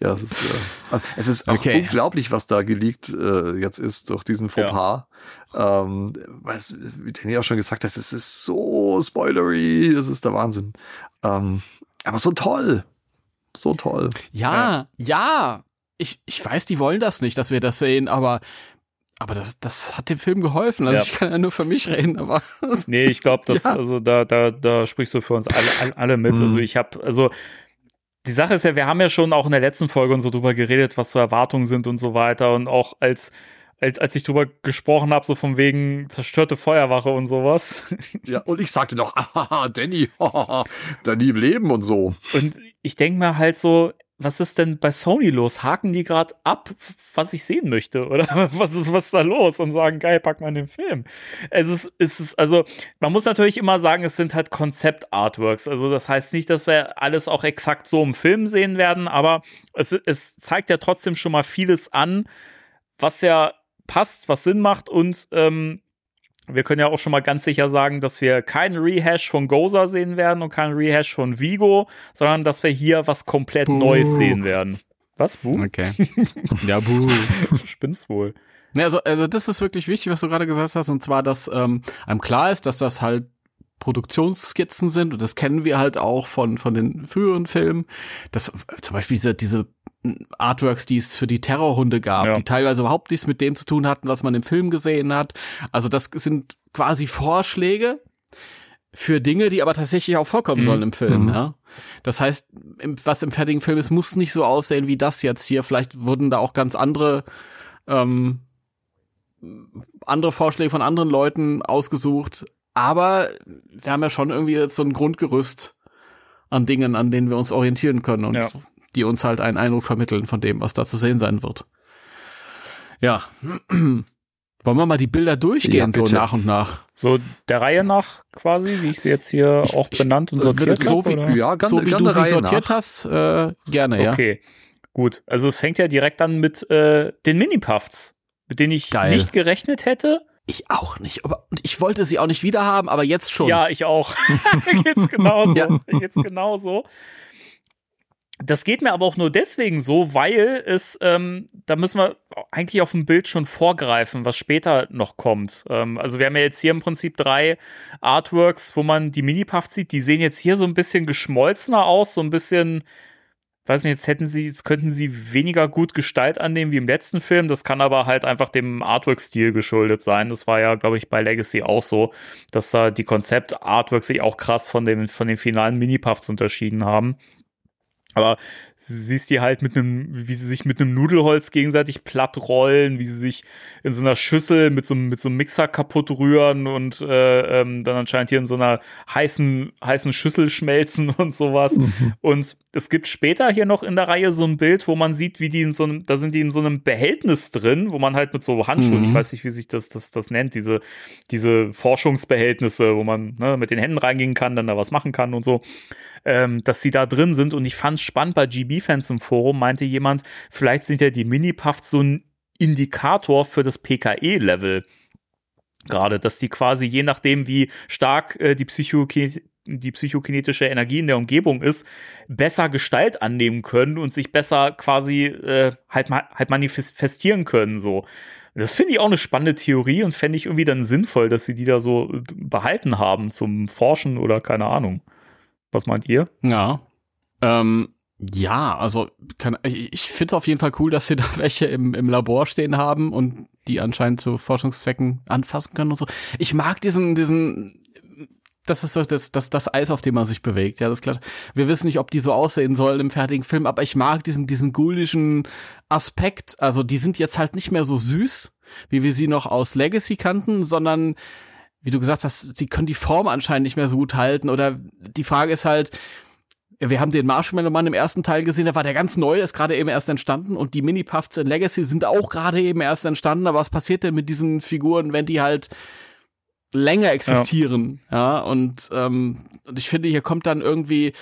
ja, es ist, äh, es ist auch Okay. unglaublich, was da geleakt äh, jetzt ist durch diesen Fauxpas. Ähm, was, wie Danny auch schon gesagt hat, es ist so spoilery, das ist der Wahnsinn. Ähm, aber so toll. So toll. Ja, ja. Ich, ich weiß, die wollen das nicht, dass wir das sehen, aber, aber das, das hat dem Film geholfen. Also Ja. ich kann ja nur für mich reden, aber Nee, ich glaube, dass, Ja. also da, da, da sprichst du für uns alle, alle, mit. Mhm. Also ich habe, also die Sache ist ja, wir haben ja schon auch in der letzten Folge und so drüber geredet, was so Erwartungen sind und so weiter. Und auch als, als, als ich drüber gesprochen habe, so von wegen zerstörte Feuerwache und sowas. Ja, und ich sagte noch, haha, Danny, haha, Danny im Leben und so. Und ich denke mir halt so, was ist denn bei Sony los? Haken die gerade ab, was ich sehen möchte? Oder was, was ist da los? Und sagen, geil, pack mal in den Film. Es ist, es ist, also, man muss natürlich immer sagen, es sind halt Konzept-Artworks. Also, das heißt nicht, dass wir alles auch exakt so im Film sehen werden, aber es, es zeigt ja trotzdem schon mal vieles an, was ja passt, was Sinn macht und ähm, wir können ja auch schon mal ganz sicher sagen, dass wir keinen Rehash von Goza sehen werden und keinen Rehash von Vigo, sondern dass wir hier was komplett Buh. Neues sehen werden. Was, Bu? Okay. Ja, buh. Du spinnst wohl. Ne, also, also das ist wirklich wichtig, was du gerade gesagt hast, und zwar, dass ähm, einem klar ist, dass das halt Produktionsskizzen sind und das kennen wir halt auch von von den früheren Filmen. Das zum Beispiel diese diese Artworks, die es für die Terrorhunde gab, Ja. die teilweise überhaupt nichts mit dem zu tun hatten, was man im Film gesehen hat. Also das sind quasi Vorschläge. für Dinge, die aber tatsächlich auch vorkommen Mhm. sollen im Film. Mhm. Ja? Das heißt, im, was im fertigen Film ist, muss nicht so aussehen wie das jetzt hier. Vielleicht wurden da auch ganz andere ähm, andere Vorschläge von anderen Leuten ausgesucht. Aber wir haben ja schon irgendwie jetzt so ein Grundgerüst an Dingen, an denen wir uns orientieren können und Ja. Die uns halt einen Eindruck vermitteln von dem, was da zu sehen sein wird. Ja. Wollen wir mal die Bilder durchgehen, Ja, so nach und nach? So der Reihe nach quasi, wie ich sie jetzt hier auch benannt und sortiert so habe, wie, oder? Ja, ganz- so wie du sie Reihe sortiert nach. hast, äh, gerne, ja. Okay, gut. Also es fängt ja direkt an mit äh, den Mini-Puffs, mit denen ich Geil. nicht gerechnet hätte. Ich auch nicht, aber und ich wollte sie auch nicht wieder haben, aber jetzt schon. Ja, ich auch. geht's genauso. Ja. Geht's genauso. Das geht mir aber auch nur deswegen so, weil es, ähm, da müssen wir eigentlich auf dem Bild schon vorgreifen, was später noch kommt. Ähm, also wir haben ja jetzt hier im Prinzip drei Artworks, wo man die Mini-Puffs sieht. Die sehen jetzt hier so ein bisschen geschmolzener aus, so ein bisschen, weiß nicht, jetzt hätten sie, jetzt könnten sie weniger gut Gestalt annehmen wie im letzten Film. Das kann aber halt einfach dem Artwork-Stil geschuldet sein. Das war ja, glaube ich, bei Legacy auch so, dass da die Konzept-Artworks sich auch krass von, dem, von den finalen Mini-Puffs unterschieden haben. Aber du siehst die halt mit einem, wie sie sich mit einem Nudelholz gegenseitig platt rollen, wie sie sich in so einer Schüssel mit so, einem- mit so einem Mixer kaputt rühren und äh, ähm, dann anscheinend hier in so einer heißen, heißen Schüssel schmelzen und sowas. Und es gibt später hier noch in der Reihe so ein Bild, wo man sieht, wie die in so einem, da sind die in so einem Behältnis drin, wo man halt mit so Handschuhen, Mhm. ich weiß nicht, wie sich das, das, das nennt, diese, diese Forschungsbehältnisse, wo man ne, mit den Händen reingehen kann, dann da was machen kann und so ähm, dass sie da drin sind. Und ich fand es spannend, bei GB-Fans im Forum meinte jemand, vielleicht sind ja die Mini-Puffs so ein Indikator für das PKE-Level. Gerade, dass die quasi je nachdem, wie stark äh, die, Psychokin die psychokinetische Energie in der Umgebung ist, besser Gestalt annehmen können und sich besser quasi äh, halt, ma halt manifestieren können. So. Das finde ich auch eine spannende Theorie und fände ich irgendwie dann sinnvoll, dass sie die da so äh, behalten haben zum Forschen oder keine Ahnung. Was meint ihr? Ja. Ähm, ja, also kann, ich, finde es auf jeden Fall cool, dass sie da welche im, im Labor stehen haben und die anscheinend zu Forschungszwecken anfassen können und so. Ich mag diesen, diesen, das ist doch das, das, das Eis, auf dem man sich bewegt. Ja, das ist klar. Wir wissen nicht, ob die so aussehen sollen im fertigen Film, aber ich mag diesen, diesen ghulischen Aspekt. Also die sind jetzt halt nicht mehr so süß, wie wir sie noch aus Legacy kannten, sondern wie du gesagt hast, sie können die Form anscheinend nicht mehr so gut halten. Oder die Frage ist halt, wir haben den Marshmallow Mann im ersten Teil gesehen, der war der ganz neu, der ist gerade eben erst entstanden. Und die Mini-Puffs in Legacy sind auch gerade eben erst entstanden, aber was passiert denn mit diesen Figuren, wenn die halt länger existieren? Ja, und, ähm, und ich finde, hier kommt dann irgendwie,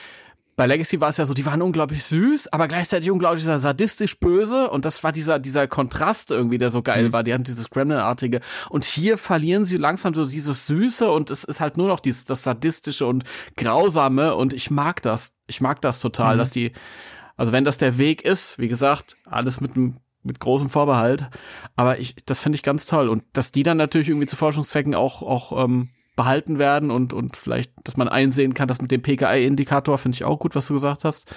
bei Legacy war es ja so, die waren unglaublich süß, aber gleichzeitig unglaublich sadistisch böse. Und das war dieser, dieser Kontrast irgendwie, der so geil Mhm. war, die haben dieses Gremlin-artige. Und hier verlieren sie langsam so dieses Süße und es ist halt nur noch dieses, das Sadistische und Grausame. Und ich mag das, ich mag das total, Mhm. dass die, also wenn das der Weg ist, wie gesagt, alles mit einem mit großem Vorbehalt, aber ich, das finde ich ganz toll. Und dass die dann natürlich irgendwie zu Forschungszwecken auch auch ähm, behalten werden und und vielleicht, dass man einsehen kann, das mit dem PKI-Indikator finde ich auch gut, was du gesagt hast.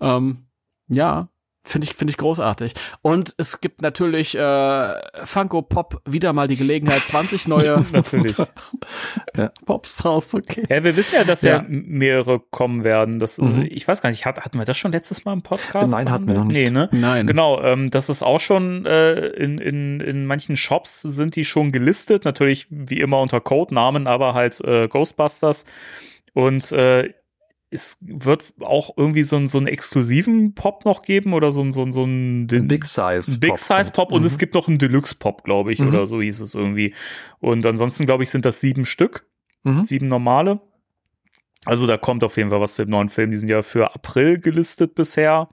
Ähm, ja, finde ich finde ich großartig. Und es gibt natürlich äh, Funko Pop wieder mal die Gelegenheit, 20 neue Natürlich. Popstars, okay. Ja, wir wissen ja, dass ja, Ja. mehrere kommen werden. Das, Mhm. Ich weiß gar nicht, hat, hatten wir das schon letztes Mal im Podcast? Nein, hatten wir noch nicht. Nee, ne? Nein. Genau, ähm, das ist auch schon äh, in, in, in manchen Shops sind die schon gelistet, natürlich wie immer unter Codenamen, aber halt äh, Ghostbusters. Und äh, es wird auch irgendwie so, einen- so einen exklusiven Pop noch geben oder so, einen- so, einen- so Ein Big Size. ein Big Size Pop und Mhm. es gibt noch einen Deluxe Pop, glaube ich, Mhm. oder so hieß es irgendwie. Und ansonsten, glaube ich, sind das sieben Stück, Mhm. sieben normale. Also da kommt auf jeden Fall was zu dem neuen Film. Die sind ja für April gelistet bisher.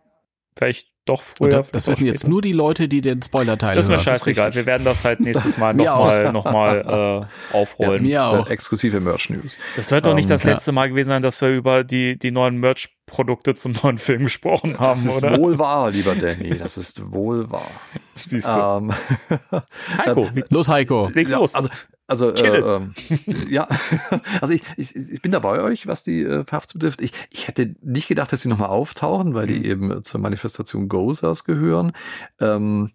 Vielleicht doch früher. Und das, auch wissen jetzt nur die Leute, die den Spoiler-Teil Das ist mir scheißegal. Wir werden das halt nächstes Mal Mir nochmal noch mal, äh, aufrollen. mir auch. Äh, exklusive Merch-News. das wird doch nicht Ähm, das ja. letzte Mal gewesen sein, dass wir über die, die neuen Merch-Produkte zum neuen Film gesprochen haben, Das ist oder? wohl wahr, lieber Danny. Das ist wohl wahr. Siehst du. Ähm, Heiko, wie, Los, Heiko. leg ja, los. Also, also äh, ähm, ja, also ich, ich, ich bin da bei euch, was die äh, Puffs betrifft. Ich, ich hätte nicht gedacht, dass sie nochmal auftauchen, weil Mhm. die eben zur Manifestation Gozers gehören. Ähm,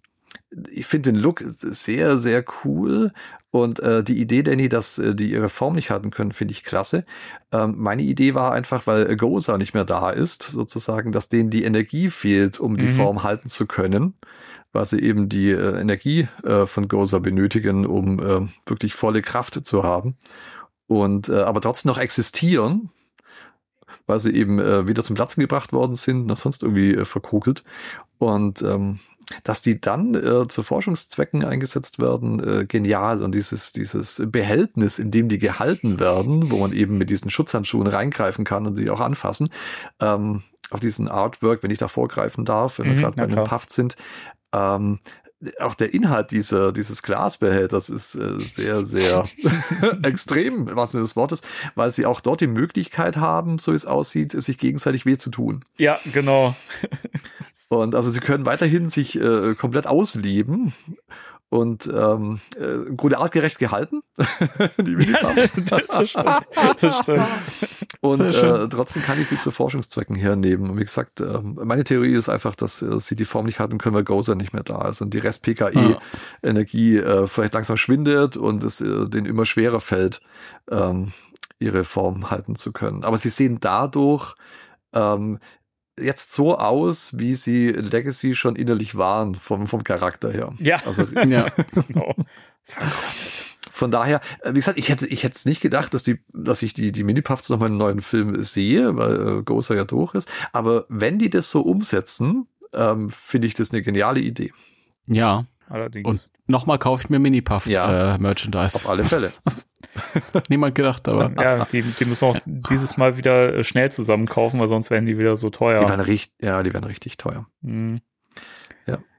ich finde den Look sehr, sehr cool Und äh, die Idee, Danny, dass äh, die ihre Form nicht halten können, finde ich klasse. Ähm, meine Idee war einfach, weil Goza nicht mehr da ist, sozusagen, dass denen die Energie fehlt, um die Mhm. Form halten zu können, weil sie eben die äh, Energie äh, von Goza benötigen, um äh, wirklich volle Kraft zu haben. Und äh, aber trotzdem noch existieren, weil sie eben äh, wieder zum Platzen gebracht worden sind, noch sonst irgendwie äh, verkokelt. Und ähm, dass die dann äh, zu Forschungszwecken eingesetzt werden, äh, genial. Und dieses, dieses Behältnis, in dem die gehalten werden, wo man eben mit diesen Schutzhandschuhen reingreifen kann und die auch anfassen, ähm, auf diesen Artwork, wenn ich da vorgreifen darf, wenn wir Mhm, gerade na bei einem. Paft sind, ähm, auch der Inhalt dieser, dieses Glasbehälters ist äh, sehr, sehr extrem, was des Wortes, weil sie auch dort die Möglichkeit haben, so wie es aussieht, sich gegenseitig weh zu tun. Ja, genau. Und also sie können weiterhin sich äh, komplett ausleben und ähm, äh, Grunde artgerecht gehalten, die Minipuffs. das stimmt. Das stimmt. Und äh, trotzdem kann ich sie zu Forschungszwecken hernehmen. Und wie gesagt, ähm, meine Theorie ist einfach, dass äh, sie die Form nicht halten können, weil Gozer nicht mehr da ist und die Rest-PKE-Energie äh, vielleicht langsam schwindet und es äh, denen immer schwerer fällt, ähm, ihre Form halten zu können. Aber sie sehen dadurch ähm, jetzt so aus, wie sie Legacy schon innerlich waren, vom, vom Charakter her. Ja, Also Ja. genau. Verrottet. von daher, äh, wie gesagt, ich hätte, ich hätte es nicht gedacht, dass die, dass ich die, die Minipuffs noch mal in einem neuen Film sehe, weil äh, Gozer ja durch ist. Aber wenn die das so umsetzen, ähm, finde ich das eine geniale Idee. ja. Allerdings. Und nochmal kaufe ich mir Minipuff Ja. äh, Merchandise. Auf alle Fälle. Niemand gedacht, aber. ja, die, die müssen auch dieses Mal wieder äh, schnell zusammen kaufen, weil sonst werden die wieder so Die teuer. werden richtig, ja, die werden richtig teuer. Mhm.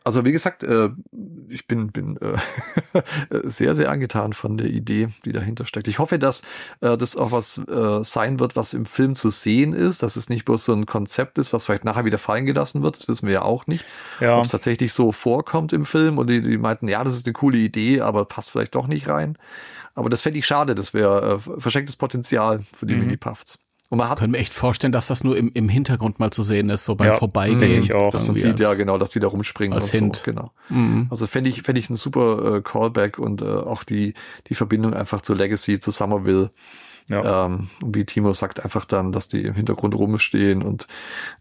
Also wie gesagt, äh, ich bin, bin äh, sehr, sehr angetan von der Idee, die dahinter steckt. Ich hoffe, dass äh, das auch was äh, sein wird, was im Film zu sehen ist, dass es nicht bloß so ein Konzept ist, was vielleicht nachher wieder fallen gelassen wird. Das wissen wir ja auch nicht. Ja, Ob es tatsächlich so vorkommt im Film und die, die meinten, ja, das ist eine coole Idee, aber passt vielleicht doch nicht rein. Aber das fände ich schade, das wäre äh, verschenktes Potenzial für die Mhm. Mini-Puffs. Und man hat Können wir echt vorstellen, dass das nur im, im Hintergrund mal zu sehen ist, so beim Ja, Vorbeigehen. ich auch. dass man sieht, ja als- genau, dass die da rumspringen als und Hint. so. Genau. Mhm. Also fände ich, fände ich ein super äh, Callback und äh, auch die, die Verbindung einfach zu Legacy, zu Somerville. ja. Ähm, und wie Timo sagt, einfach dann, dass die im Hintergrund rumstehen und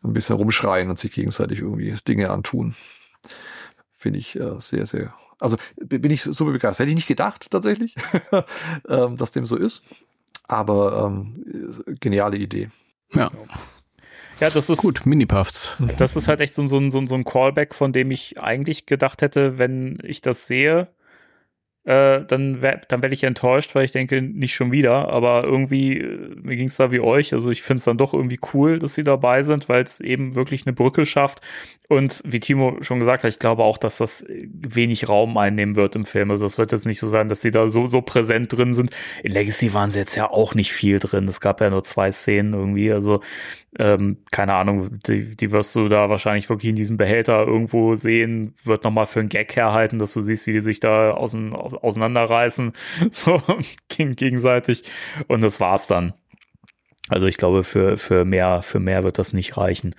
ein bisschen rumschreien und sich gegenseitig irgendwie Dinge antun. Finde ich äh, sehr, sehr. Also bin ich super begeistert. Hätte ich nicht gedacht, tatsächlich, ähm, dass dem so ist. Aber ähm, äh, geniale Idee. Ja, ja, das ist gut, Minipuffs. Das ist halt echt so, ein- so, ein- so, ein- so ein Callback, von dem ich eigentlich gedacht hätte, wenn ich das sehe, äh, dann wär, dann werde ich enttäuscht, weil ich denke, nicht schon wieder. Aber irgendwie, äh, mir ging es da wie euch. Also ich finde es dann doch irgendwie cool, dass sie dabei sind, weil es eben wirklich eine Brücke schafft. Und wie Timo schon gesagt hat, ich glaube auch, dass das wenig Raum einnehmen wird im Film. Also es wird jetzt nicht so sein, dass sie da so, so präsent drin sind. In Legacy waren sie jetzt ja auch nicht viel drin. Es gab ja nur zwei Szenen irgendwie. Also ähm, keine Ahnung, die, die wirst du da wahrscheinlich wirklich in diesem Behälter irgendwo sehen, wird nochmal für einen Gag herhalten, dass du siehst, wie die sich da außen, auseinanderreißen, so geg- gegenseitig. Und das war's dann. Also ich glaube, für, für mehr, für mehr wird das nicht reichen.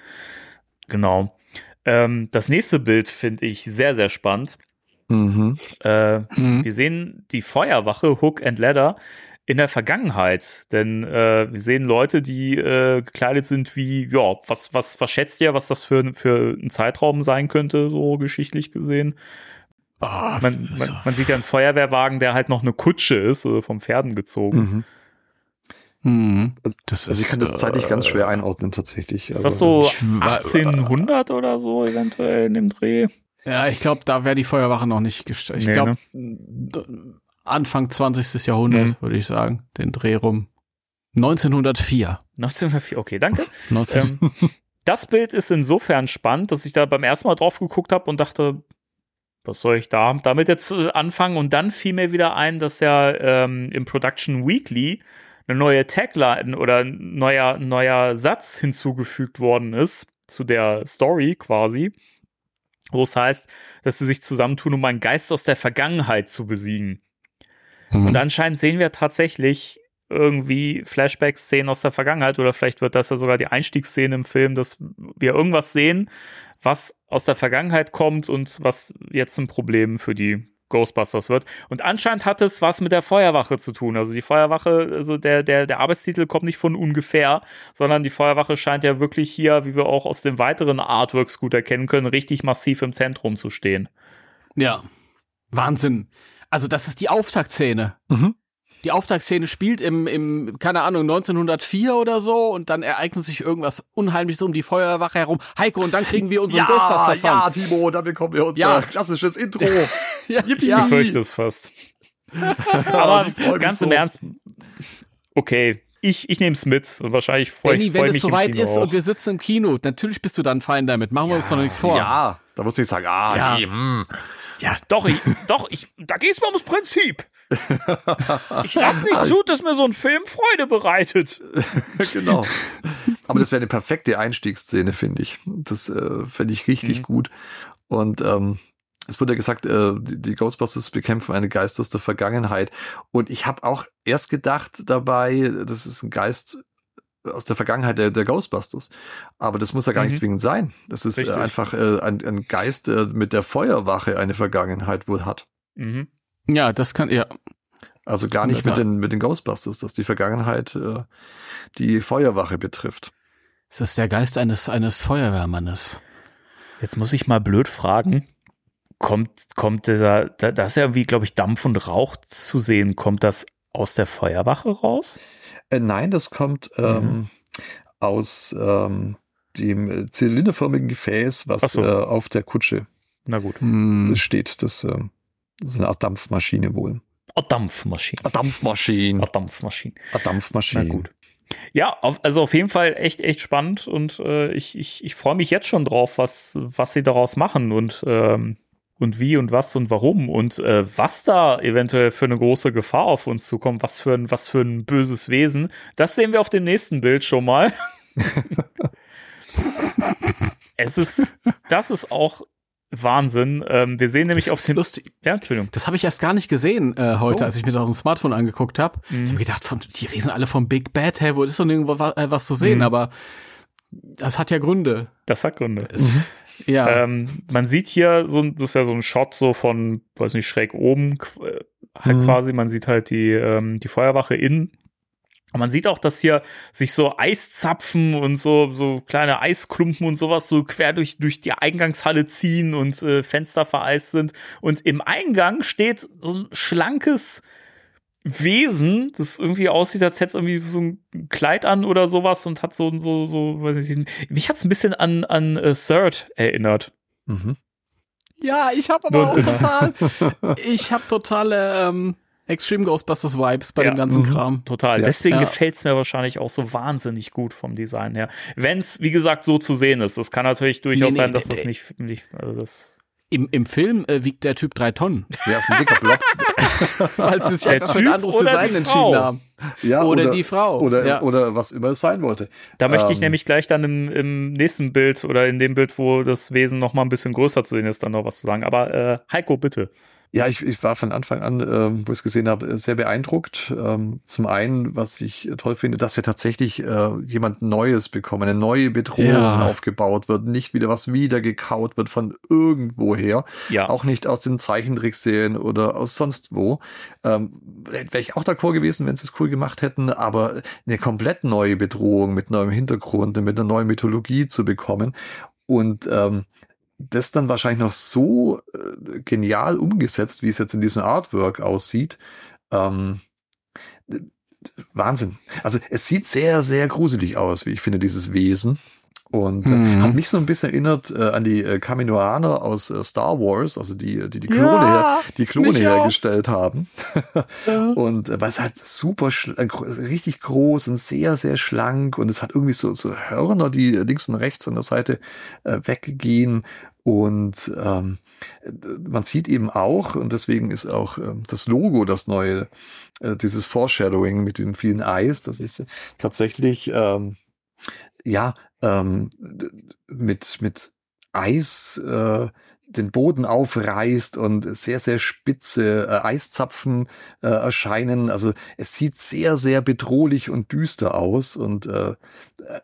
Genau. Ähm, das nächste Bild finde ich sehr, sehr spannend. Mhm. Äh, Mhm. wir sehen die Feuerwache Hook and Ladder in der Vergangenheit, denn äh, wir sehen Leute, die äh, gekleidet sind wie, ja, was, was, was schätzt ihr, was das für, für ein Zeitraum sein könnte, so geschichtlich gesehen? Ah, Man, man, man sieht ja einen Feuerwehrwagen, der halt noch eine Kutsche ist, also vom Pferden gezogen. Mhm. Mhm. Also- Das Also ich kann das äh, zeitlich ganz schwer einordnen tatsächlich. Ist Also, das so ich wa- 1800 oder so eventuell in dem Dreh? Ja, ich glaube, da wäre die Feuerwache noch nicht gestellt. Ich Nee, glaube, Anfang 20. Jahrhundert, Mhm. würde ich sagen, den Dreh rum. 1904. 1904, okay, danke. 19, ähm, das Bild ist insofern spannend, dass ich da beim ersten Mal drauf geguckt habe und dachte, was soll ich da damit jetzt äh, anfangen? Und dann fiel mir wieder ein, dass ja ähm, im Production Weekly eine neue Tagline oder ein neuer, neuer Satz hinzugefügt worden ist zu der Story quasi, wo es heißt, dass sie sich zusammentun, um einen Geist aus der Vergangenheit zu besiegen. Mhm. Und anscheinend sehen wir tatsächlich irgendwie Flashback-Szenen aus der Vergangenheit oder vielleicht wird das ja sogar die Einstiegsszene im Film, dass wir irgendwas sehen, was aus der Vergangenheit kommt und was jetzt ein Problem für die Ghostbusters wird. Und anscheinend hat es was mit der Feuerwache zu tun. Also die Feuerwache, also der, der, der Arbeitstitel kommt nicht von ungefähr, sondern die Feuerwache scheint ja wirklich hier, wie wir auch aus den weiteren Artworks gut erkennen können, richtig massiv im Zentrum zu stehen. Ja. Wahnsinn. Also das ist die Auftaktszene. Mhm. Die Auftaktszene spielt im, im, keine Ahnung, 1904 oder so und dann ereignet sich irgendwas Unheimliches um die Feuerwache herum. Heiko, und dann kriegen wir unseren Ghostbusters-Song. ja, Timo, da bekommen wir unser Ja. klassisches Intro. ja, Yippie. ja. Ich fürchte es fast. Aber mich ganz im so. Ernst, okay, ich, ich nehme es mit und wahrscheinlich freue ich wenn freu es mich im soweit ist auch. und wir sitzen im Kino, natürlich bist du dann fein damit. Machen wir uns doch nichts vor. Ja, da muss ich sagen, ah, Ja. nee, hm. Ja, doch, ich, doch, ich, da geht es mir ums Prinzip. Ich lasse nicht zu, dass mir so ein Film Freude bereitet. genau. Aber das wäre eine perfekte Einstiegsszene, finde ich. Das äh, fände ich richtig Mhm. gut. Und ähm, es wurde ja gesagt, äh, die, die Ghostbusters bekämpfen eine Geist aus der Vergangenheit. Und ich habe auch erst gedacht dabei, das ist ein Geist aus der Vergangenheit der, der Ghostbusters. Aber das muss ja gar nicht Mhm. zwingend sein. Das ist äh, Richtig. einfach äh, ein, ein Geist, der mit der Feuerwache eine Vergangenheit wohl hat. Mhm. Ja, das kann, ja. Also gar nicht mit den, mit den Ghostbusters, dass die Vergangenheit äh, die Feuerwache betrifft. Es ist der Geist eines, eines Feuerwehrmannes. Jetzt muss ich mal blöd fragen. Kommt, kommt dieser, da, ist ja irgendwie, glaube ich, Dampf und Rauch zu sehen. Kommt das aus der Feuerwache raus? Äh, nein, das kommt Mhm. ähm, aus ähm, dem äh, zylinderförmigen Gefäß, was so. äh, auf der Kutsche Na gut. Hm. steht. Das, ähm, das ist eine Art Dampfmaschine wohl. Oh, Dampfmaschine. Dampfmaschine. Oh, Dampfmaschine. Na Dampfmaschine. gut. Ja, auf, also auf jeden Fall echt, echt spannend und äh, ich, ich, ich freue mich jetzt schon drauf, was, was sie daraus machen und, ähm, und wie und was und warum und äh, was da eventuell für eine große Gefahr auf uns zukommt, was für ein, was für ein böses Wesen. Das sehen wir auf dem nächsten Bild schon mal. es ist, das ist auch Wahnsinn. Ähm, wir sehen nämlich Das auf dem, lustig. ja, Entschuldigung. Das habe ich erst gar nicht gesehen äh, heute, Oh. als ich mir das auf dem Smartphone angeguckt habe. Ich Mhm. habe gedacht, von, die reden alle vom Big Bad, hey, wo ist doch nirgendwo wa äh, was zu sehen, Mhm. aber das hat ja Gründe. Das hat Gründe. Es, Ja. Ähm, man sieht hier so, das ist ja so ein Shot so von, weiß nicht, schräg oben äh, halt Mhm. quasi. Man sieht halt die, ähm, die Feuerwache innen. Und man sieht auch, dass hier sich so Eiszapfen und so, so kleine Eisklumpen und sowas so quer durch, durch die Eingangshalle ziehen und äh, Fenster vereist sind. Und im Eingang steht so ein schlankes Wesen, das irgendwie aussieht, als hätte es irgendwie so ein Kleid an oder sowas und hat so, so, so, weiß ich nicht. Mich hat es ein bisschen an, an äh, Third erinnert. Mhm. ja, ich habe aber Nur- auch total, ich habe totale ähm, Extreme Ghostbusters Vibes bei Ja. dem ganzen Mhm. Kram. Total. Ja. Deswegen Ja. gefällt es mir wahrscheinlich auch so wahnsinnig gut vom Design her. Wenn es, wie gesagt, so zu sehen ist. Es kann natürlich durchaus Nee, nee, sein, dass der- das nicht, nicht also das Im, Im Film äh, wiegt der Typ drei Tonnen, Ja, ist ein dicker Blob. weil sie sich Der einfach für ein anderes oder Design entschieden haben. Ja, Oder die Frau. Oder, Ja. oder was immer es sein wollte. Da möchte ich Ähm, nämlich gleich dann im, im nächsten Bild oder in dem Bild, wo das Wesen noch mal ein bisschen größer zu sehen ist, dann noch was zu sagen. Aber äh, Heiko, bitte. Ja, ich, ich war von Anfang an, ähm, wo ich es gesehen habe, sehr beeindruckt. Ähm, zum einen, was ich toll finde, dass wir tatsächlich äh, jemand Neues bekommen, eine neue Bedrohung Ja. aufgebaut wird, nicht wieder was wiedergekaut wird von irgendwoher, Ja. auch nicht aus den Zeichentrickserien oder aus sonst wo. Ähm, Wäre ich auch d'accord gewesen, wenn sie es cool gemacht hätten, aber eine komplett neue Bedrohung mit neuem Hintergrund, mit einer neuen Mythologie zu bekommen und ähm, das dann wahrscheinlich noch so äh, genial umgesetzt, wie es jetzt in diesem Artwork aussieht. Ähm, Wahnsinn. Also es sieht sehr, sehr gruselig aus, wie ich finde, dieses Wesen. Und äh, Mhm. hat mich so ein bisschen erinnert äh, an die äh, Kaminoaner aus äh, Star Wars, also die, die die Klone, Ja, her, die Klone mich auch. hergestellt haben. Und äh, weil es halt super äh, richtig groß und sehr, sehr schlank und es hat irgendwie so, so Hörner, die links und rechts an der Seite äh, weggehen. Und ähm, äh, man sieht eben auch, und deswegen ist auch ähm, das Logo das neue, äh, dieses Foreshadowing mit den vielen Eyes, das ist tatsächlich, ähm, ja, ähm, mit, mit Eis äh, den Boden aufreißt und sehr, sehr spitze äh, Eiszapfen äh, erscheinen. Also es sieht sehr, sehr bedrohlich und düster aus und äh, äh,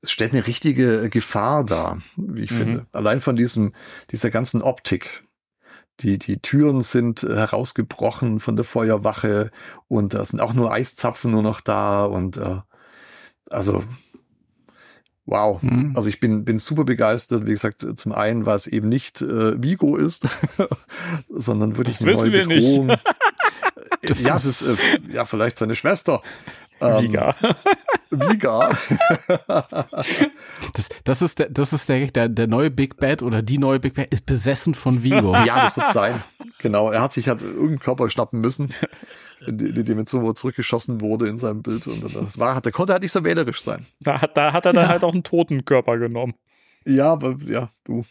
es stellt eine richtige Gefahr dar, wie ich Mhm. finde. Allein von diesem, dieser ganzen Optik, die, die Türen sind äh, herausgebrochen von der Feuerwache und da sind auch nur Eiszapfen nur noch da und äh, also wow. Mhm. Also ich bin, bin super begeistert. Wie gesagt, zum einen, weil es eben nicht äh, Vigo ist, sondern wirklich Das eine wissen neue wir nicht. Bedrohung. Das ja, es ist- ist äh, ja vielleicht seine Schwester. Ähm, Viga. Viga. Das, das ist, der, das ist der, der, der neue Big Bad oder die neue Big Bad ist besessen von Vigo. Ja, das wird sein. Genau, er hat sich halt irgendeinen Körper schnappen müssen, in die, die Dimension, wo er zurückgeschossen wurde in seinem Bild. Und dann war, der konnte halt nicht so wählerisch sein. Da hat, da hat er dann halt auch einen toten Körper genommen. Ja, aber ja, du.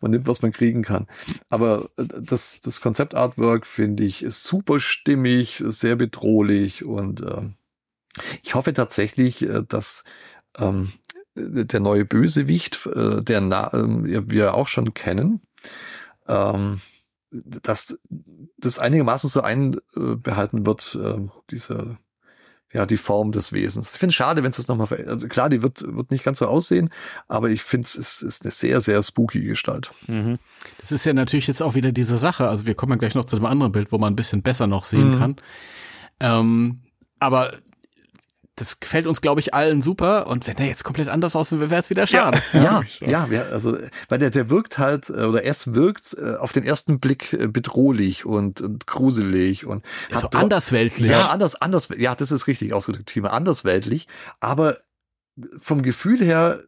Man nimmt, was man kriegen kann. Aber äh, das, das Konzeptartwork finde ich ist super stimmig, sehr bedrohlich und ähm, ich hoffe tatsächlich, äh, dass ähm, der neue Bösewicht, äh, der na, ja, wir auch schon kennen, ähm, dass das einigermaßen so einbehalten wird, äh, diese ja, die Form des Wesens. Ich finde es schade, wenn es das nochmal verändert. Also klar, die wird, wird nicht ganz so aussehen, aber ich finde es ist, ist eine sehr, sehr spooky Gestalt. Mhm. Das ist ja natürlich jetzt auch wieder diese Sache. Also wir kommen ja gleich noch zu einem anderen Bild, wo man ein bisschen besser noch sehen Mhm. kann. Ähm, aber das gefällt uns, glaube ich, allen super. Und wenn der jetzt komplett anders aussehen würde, wäre es wieder schade. Ja, ja, ja, also, weil der, der wirkt halt, äh, oder es wirkt äh, auf den ersten Blick äh, bedrohlich und, und gruselig und Ja, so andersweltlich. Ja, anders, anders, ja, das ist richtig ausgedrückt, Thema, andersweltlich, aber vom Gefühl her,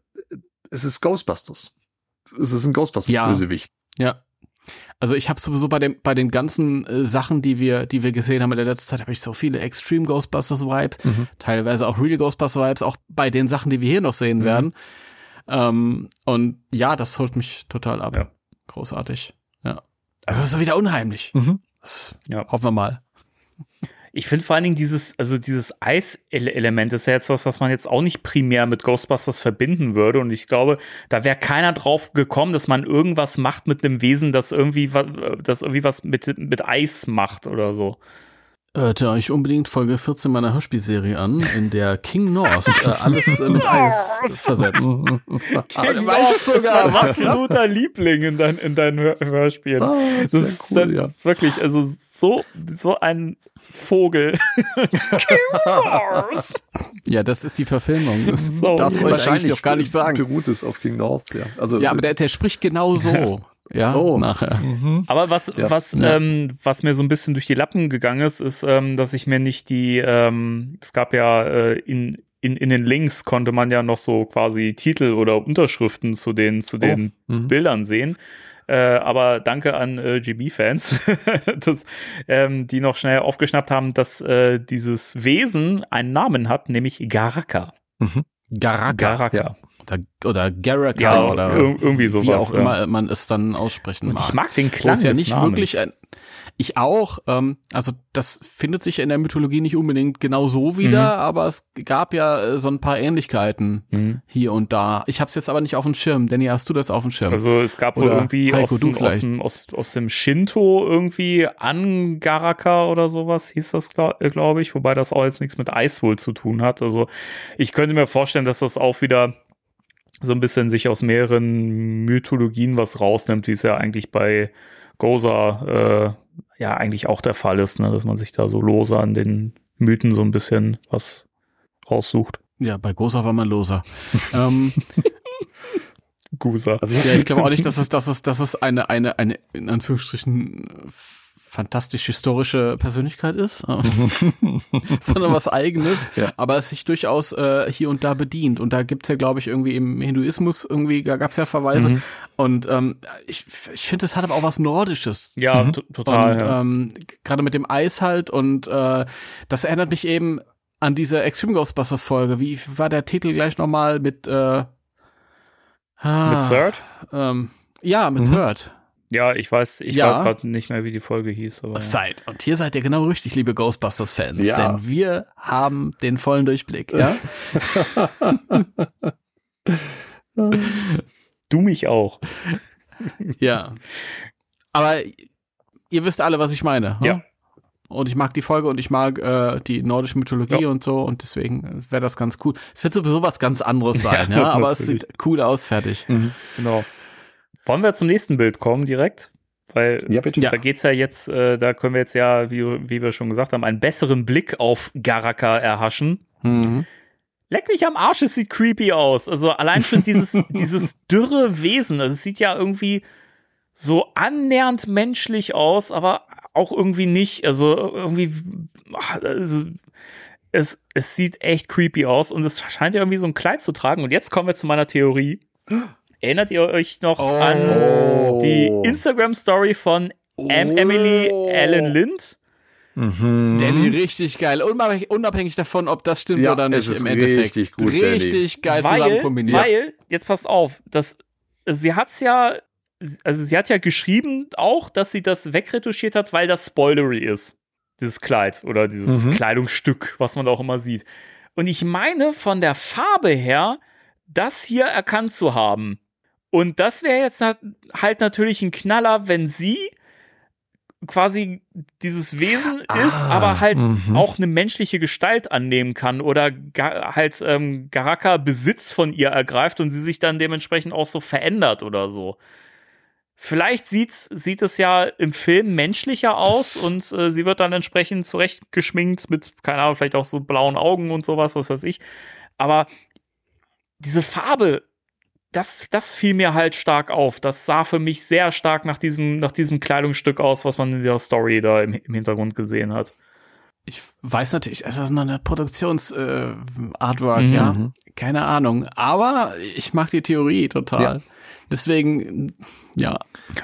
es ist Ghostbusters. Es ist ein Ja. Ghostbusters-Bösewicht. Ja. Also ich habe sowieso bei dem bei den ganzen äh, Sachen, die wir die wir gesehen haben in der letzten Zeit, habe ich so viele Extreme Ghostbusters Vibes, Mhm. teilweise auch Real Ghostbusters Vibes, auch bei den Sachen, die wir hier noch sehen Mhm. werden. Ähm, und ja, das holt mich total ab. Ja. Großartig. Ja. Also es ist so wieder unheimlich. Mhm. Das Ja. Hoffen wir mal. Ich finde vor allen Dingen dieses, also dieses Eis-Element ist ja jetzt was, was man jetzt auch nicht primär mit Ghostbusters verbinden würde. Und ich glaube, da wäre keiner drauf gekommen, dass man irgendwas macht mit einem Wesen, das irgendwie, das irgendwie was mit, mit Eis macht oder so. Hört ihr euch unbedingt Folge 14 meiner Hörspielserie an, in der King North äh, alles äh, mit Eis versetzt. Weißt es Das sogar, war ein was? absoluter Liebling in, dein, in deinen Hör Hörspielen. Ah, das sehr ist cool, ja. wirklich, also so, so ein Vogel. Ja, das ist die Verfilmung. Das So, darf euch eigentlich doch gar nicht sagen. beruht es auf King North, ja. Also, Ja, aber der, der spricht genau so. Ja, Oh. nachher. Mhm. Aber was, Ja. was, Ja. ähm, was mir so ein bisschen durch die Lappen gegangen ist, ist, ähm, dass ich mir nicht die, ähm, es gab ja äh, in, in, in den Links konnte man ja noch so quasi Titel oder Unterschriften zu den, zu den Mhm. Bildern sehen. Äh, aber danke an äh, GB-Fans, ähm, die noch schnell aufgeschnappt haben, dass äh, dieses Wesen einen Namen hat, nämlich Garaka. Garaka. Garaka. Ja. Oder, oder Garaka Ja, oder ir- irgendwie wie sowas, auch ja. immer man es dann aussprechen Und mag. ich mag den Wo Klang es ja nicht Namens. wirklich ein, ich auch, ähm, also das findet sich in der Mythologie nicht unbedingt genau so wieder, aber es gab ja äh, so ein paar Ähnlichkeiten Mhm. hier und da. Ich hab's jetzt aber nicht auf dem Schirm. Danny, hast du das auf dem Schirm? Also es gab wohl Oder irgendwie Heiko, aus, dem, aus, dem, aus, aus dem Shinto irgendwie Angaraka oder sowas hieß das, glaube glaub ich, wobei das auch jetzt nichts mit Eis wohl zu tun hat. Also ich könnte mir vorstellen, dass das auch wieder so ein bisschen sich aus mehreren Mythologien was rausnimmt, wie es ja eigentlich bei Goza äh, ja eigentlich auch der Fall ist, ne? dass man sich da so lose an den Mythen so ein bisschen was raussucht. ja, bei Gosa war man loser. ähm, Gusa. Also ich, Ja, ich glaube auch nicht, dass es, dass es, dass es eine, eine, eine, in Anführungsstrichen, fantastisch historische Persönlichkeit ist, sondern was eigenes, Ja. aber es sich durchaus äh, hier und da bedient. Und da gibt's ja, glaube ich, irgendwie im Hinduismus irgendwie, da gab's ja Verweise. Mhm. Und ähm, ich, ich finde, es hat aber auch was Nordisches. Ja, Mhm. to- total. Und ja. ähm, gerade mit dem Eis halt und äh, das erinnert mich eben an diese Extreme Ghostbusters Folge. Wie war der Titel gleich nochmal mit äh, ah, Mit Third? Ähm, ja, mit Mhm. Third. Ja, ich weiß, ich Ja. weiß gerade nicht mehr, wie die Folge hieß. Aber Seid. Und hier seid ihr genau richtig, liebe Ghostbusters-Fans, Ja. denn wir haben den vollen Durchblick. Ja? Du mich auch. ja. Aber ihr wisst alle, was ich meine. hm? Ja. Und ich mag die Folge und ich mag äh, die nordische Mythologie Ja. und so und deswegen wäre das ganz cool. Es wird sowieso was ganz anderes sein, Ja, ja, aber es sieht cool aus, fertig. Genau. Wollen wir zum nächsten Bild kommen direkt? Weil Ja, bitte. da geht's ja jetzt, äh, da können wir jetzt ja, wie, wie wir schon gesagt haben, einen besseren Blick auf Garaka erhaschen. Mhm. Leck mich am Arsch, es sieht creepy aus. Also allein schon dieses, dieses dürre Wesen. Also es sieht ja irgendwie so annähernd menschlich aus, aber auch irgendwie nicht. Also irgendwie, also es, es sieht echt creepy aus und es scheint ja irgendwie so ein Kleid zu tragen. Und jetzt kommen wir zu meiner Theorie. Erinnert ihr euch noch an Oh. die Instagram-Story von Em Emily Allen Lind? Mhm. Danny, richtig geil. Unabhängig, unabhängig davon, ob das stimmt Ja, oder nicht es ist im Endeffekt. richtig gut, Richtig geil zusammen weil, kombiniert. weil, jetzt passt auf, das, sie hat's ja, also sie hat ja geschrieben auch, dass sie das wegretuschiert hat, weil das spoilery ist. Dieses Kleid oder dieses Mhm. Kleidungsstück, was man da auch immer sieht. Und ich meine von der Farbe her, das hier erkannt zu haben. Und das wäre jetzt halt natürlich ein Knaller, wenn sie quasi dieses Wesen Ah, ist, aber halt mhm. auch eine menschliche Gestalt annehmen kann oder halt ähm, Garaka Besitz von ihr ergreift und sie sich dann dementsprechend auch so verändert oder so. Vielleicht sieht's, sieht es ja im Film menschlicher aus und äh, sie wird dann entsprechend zurechtgeschminkt mit, keine Ahnung, vielleicht auch so blauen Augen und sowas, was weiß ich. Aber diese Farbe, das, das fiel mir halt stark auf. Das sah für mich sehr stark nach diesem, nach diesem Kleidungsstück aus, was man in der Story da im, im Hintergrund gesehen hat. Ich weiß natürlich, es ist noch eine Produktions-Artwork, äh, Artwork, Mhm. ja. Keine Ahnung. Aber ich mag die Theorie total. Ja. Deswegen, ja.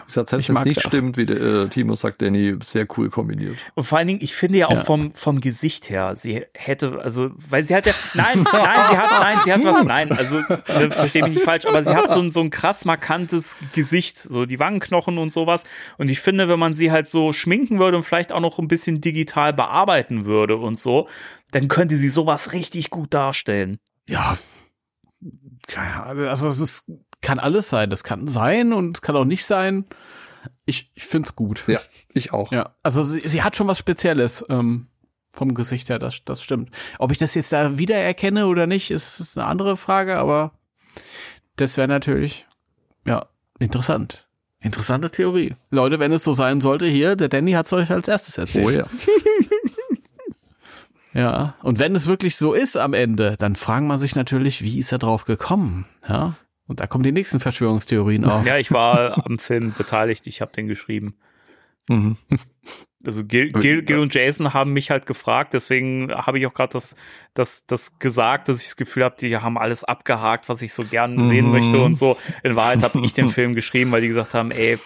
Selbst wenn Ich es mag nicht das. stimmt, wie der, äh, Timo sagt, Danny, sehr cool kombiniert. Und vor allen Dingen, ich finde ja auch Ja. vom, vom Gesicht her, sie hätte, also, weil sie hat ja, nein, nein, sie hat, nein, sie hat was, nein, also, äh, verstehe mich nicht falsch, aber sie hat so ein, so ein krass markantes Gesicht, so die Wangenknochen und sowas. Und ich finde, wenn man sie halt so schminken würde und vielleicht auch noch ein bisschen digital bearbeiten würde und so, dann könnte sie sowas richtig gut darstellen. Ja. Keine Ahnung. Also, es ist, kann alles sein. Das kann sein und kann auch nicht sein. Ich, ich find's gut. Ja, ich auch. Ja, also sie, sie hat schon was Spezielles ähm, vom Gesicht her, das, das stimmt. Ob ich das jetzt da wiedererkenne oder nicht, ist, ist eine andere Frage, aber das wäre natürlich, ja, interessant. Interessante Theorie. Leute, wenn es so sein sollte, hier, der Danny hat's euch als erstes erzählt. Oh ja. Ja, und wenn es wirklich so ist am Ende, dann fragen man sich natürlich, wie ist er drauf gekommen? Ja, und da kommen die nächsten Verschwörungstheorien auf. Ja, ich war am Film beteiligt, ich habe den geschrieben. Mhm. Also Gil, Gil, Gil und Jason haben mich halt gefragt, deswegen habe ich auch gerade das, das, das gesagt, dass ich das Gefühl habe, die haben alles abgehakt, was ich so gern sehen Mhm. möchte und so. In Wahrheit habe ich den Film geschrieben, weil die gesagt haben, ey,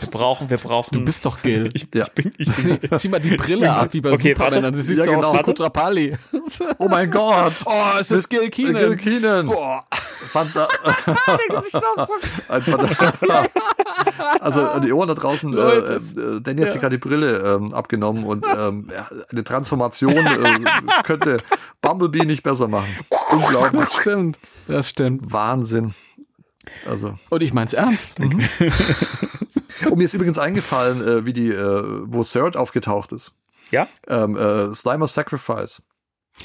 wir brauchen, wir brauchen. Du bist doch Gil. ich, Ja. ich bin, ich bin, Zieh mal die Brille ab, wie bei Okay, Superman, warte. dann siehst Ja, du aus genau. wie Kutrapali. Oh mein Gott! Oh, es ist Gil Gil Keenan. Boah. Fanta Ein Fanta also die Ohren da draußen, äh, Leute. äh, Danny hat sich gerade die Brille ähm, abgenommen und ähm, ja, eine Transformation äh, das könnte Bumblebee nicht besser machen. Unglaublich. Das stimmt. Das stimmt. Wahnsinn. Also. Und ich mein's ernst. Oh, mir ist übrigens eingefallen, äh, wie die, äh, wo Serd aufgetaucht ist. ja? Ähm, äh, Slimer's Sacrifice.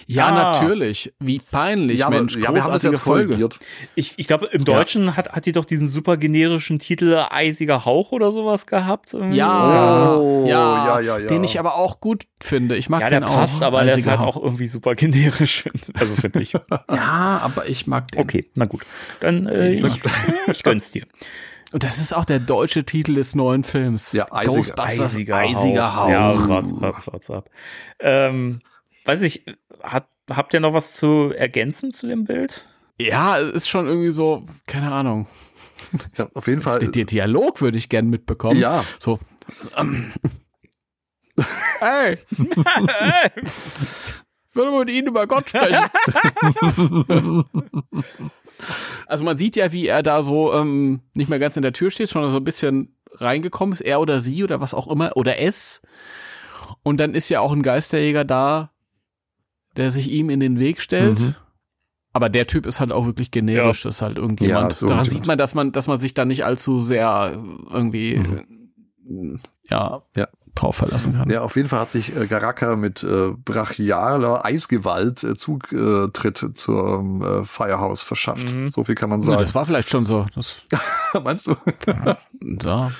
Ja, Ah. natürlich. Wie peinlich, aber- Mensch. ja, wir haben das jetzt Folge. korrigiert. Ich, ich glaube, im Deutschen hat, hat die doch diesen super generischen Titel Eisiger Hauch oder sowas gehabt. Ja, Oh, ja, ja, ja, ja. Den ich aber auch gut finde. Ich mag Ja, der den passt, auch. aber der ist halt Hauch. auch irgendwie super generisch. Also finde ich. Ja, aber ich mag den. Okay, na gut. Dann äh, ich, ich gönn's dir. Und das ist auch der deutsche Titel des neuen Films. Ja, Eisiger. Ghostbusters Eisiger, Eisiger Hauch. Ja, wart's ab, wart's ab. Ähm, weiß ich, hat, habt ihr noch was zu ergänzen zu dem Bild? Ja, ist schon irgendwie so, keine Ahnung. Ja, auf jeden Fall. Den, den Dialog würde ich gern mitbekommen. Ja. So. Ähm. Ey, ich würde mit Ihnen über Gott sprechen. also man sieht ja, wie er da so ähm, nicht mehr ganz in der Tür steht, schon so ein bisschen reingekommen ist, er oder sie oder was auch immer, oder es. Und dann ist ja auch ein Geisterjäger da, der sich ihm in den Weg stellt. Mhm. Aber der Typ ist halt auch wirklich generisch, das ist halt irgendjemand. Ja, so Daran sieht man, dass man, dass man sich da nicht allzu sehr irgendwie äh, ja, Ja. Drauf verlassen kann. Ja, auf jeden Fall hat sich äh, Garaka mit äh, brachialer Eisgewalt äh, Zutritt zum äh, Firehouse verschafft. Mhm. So viel kann man Ja, sagen. das war vielleicht schon so. Das, Meinst du? ja.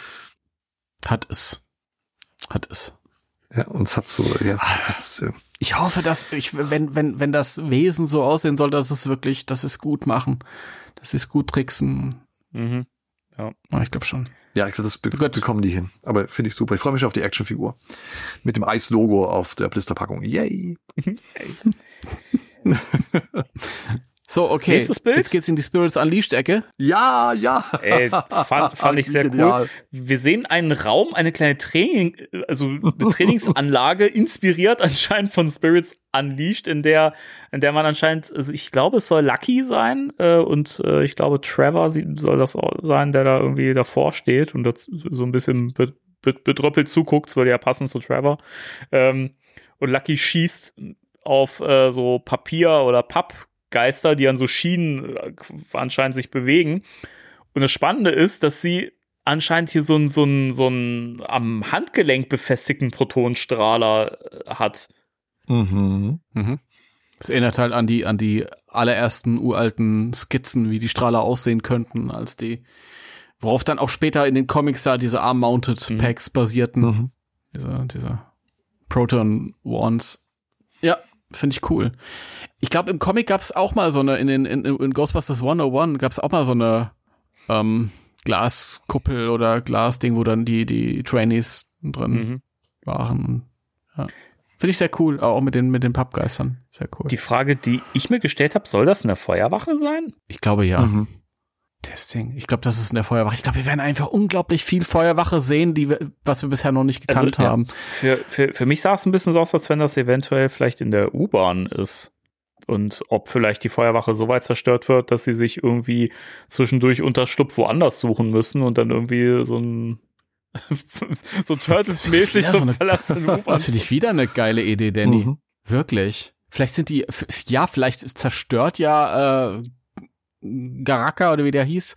Hat es. Hat es. Ja, und es hat so, ja, das ist, äh, Ich hoffe, dass ich, wenn, wenn, wenn das Wesen so aussehen soll, dass es wirklich, dass es gut machen, dass sie es gut tricksen. Mhm. Ja, ich glaube schon. Ja, das be Gut. bekommen die hin. Aber finde ich super. Ich freue mich auf die Actionfigur. Mit dem Eis-Logo auf der Blisterpackung. Yay! So, okay. Nächstes Bild? Jetzt geht's in die Spirits Unleashed Ecke. Ja, ja. Ey, fand, fand ich sehr cool. Wir sehen einen Raum, eine kleine Training, also eine Trainingsanlage, inspiriert anscheinend von Spirits Unleashed, in der, in der man anscheinend, also ich glaube, es soll Lucky sein äh, und äh, ich glaube, Trevor soll das auch sein, der da irgendwie davor steht und das so ein bisschen be, be, bedröppelt zuguckt, das würde ja passen zu Trevor. Ähm, und Lucky schießt auf äh, so Papier oder Pappgeister, die an so Schienen äh, anscheinend sich bewegen. Und das Spannende ist, dass sie anscheinend hier so einen so einen so einen am Handgelenk befestigten Protonstrahler äh, hat. Mhm. Mhm. Das erinnert halt an die, an die allerersten uralten Skizzen, wie die Strahler aussehen könnten, als die, worauf dann auch später in den Comics da diese Arm-Mounted Mhm. Packs basierten. Mhm. Diese, diese Proton Wands. Finde ich cool. Ich glaube, im Comic gab es auch mal so eine, in, den, in, in Ghostbusters 101 gab es auch mal so eine ähm, Glaskuppel oder Glasding, wo dann die, die Trainees drin Mhm. waren. Ja. Finde ich sehr cool, auch mit den, mit den Pappgeistern. Sehr cool. Die Frage, die ich mir gestellt habe, soll das eine Feuerwache sein? ich glaube ja. Mhm. Testing. Ich glaube, das ist in der Feuerwache. Ich glaube, wir werden einfach unglaublich viel Feuerwache sehen, die wir, was wir bisher noch nicht gekannt Also, ja, haben. Für, für, für mich sah es ein bisschen so aus, als wenn das eventuell vielleicht in der U-Bahn ist. Und ob vielleicht die Feuerwache so weit zerstört wird, dass sie sich irgendwie zwischendurch Unterschlupf woanders suchen müssen und dann irgendwie so ein so Turtles-mäßig Ja, so so eine- verlassene U-Bahn. Das finde ich wieder eine geile Idee, Danny. Mhm. Wirklich. Vielleicht sind die, ja, vielleicht zerstört ja äh, Garaka oder wie der hieß,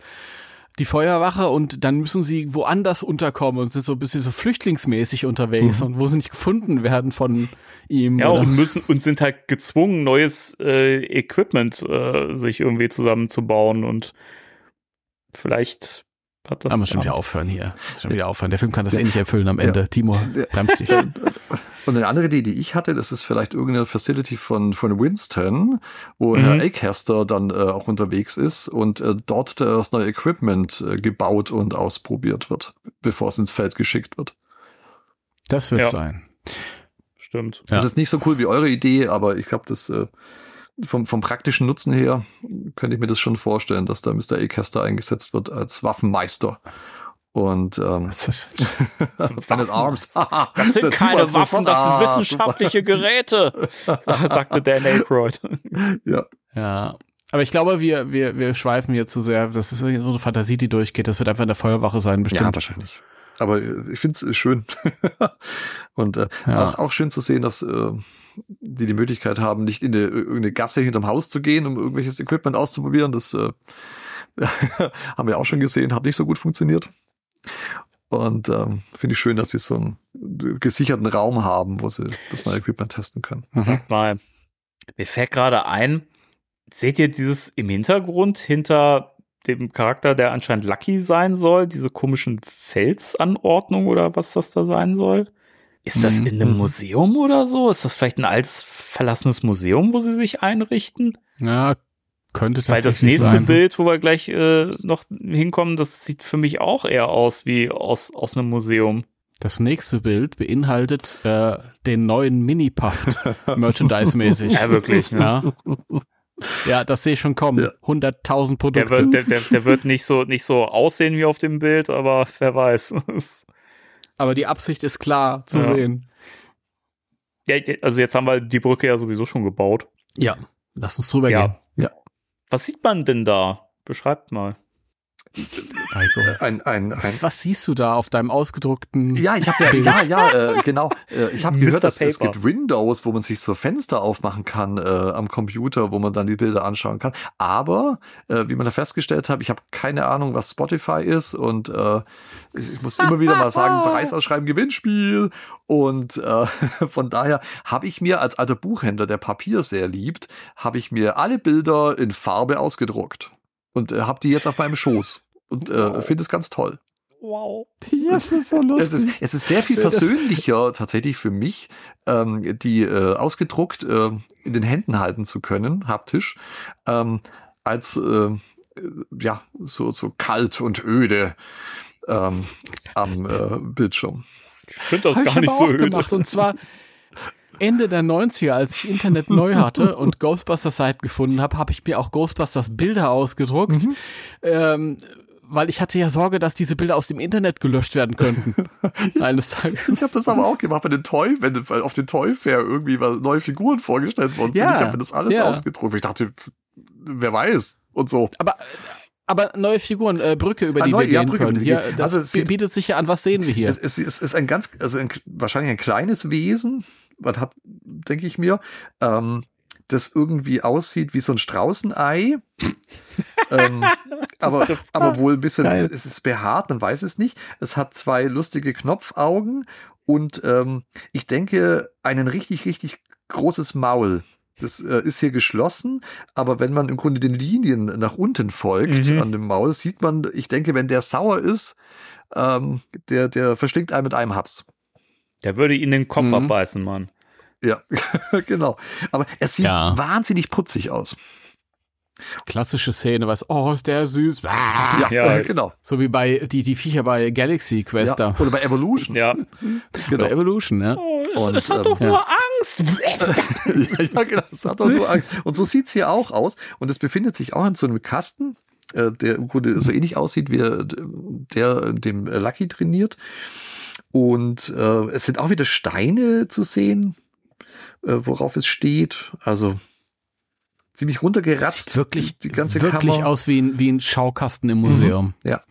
die Feuerwache und dann müssen sie woanders unterkommen und sind so ein bisschen so flüchtlingsmäßig unterwegs und wo sie nicht gefunden werden von ihm. Ja, oder? und müssen und sind halt gezwungen, neues äh, Equipment äh, sich irgendwie zusammenzubauen und vielleicht hat das. Da muss schon wieder aufhören hier. Schon wieder aufhören. Der Film kann das eh nicht erfüllen am Ende. Timo, bremst dich. Und eine andere Idee, die ich hatte, das ist vielleicht irgendeine Facility von, von Winston, wo Mhm. Herr Acaster dann äh, auch unterwegs ist und äh, dort das neue Equipment äh, gebaut und ausprobiert wird, bevor es ins Feld geschickt wird. Das wird Ja. sein. Stimmt. Ja. Das ist nicht so cool wie eure Idee, aber ich glaube, das äh, vom, vom praktischen Nutzen her könnte ich mir das schon vorstellen, dass da Mr. Acaster eingesetzt wird als Waffenmeister. Und ähm, Das ist, at Arms. Das sind keine Waffen, das sind wissenschaftliche Geräte, sagte Dan Aykroyd. Ja. ja. Aber ich glaube, wir, wir, wir schweifen hier zu sehr. Das ist so eine Fantasie, die durchgeht. Das wird einfach in der Feuerwache sein, Ja, bestimmt. wahrscheinlich. Aber äh, ich finde es schön. Und äh, Ja. auch, auch schön zu sehen, dass äh, die die Möglichkeit haben, nicht in eine, irgendeine Gasse hinterm Haus zu gehen, um irgendwelches Equipment auszuprobieren. Das äh, haben wir auch schon gesehen, hat nicht so gut funktioniert. Und ähm, finde ich schön, dass sie so einen gesicherten Raum haben, wo sie das neue Equipment testen können. Mhm. Sag mal, mir fällt gerade ein, seht ihr dieses im Hintergrund hinter dem Charakter, der anscheinend Lucky sein soll, diese komischen Felsanordnungen oder was das da sein soll? Ist das Mhm. in einem Museum oder so? Ist das vielleicht ein altes verlassenes Museum, wo sie sich einrichten? Ja, könnte Weil das nächste sein. Bild, wo wir gleich äh, noch hinkommen, das sieht für mich auch eher aus wie aus, aus einem Museum. Das nächste Bild beinhaltet äh, den neuen Mini-Puff, Merchandise-mäßig. Ja, wirklich. Ne? Ja. ja, das sehe ich schon kommen. Ja. 100.000 Der Produkte. wird, der, der, der wird nicht so, nicht so aussehen wie auf dem Bild, aber wer weiß. Aber die Absicht ist klar zu Ja. sehen. ja, also jetzt haben wir die Brücke ja sowieso schon gebaut. Ja, lass uns drüber gehen. Ja. Ja. Was sieht man denn da? Beschreibt mal. Heiko. Ein, ein, ein, Was, was siehst du da auf deinem ausgedruckten? Ja, ich habe ja, ja, ja, äh, genau. Äh, ich habe gehört, dass es gibt Windows, wo man sich so Fenster aufmachen kann äh, am Computer, wo man dann die Bilder anschauen kann. Aber äh, wie man da festgestellt hat, ich habe keine Ahnung, was Spotify ist und äh, ich muss immer wieder mal sagen, Preis ausschreiben, Gewinnspiel. Und äh, von daher habe ich mir als alter Buchhändler, der Papier sehr liebt, habe ich mir alle Bilder in Farbe ausgedruckt und habe die jetzt auf meinem Schoß und äh, finde es ganz toll. Wow. Das ist so Es lustig. ist, es ist sehr viel persönlicher tatsächlich für mich, ähm, die äh, ausgedruckt äh, in den Händen halten zu können, haptisch, ähm, als äh, ja so so kalt und öde ähm, am äh, Bildschirm. Ich finde das Hab gar ich nicht so öde. gemacht. Und zwar Ende der 90er, als ich Internet neu hatte und Ghostbusters-Seiten gefunden habe, habe ich mir auch Ghostbusters-Bilder ausgedruckt. Mhm. Ähm, weil ich hatte ja Sorge, dass diese Bilder aus dem Internet gelöscht werden könnten. Eines Tages. Ich habe das aber auch gemacht bei den Toy, wenn auf den Toy Fair irgendwie was, neue Figuren vorgestellt worden sind. Ja, ich habe mir das alles ja. ausgedruckt. Ich dachte, wer weiß und so. Aber, aber neue Figuren, äh, Brücke, über Ah, die neu- wir ja, gehen Brücke, können. Hier, wir- das also bietet sich ja an, was sehen wir hier? Es, es, es ist ein ganz, also ein, wahrscheinlich ein kleines Wesen, was hat, denke ich mir, ähm, das irgendwie aussieht wie so ein Straußenei. ähm, aber, aber wohl ein bisschen, Geil. es ist behaart, man weiß es nicht. Es hat zwei lustige Knopfaugen und ähm, ich denke, einen richtig, richtig großes Maul. Das äh, ist hier geschlossen, aber wenn man im Grunde den Linien nach unten folgt Mhm. an dem Maul, sieht man, ich denke, wenn der sauer ist, ähm, der, der verschlingt einen mit einem Haps. Der würde ihn den Kopf Mhm. abbeißen, Mann. Ja, genau. Aber es sieht Ja. wahnsinnig putzig aus. Klassische Szene, was, oh, ist der süß. Ja, Ja. äh, genau. So wie bei, die, die Viecher bei Galaxy Quest Ja. da. Oder bei Evolution. Ja. genau. Oder Evolution, ne? Oh, es, Und, es hat ähm, doch ja. nur Angst. ja, ja, genau. Das hat doch nur Angst. Und so sieht's hier auch aus. Und es befindet sich auch in so einem Kasten, äh, der im Grunde so ähnlich aussieht wie der, dem Lucky trainiert. Und äh, es sind auch wieder Steine zu sehen, äh, worauf es steht. Also ziemlich Das runtergeratzt. sieht wirklich, die, die ganze wirklich Kammer. aus wie ein, wie ein Schaukasten im Museum. Ja.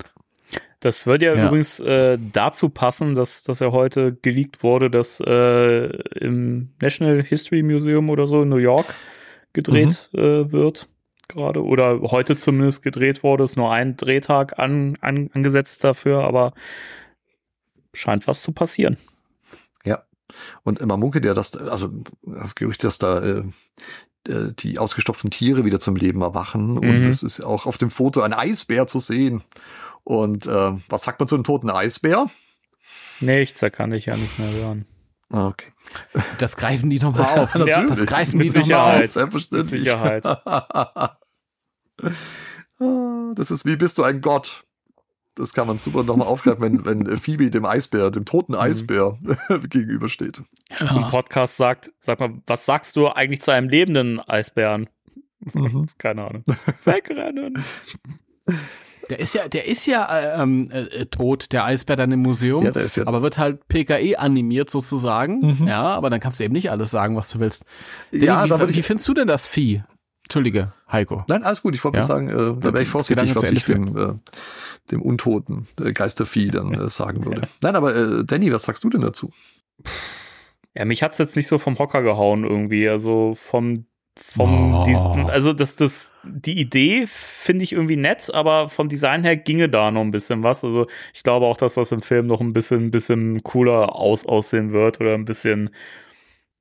Das wird ja, Ja. übrigens äh, dazu passen, dass, dass ja heute geleakt wurde, dass äh, im National History Museum oder so in New York gedreht äh, wird. Gerade. Oder heute zumindest gedreht wurde. Ist nur ein Drehtag an, an, angesetzt dafür, aber scheint was zu passieren. Und man munkelt ja, dass, also Gerücht, dass da äh, äh, die ausgestopften Tiere wieder zum Leben erwachen. Und Mhm. es ist auch auf dem Foto ein Eisbär zu sehen. Und äh, was sagt man zu einem toten Eisbär? Nichts, da kann ich ja nicht mehr hören. Ah, Okay. Das greifen die nochmal auf. Ja, das greifen mit die nochmal Sicherheit. auf. Selbstverständlich. Mit Sicherheit. Ah, das ist wie bist du ein Gott? Das kann man super nochmal aufgreifen, wenn, wenn Phoebe dem Eisbär, dem toten Mhm. Eisbär gegenübersteht. Ein Podcast sagt, sag mal, was sagst du eigentlich zu einem lebenden Eisbären? Mhm. Keine Ahnung. Wegrennen. Der ist ja, der ist ja äh, ähm, äh, tot, der Eisbär dann im Museum. Ja, der ist ja- aber wird halt PKE animiert sozusagen. Mhm. Ja, aber dann kannst du eben nicht alles sagen, was du willst. Ja, wie, wie ich, findest du denn das Vieh? Entschuldige, Heiko. Nein, alles gut. Ich wollte Ja. nur sagen, äh, da wäre ich vorsichtig, was ich dem, äh, dem untoten äh, Geistervieh dann äh, sagen würde. Nein, aber äh, Danny, was sagst du denn dazu? Ja, mich hat's jetzt nicht so vom Hocker gehauen irgendwie. Also vom, vom, Oh. diesen- also das, das, die Idee finde ich irgendwie nett, aber vom Design her ginge da noch ein bisschen was. Also ich glaube auch, dass das im Film noch ein bisschen, ein bisschen cooler aus, aussehen wird oder ein bisschen,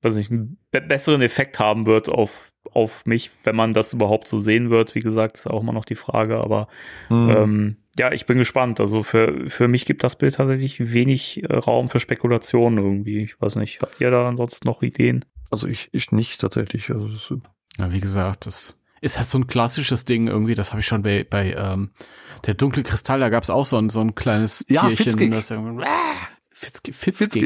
weiß nicht, einen be besseren Effekt haben wird auf, auf mich, wenn man das überhaupt so sehen wird. Wie gesagt, ist auch immer noch die Frage, aber Hm. ähm, ja, ich bin gespannt. Also für, für mich gibt das Bild tatsächlich wenig äh, Raum für Spekulationen irgendwie. Ich weiß nicht, habt ihr da ansonsten noch Ideen? Also ich, ich nicht tatsächlich. Also das, Ja, wie gesagt, das ist halt so ein klassisches Ding irgendwie. Das habe ich schon bei, bei ähm, der dunkle Kristall, da gab's auch so ein, so ein kleines Ja, Tierchen. Fitzgig. Das irgendwie, Fitzgig,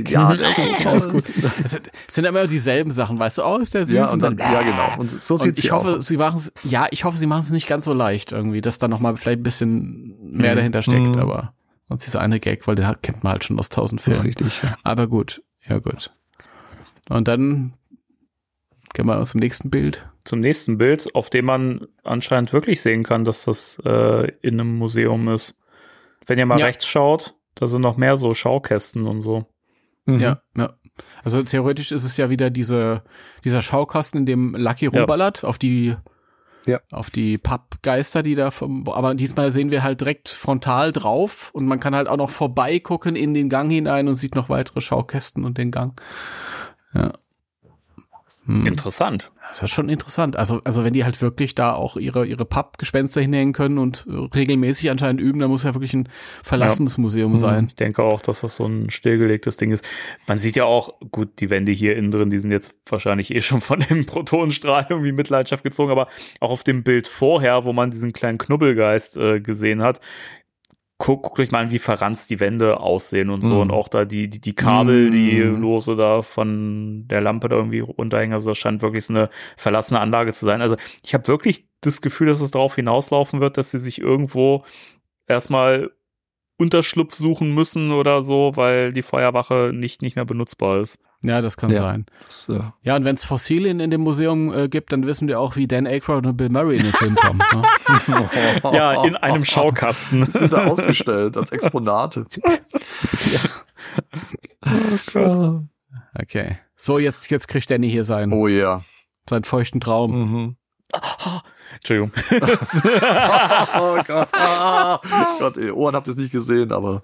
Ja, der ist so ja, ist gut. Es sind- es sind immer dieselben Sachen, weißt du, oh, ist der süß ja, und dann, ja, genau. Und so Und sieht's ich hoffe, aus. sie machen es, ja, ich hoffe, sie machen es nicht ganz so leicht irgendwie, dass da nochmal vielleicht ein bisschen mehr Mhm. dahinter steckt, Mhm. aber sonst dieser eine Gag, weil den kennt man halt schon aus tausend Das ist Filmen. richtig. Ja. Aber gut, ja gut. Und dann gehen wir zum nächsten Bild. Zum nächsten Bild, auf dem man anscheinend wirklich sehen kann, dass das äh, in einem Museum ist. Wenn ihr mal Ja. rechts schaut, da sind noch mehr so Schaukästen und so. Mhm. Ja, ja. Also theoretisch ist es ja wieder diese, dieser Schaukasten, in dem Lucky Ja. rumballert auf die, Ja. auf die Pappgeister, die da vom, aber diesmal sehen wir halt direkt frontal drauf und man kann halt auch noch vorbeigucken in den Gang hinein und sieht noch weitere Schaukästen und den Gang. Ja. Hm. Interessant. Das ist ja schon interessant. Also, also wenn die halt wirklich da auch ihre, ihre Pappgespenster hinhängen können und äh, regelmäßig anscheinend üben, dann muss ja wirklich ein verlassenes Museum sein. Ich denke auch, dass das so ein stillgelegtes Ding ist. Man sieht ja auch, gut, die Wände hier innen drin, die sind jetzt wahrscheinlich eh schon von dem Protonenstrahl irgendwie Mitleidenschaft gezogen, aber auch auf dem Bild vorher, wo man diesen kleinen Knubbelgeist äh, gesehen hat, guckt, guckt euch mal an, wie verranzt die Wände aussehen und so. Mhm. Und auch da die, die, die Kabel, die Mhm. lose da von der Lampe da irgendwie runterhängen. Also das scheint wirklich so eine verlassene Anlage zu sein. Also ich habe wirklich das Gefühl, dass es darauf hinauslaufen wird, dass sie sich irgendwo erstmal Unterschlupf suchen müssen oder so, weil die Feuerwache nicht, nicht mehr benutzbar ist. Ja, das kann Ja. sein. Das, äh, Ja, und wenn es Fossilien in dem Museum äh, gibt, dann wissen wir auch, wie Dan Aykroyd und Bill Murray in den Film kommen. Ne? Ja, in einem Schaukasten. sind da ausgestellt als Exponate. Okay. So, jetzt, jetzt kriegt Danny hier seinen, Oh ja. seinen feuchten Traum. Mhm. Entschuldigung. Oh Gott. Ah, Gott, ihr Ohren habt es nicht gesehen, aber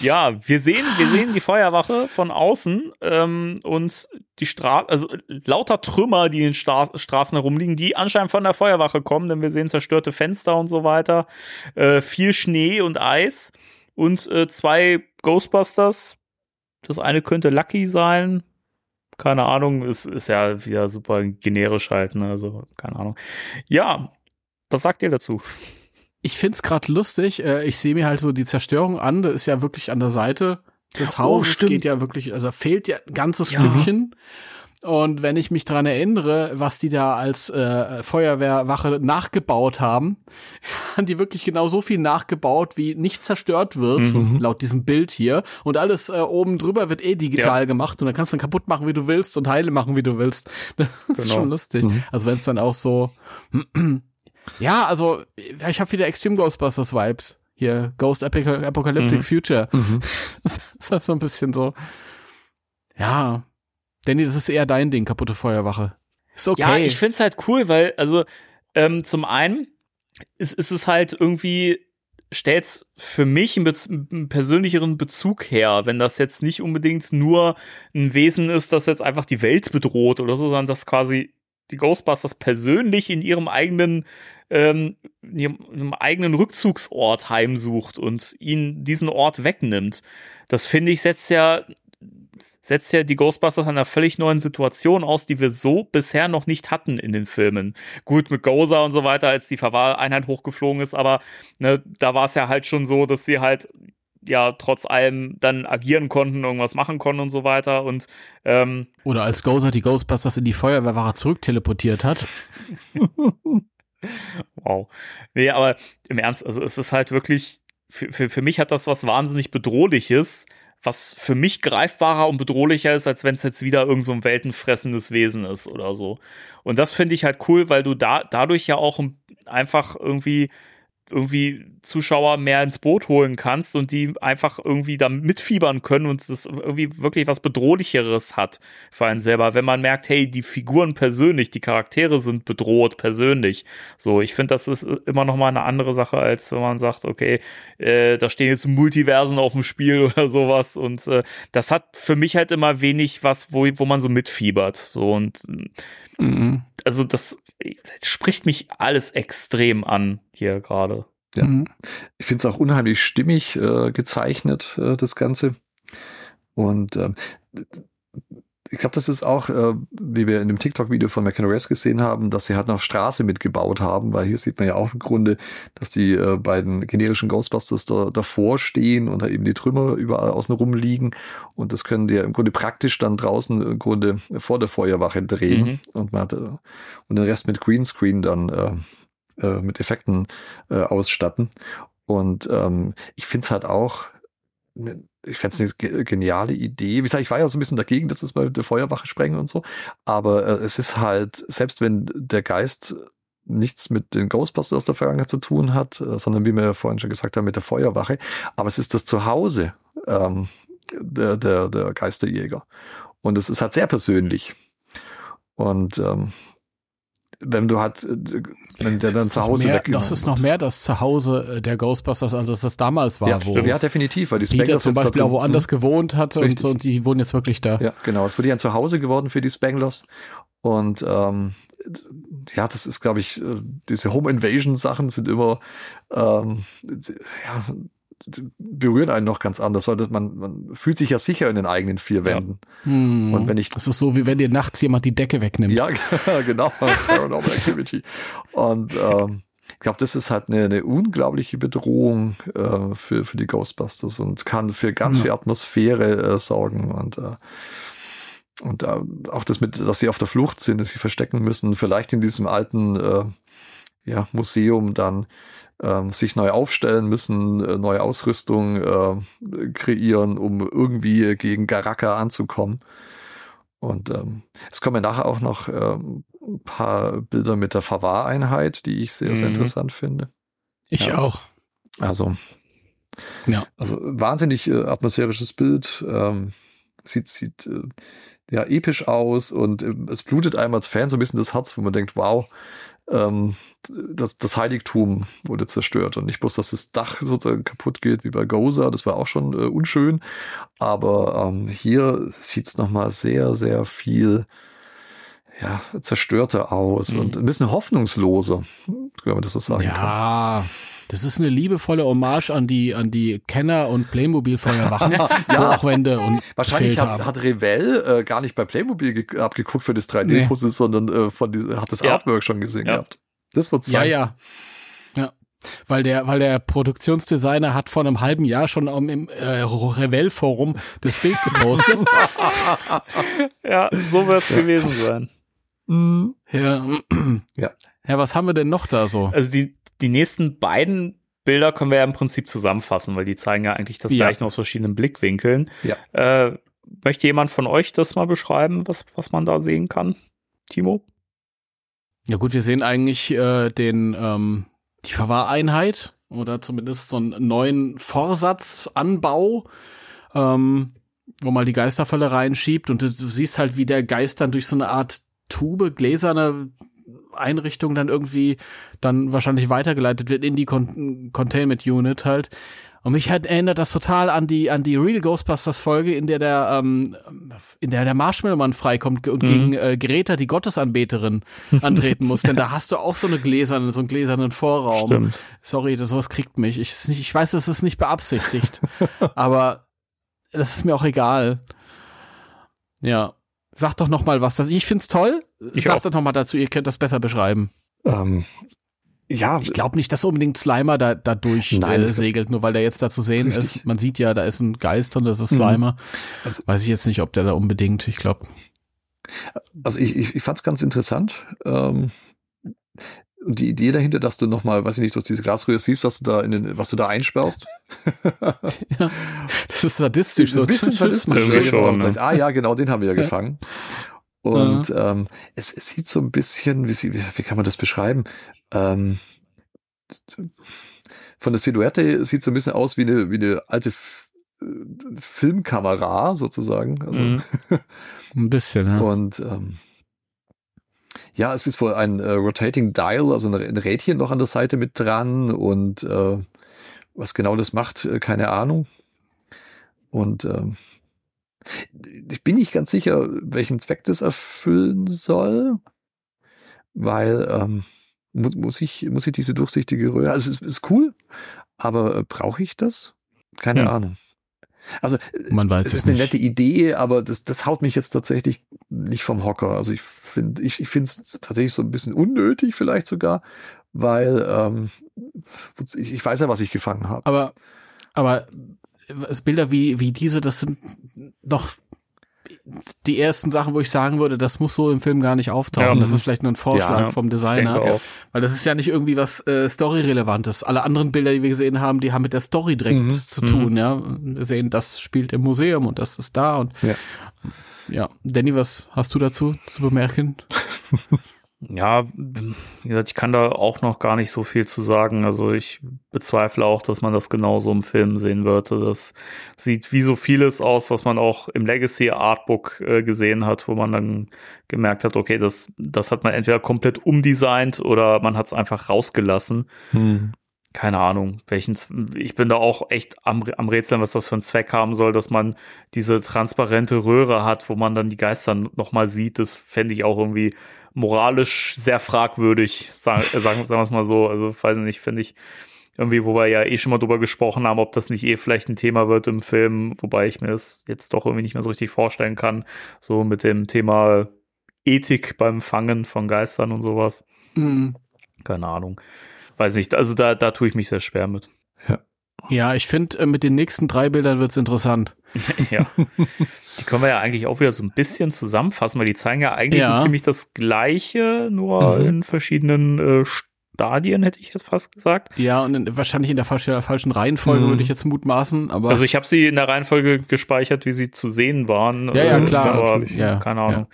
Ja, wir sehen, wir sehen die Feuerwache von außen ähm, und die Straße, also lauter Trümmer, die in den Stra Straßen herumliegen, die anscheinend von der Feuerwache kommen, denn wir sehen zerstörte Fenster und so weiter, äh, viel Schnee und Eis und äh, zwei Ghostbusters. Das eine könnte Lucky sein. Keine Ahnung, es ist ja wieder super generisch halt, ne? Also, keine Ahnung. Ja, was sagt ihr dazu? Ich find's grad lustig. Äh, ich sehe mir halt so die Zerstörung an. Das ist ja wirklich an der Seite des Hauses. stimmt. geht ja wirklich, also fehlt ja ein ganzes Ja. Stückchen. Und wenn ich mich dran erinnere, was die da als äh, Feuerwehrwache nachgebaut haben, haben die wirklich genau so viel nachgebaut, wie nicht zerstört wird, Mhm. laut diesem Bild hier. Und alles äh, oben drüber wird eh digital gemacht und dann kannst du ihn kaputt machen, wie du willst und heile machen, wie du willst. Das ist Genau. schon lustig. Mhm. Also wenn es dann auch so ja, also ich habe wieder Extreme Ghostbusters Vibes. Hier, Ghost Epic Apocalyptic Mhm. Future. Mhm. Das ist halt so ein bisschen so. Ja. Danny, das ist eher dein Ding, kaputte Feuerwache. Ist okay. Ja, ich find's halt cool, weil, also, ähm, zum einen ist, ist es halt irgendwie, stellt's für mich einen, Bez einen persönlicheren Bezug her, wenn das jetzt nicht unbedingt nur ein Wesen ist, das jetzt einfach die Welt bedroht oder so, sondern das quasi die Ghostbusters persönlich in ihrem eigenen ähm, in ihrem, eigenen Rückzugsort heimsucht und ihn diesen Ort wegnimmt. Das finde ich setzt ja setzt ja die Ghostbusters einer völlig neuen Situation aus, die wir so bisher noch nicht hatten in den Filmen. Gut, mit Gozer und so weiter, als die Verwahreinheit hochgeflogen ist, aber ne, da war es ja halt schon so, dass sie halt ja trotz allem dann agieren konnten, irgendwas machen konnten und so weiter. Und ähm, Oder als Gozer die Ghostbusters in die Feuerwehrwache zurückteleportiert hat. wow. Nee, aber im Ernst, also es ist halt wirklich, für, für, für mich hat das was wahnsinnig Bedrohliches, was für mich greifbarer und bedrohlicher ist, als wenn es jetzt wieder irgend so ein weltenfressendes Wesen ist oder so. Und das finde ich halt cool, weil du da dadurch ja auch einfach irgendwie irgendwie Zuschauer mehr ins Boot holen kannst und die einfach irgendwie da mitfiebern können und es irgendwie wirklich was Bedrohlicheres hat für einen selber, wenn man merkt, hey, die Figuren persönlich, die Charaktere sind bedroht persönlich. So, ich finde, das ist immer noch mal eine andere Sache, als wenn man sagt, okay, äh, da stehen jetzt Multiversen auf dem Spiel oder sowas und äh, das hat für mich halt immer wenig was, wo, wo man so mitfiebert. So und Mhm. Also das, das spricht mich alles extrem an hier gerade. Ja. Mhm. Ich finde es auch unheimlich stimmig äh, gezeichnet, äh, das Ganze. Und ähm, ich glaube, das ist auch, äh, wie wir in dem TikTok-Video von McKenna Reyes gesehen haben, dass sie halt noch Straße mitgebaut haben, weil hier sieht man ja auch im Grunde, dass die äh, beiden generischen Ghostbusters da, davor stehen und da eben die Trümmer überall außen rum liegen. Und das können die ja im Grunde praktisch dann draußen im Grunde vor der Feuerwache drehen. Mhm. Und man hat, äh, und den Rest mit Greenscreen dann äh, äh, mit Effekten äh, ausstatten. Und ähm, ich finde es halt auch, ne, ich fände es eine ge- geniale Idee. Wie gesagt, ich war ja so ein bisschen dagegen, dass es mal mit der Feuerwache sprengen und so. Aber äh, es ist halt, selbst wenn der Geist nichts mit den Ghostbusters aus der Vergangenheit zu tun hat, äh, sondern wie wir ja vorhin schon gesagt haben, mit der Feuerwache. Aber es ist das Zuhause ähm, der, der, der Geisterjäger. Und es ist halt sehr persönlich. Und ähm, wenn du halt, äh, wenn der dann zu Hause weggenommen Das ist noch mehr das Zuhause äh, der Ghostbusters, als es das damals war, ja, wo ja, definitiv, weil die Peter Spanglers zum Beispiel auch woanders gewohnt hatte und so, und die wohnen jetzt wirklich da. Ja, genau. Es wird ja ein Zuhause geworden für die Spanglers. Und ähm, ja, das ist, glaube ich, äh, diese Home Invasion Sachen sind immer, ähm, ja, berühren einen noch ganz anders, weil das, man, man fühlt sich ja sicher in den eigenen vier Wänden. Hm. Und wenn ich- das ist so, wie wenn dir nachts jemand die Decke wegnimmt. Ja, genau. Paranormal Activity. Und ähm, ich glaube, das ist halt eine, eine unglaubliche Bedrohung äh, für, für die Ghostbusters und kann für ganz Ja. viel Atmosphäre äh, sorgen und äh, und äh, auch das mit, dass sie auf der Flucht sind, dass sie verstecken müssen, vielleicht in diesem alten äh, ja, Museum dann ähm, sich neu aufstellen müssen, äh, neue Ausrüstung äh, kreieren, um irgendwie gegen Garaka anzukommen. Und ähm, es kommen nachher auch noch ähm, ein paar Bilder mit der Verwahreinheit, die ich sehr, sehr Mhm. interessant finde. Ich Ja. auch. Also, Ja. also wahnsinnig äh, atmosphärisches Bild. Ähm, sieht sieht äh, ja episch aus und äh, es blutet einem als Fan so ein bisschen das Herz, wo man denkt, wow, ähm, das, das Heiligtum wurde zerstört und nicht bloß, dass das Dach sozusagen kaputt geht wie bei Goza, das war auch schon äh, unschön, aber ähm, hier sieht's noch mal sehr, sehr viel ja, zerstörter aus Mhm. und ein bisschen hoffnungsloser, wenn man das so sagen kann. Ja, das ist eine liebevolle Hommage an die, an die Kenner- und Playmobil-Feuerwachen, wo auch Wände und Wahrscheinlich hat, haben. hat Revell äh, gar nicht bei Playmobil ge- abgeguckt für das 3D-Puzzle, sondern äh, von die, hat das Ja. Artwork schon gesehen Ja. gehabt. Das wird Ja, sein. ja. Ja. Weil der, weil der Produktionsdesigner hat vor einem halben Jahr schon im äh, Revell-Forum das Bild gepostet. Ja, so wird es gewesen sein. Mhm. ja. Ja. Ja, was haben wir denn noch da so? Also die, die nächsten beiden Bilder können wir ja im Prinzip zusammenfassen, weil die zeigen ja eigentlich das Ja. gleiche aus verschiedenen Blickwinkeln. Ja. Äh, möchte jemand von euch das mal beschreiben, was, was man da sehen kann? Timo? Ja gut, wir sehen eigentlich äh, den ähm, die Verwahreinheit oder zumindest so einen neuen Vorsatzanbau, ähm, wo man die Geisterfälle reinschiebt und du, du siehst halt, wie der Geist dann durch so eine Art Tube, gläserne Einrichtung dann irgendwie dann wahrscheinlich weitergeleitet wird in die Con Containment Unit halt. Und mich halt erinnert das total an die an die Real Ghostbusters Folge, in der der ähm, in der der Marshmallow Mann freikommt und Mhm. gegen äh, Greta die Gottesanbeterin antreten muss, denn da hast du auch so eine gläserne so einen gläsernen Vorraum. Stimmt. Sorry, das sowas kriegt mich. Ich, ich weiß, das ist nicht beabsichtigt, aber das ist mir auch egal. Ja, sag doch noch mal was. Das, ich find's toll. Ich sag auch. doch noch mal dazu. Ihr könnt das besser beschreiben. Ähm, ja, Ich glaube nicht, dass unbedingt Slimer da, da durch Nein, äh, segelt, nur weil der jetzt da zu sehen Richtig. ist. Man sieht ja, da ist ein Geist und das ist Mhm. Slimer. Also- Weiß ich jetzt nicht, ob der da unbedingt, ich glaube. also ich, ich, ich fand es ganz interessant. Ähm, und die Idee dahinter, dass du nochmal, weiß ich nicht, durch diese Glasröhre siehst, was du da in den, was du da einsperrst. Ja, das ist sadistisch. So ein bisschen. Irgendwie ja, schon, genau. ne? Sagt, Ah ja, genau, den haben wir ja gefangen. Und ähm, es, es sieht so ein bisschen, wie, sie, wie, wie kann man das beschreiben? Ähm, von der Silhouette sieht so ein bisschen aus wie eine, wie eine alte F äh, Filmkamera sozusagen. Also, Mhm. Ein bisschen, ja. Und ähm, ja, es ist wohl ein äh, Rotating Dial, also ein, Rädchen noch an der Seite mit dran und äh, was genau das macht, äh, keine Ahnung. Und ähm, ich bin nicht ganz sicher, welchen Zweck das erfüllen soll, weil ähm, mu muss ich muss ich diese durchsichtige Röhre, also es ist, ist cool, aber äh, brauche ich das? Keine Hm. Ahnung. Also Man weiß es es ist eine nicht. nette Idee, aber das, das haut mich jetzt tatsächlich nicht vom Hocker. Also ich finde, ich, ich finde es tatsächlich so ein bisschen unnötig, vielleicht sogar, weil ähm, ich, ich weiß ja, was ich gefangen habe. Aber, aber es Bilder wie, wie diese, das sind doch die ersten Sachen, wo ich sagen würde, das muss so im Film gar nicht auftauchen. Ja. das ist vielleicht nur ein Vorschlag Ja, vom Designer. Weil das ist ja nicht irgendwie was äh, Story-Relevantes. Alle anderen Bilder, die wir gesehen haben, die haben mit der Story direkt Mhm. zu tun, ja. Wir sehen, das spielt im Museum und das ist da und Ja. Ja. Danny, was hast du dazu zu bemerken? Ja, wie gesagt, ich kann da auch noch gar nicht so viel zu sagen. Also ich bezweifle auch, dass man das genauso im Film sehen würde. Das sieht wie so vieles aus, was man auch im Legacy Artbook äh, gesehen hat, wo man dann gemerkt hat, okay, das, das hat man entweder komplett umdesignt oder man hat es einfach rausgelassen. Hm. Keine Ahnung, welchen, ich bin da auch echt am, am Rätseln, was das für einen Zweck haben soll, dass man diese transparente Röhre hat, wo man dann die Geister nochmal sieht. Das fände ich auch irgendwie moralisch sehr fragwürdig, sagen, sagen, sagen wir es mal so. Also, weiß ich nicht, finde ich irgendwie, wo wir ja eh schon mal drüber gesprochen haben, ob das nicht eh vielleicht ein Thema wird im Film, wobei ich mir das jetzt doch irgendwie nicht mehr so richtig vorstellen kann. So mit dem Thema Ethik beim Fangen von Geistern und sowas. Mhm. Keine Ahnung. Weiß nicht, also da, da tue ich mich sehr schwer mit. Ja, ich finde, äh, mit den nächsten drei Bildern wird's interessant. ja. Die können wir ja eigentlich auch wieder so ein bisschen zusammenfassen, weil die zeigen ja eigentlich Ja. so ziemlich das Gleiche, nur Mhm. in verschiedenen äh, Stadien, hätte ich jetzt fast gesagt. Ja, und in, wahrscheinlich in der falschen, falschen Reihenfolge Mhm. würde ich jetzt mutmaßen, aber Also ich habe sie in der Reihenfolge gespeichert, wie sie zu sehen waren. Ja, ja, Äh, klar, Aber natürlich. Ja, keine Ahnung.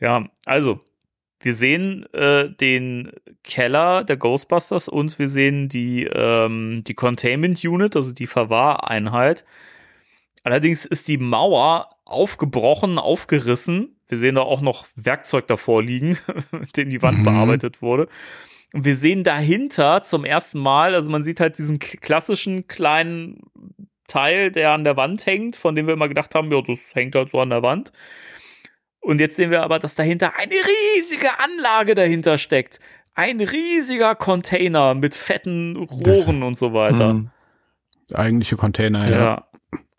Ja. also wir sehen äh, den Keller der Ghostbusters und wir sehen die, ähm, die Containment Unit, also die Verwahreinheit. Allerdings ist die Mauer aufgebrochen, aufgerissen. Wir sehen da auch noch Werkzeug davor liegen, mit dem die Wand Mhm. bearbeitet wurde. Und wir sehen dahinter zum ersten Mal, also man sieht halt diesen klassischen kleinen Teil, der an der Wand hängt, von dem wir immer gedacht haben, ja, das hängt halt so an der Wand. Und jetzt sehen wir aber, dass dahinter eine riesige Anlage dahinter steckt. Ein riesiger Container mit fetten Rohren und so weiter. Hm. eigentliche Container, Ja. ja,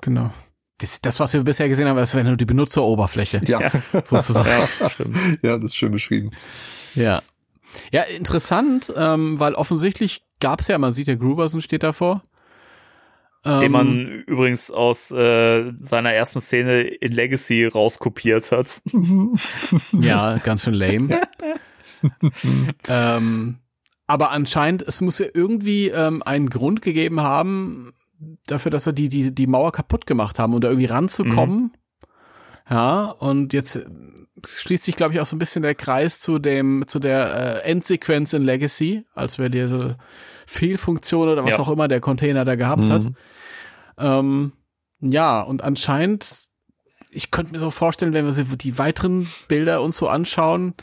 genau. Das, das, was wir bisher gesehen haben, das wäre nur die Benutzeroberfläche. Ja. Sozusagen. Ja, stimmt. ja, das ist schön beschrieben. Ja. Ja, interessant, ähm, weil offensichtlich gab's ja, man sieht ja Gruberson steht davor. Ähm, Den man übrigens aus äh, seiner ersten Szene in Legacy rauskopiert hat. Ja, ganz schön lame. ähm, aber anscheinend, es muss ja irgendwie ähm, einen Grund gegeben haben, dafür, dass er die, die, die Mauer kaputt gemacht haben, um da irgendwie ranzukommen. Ja, und jetzt schließt sich, glaube ich, auch so ein bisschen der Kreis zu dem, zu der äh, Endsequenz in Legacy, als wir diese Fehlfunktion oder was Ja. auch immer der Container da gehabt hat. Mhm. Ähm, ja, und anscheinend, ich könnte mir so vorstellen, wenn wir sie- die weiteren Bilder uns so anschauen,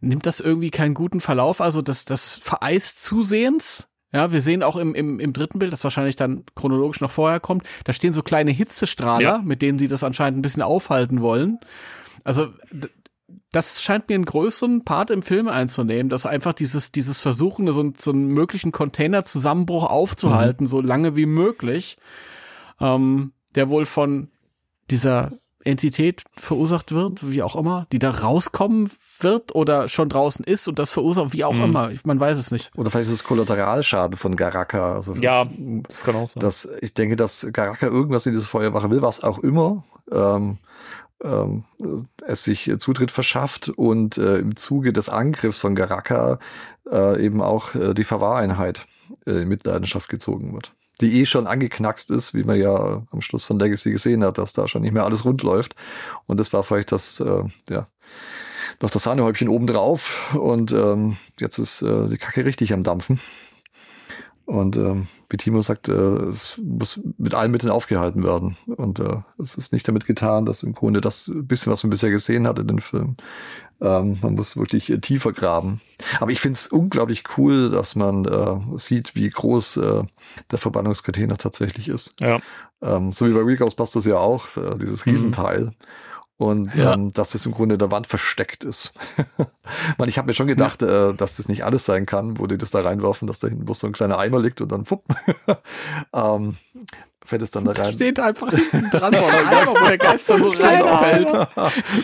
nimmt das irgendwie keinen guten Verlauf. Also das, das vereist zusehends. Ja, wir sehen auch im, im, im dritten Bild, das wahrscheinlich dann chronologisch noch vorher kommt, da stehen so kleine Hitzestrahler, Ja. mit denen sie das anscheinend ein bisschen aufhalten wollen. Also das scheint mir einen größeren Part im Film einzunehmen, dass einfach dieses, dieses Versuchen, so, einen- so einen möglichen Containerzusammenbruch aufzuhalten, so lange wie möglich, ähm, der wohl von dieser Entität verursacht wird, wie auch immer, die da rauskommen wird oder schon draußen ist und das verursacht, wie auch Mhm. immer. Man weiß es nicht. Oder vielleicht ist es Kollateralschaden von Garaka. Also das, Ja, das kann auch sein. das, ich denke, dass Garaka irgendwas in diese Feuer machen will, was auch immer ähm, ähm, es sich Zutritt verschafft und äh, im Zuge des Angriffs von Garaka äh, eben auch äh, die Verwahreinheit äh, in Mitleidenschaft gezogen wird. Die eh schon angeknackst ist, wie man ja am Schluss von Legacy gesehen hat, dass da schon nicht mehr alles rund läuft. Und das war vielleicht das, äh, ja, noch das Sahnehäubchen obendrauf und ähm, jetzt ist äh, die Kacke richtig am Dampfen. Und ähm, Bettimo sagt, äh, es muss mit allen Mitteln aufgehalten werden. Und äh, es ist nicht damit getan, dass im Grunde das bisschen, was man bisher gesehen hat in den Film, ähm, man muss wirklich äh, tiefer graben. Aber ich finde es unglaublich cool, dass man äh, sieht, wie groß äh, der Verbannungscontainer tatsächlich ist. Ja. Ähm, so wie bei Real Ghostbusters ja auch, äh, dieses Mhm. Und Ja. ähm, dass das im Grunde in der Wand versteckt ist. Man, ich habe mir schon gedacht, äh, dass das nicht alles sein kann, wo die das da reinwerfen, dass da hinten bloß so ein kleiner Eimer liegt und dann fupp, ähm, fällt es dann da rein. Steht einfach hinten dran, so ein Eimer, wo der Geist dann so reinfällt.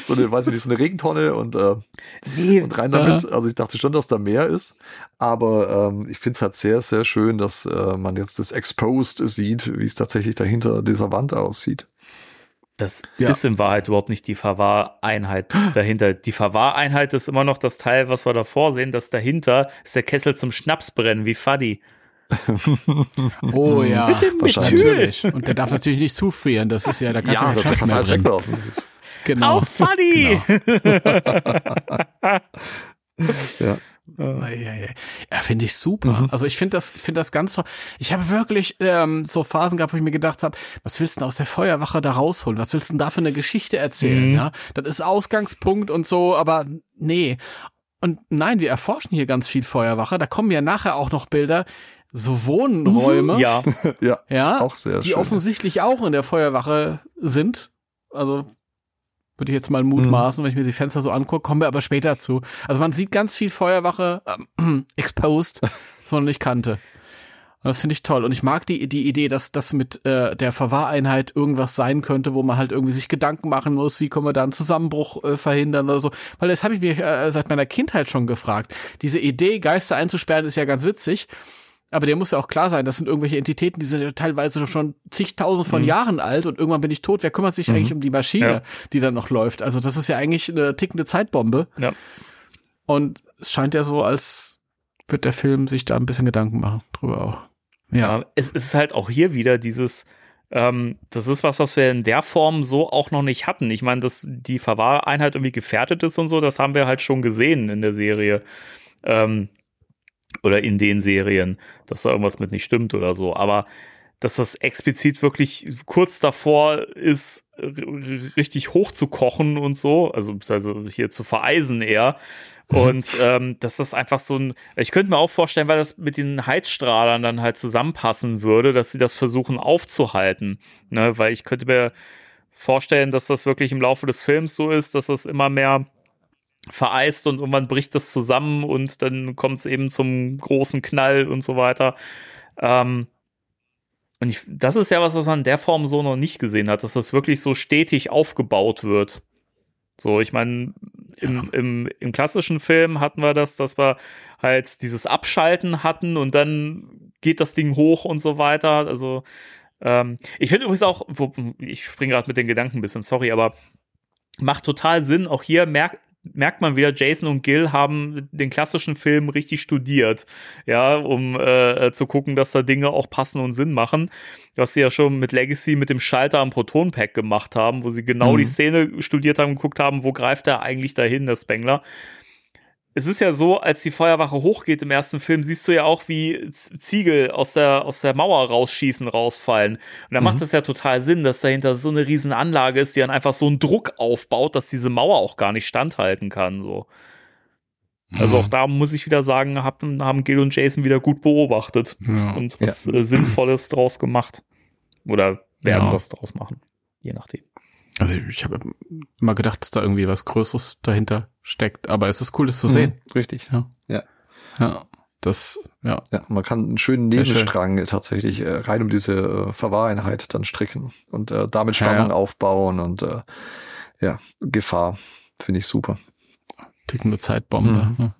so eine, weiß ich nicht, so eine Regentonne und, äh, und rein damit. Also ich dachte schon, dass da mehr ist. Aber ähm, ich finde es halt sehr, sehr schön, dass äh, man jetzt das Exposed sieht, wie es tatsächlich dahinter dieser Wand aussieht. Das Ja. ist in Wahrheit überhaupt nicht die Verwahreinheit dahinter. Die Verwahreinheit ist immer noch das Teil, was wir davor sehen. Das dahinter ist der Kessel zum Schnapsbrennen, wie Fuddy. Oh ja, Wahrscheinlich. natürlich. Und der darf natürlich nicht zufrieren. Das ist ja, da kannst du Ja, das, Schnaps das mehr drin. wegwerfen. Genau. Auf Fuddy! Ja. Ja, ja finde ich super. Also ich finde das, finde das ganz toll. Ich habe wirklich ähm, so Phasen gehabt, wo ich mir gedacht habe, was willst du denn aus der Feuerwache da rausholen? Was willst du denn da für eine Geschichte erzählen? Mhm. Ja, das ist Ausgangspunkt und so, aber nee. Und nein, wir erforschen hier ganz viel Feuerwache. Da kommen ja nachher auch noch Bilder, so Wohnräume, Ja, ja, ja, auch sehr die schön. offensichtlich auch in der Feuerwache sind. Also würde ich jetzt mal mutmaßen, wenn ich mir die Fenster so angucke, kommen wir aber später zu. Also man sieht ganz viel Feuerwache ähm, exposed, was man nicht kannte. Und das finde ich toll. Und ich mag die, die Idee, dass das mit äh, der Verwahreinheit irgendwas sein könnte, wo man halt irgendwie sich Gedanken machen muss, wie können wir da einen Zusammenbruch äh, verhindern oder so. Weil das habe ich mir äh, seit meiner Kindheit schon gefragt. Diese Idee, Geister einzusperren, ist ja ganz witzig. Aber der muss ja auch klar sein, das sind irgendwelche Entitäten, die sind ja teilweise schon zigtausend von Jahren alt und irgendwann bin ich tot. Wer kümmert sich eigentlich um die Maschine, Ja. die dann noch läuft? Also das ist ja eigentlich eine tickende Zeitbombe. ja. Und es scheint ja so, als wird der Film sich da ein bisschen Gedanken machen drüber auch. Ja. Ja, es ist halt auch hier wieder dieses, ähm, das ist was, was wir in der Form so auch noch nicht hatten. Ich meine, dass die Verwahreinheit irgendwie gefährdet ist und so, das haben wir halt schon gesehen in der Serie. Ähm, oder in den Serien, dass da irgendwas mit nicht stimmt oder so. Aber dass das explizit wirklich kurz davor ist, richtig hoch zu kochen und so, also, also hier zu vereisen eher. Und ähm, dass das einfach so ein, ich könnte mir auch vorstellen, weil das mit den Heizstrahlern dann halt zusammenpassen würde, dass sie das versuchen aufzuhalten. Ne? Weil ich könnte mir vorstellen, dass das wirklich im Laufe des Films so ist, dass das immer mehr vereist und irgendwann bricht das zusammen und dann kommt es eben zum großen Knall und so weiter. Ähm, und ich, das ist ja was, was man in der Form so noch nicht gesehen hat, dass das wirklich so stetig aufgebaut wird. So, ich meine, im, im, im klassischen Film hatten wir das, dass wir halt dieses Abschalten hatten und dann geht das Ding hoch und so weiter. Also, ähm, ich finde übrigens auch, ich springe gerade mit den Gedanken ein bisschen, sorry, aber macht total Sinn. Auch hier merkt, merkt man wieder, Jason und Gil haben den klassischen Film richtig studiert, ja, um äh, zu gucken, dass da Dinge auch passen und Sinn machen. Was sie ja schon mit Legacy mit dem Schalter am Proton-Pack gemacht haben, wo sie genau Mhm. die Szene studiert haben und geguckt haben, wo greift er eigentlich dahin, der Spengler. Es ist ja so, als die Feuerwache hochgeht im ersten Film, siehst du ja auch, wie Ziegel aus der, aus der Mauer rausschießen, rausfallen. Und da macht es ja total Sinn, dass dahinter so eine riesen Anlage ist, die dann einfach so einen Druck aufbaut, dass diese Mauer auch gar nicht standhalten kann, so. Also Mhm. auch da muss ich wieder sagen, haben, haben Gil und Jason wieder gut beobachtet Ja. und was äh, Sinnvolles draus gemacht. Oder werden Ja. was draus machen. Je nachdem. Also ich habe immer gedacht, dass da irgendwie was Größeres dahinter steckt, aber es ist cool, das zu sehen. Mhm, richtig. Ja. Ja. Ja. Das, ja. Ja, man kann einen schönen Sehr schön. Nebenstrang tatsächlich äh, rein um diese äh, Verwahreinheit dann stricken und äh, damit Ja, Spannung ja. aufbauen und äh, ja, Gefahr. Finde ich super. Tickende Zeitbombe. Mhm. Ja.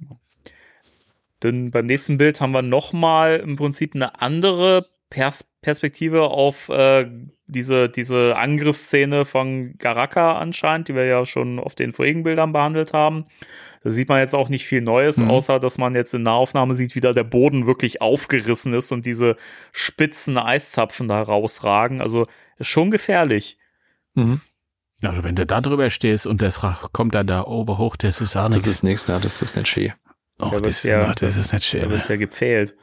Denn beim nächsten Bild haben wir nochmal im Prinzip eine andere Pers Perspektive auf äh, diese, diese Angriffsszene von Garaka anscheinend, die wir ja schon auf den vorigen Bildern behandelt haben. Da sieht man jetzt auch nicht viel Neues, Mhm. außer dass man jetzt in Nahaufnahme sieht, wie da der Boden wirklich aufgerissen ist und diese spitzen Eiszapfen da rausragen. Also ist schon gefährlich. Mhm. Also wenn du da drüber stehst und das kommt dann da oben hoch, das ist auch Das nichts. ist nichts, ja, das ist nicht schön. Och, Ja, das, das ist ja- das ist nicht Da schön. ist ja gepfählt.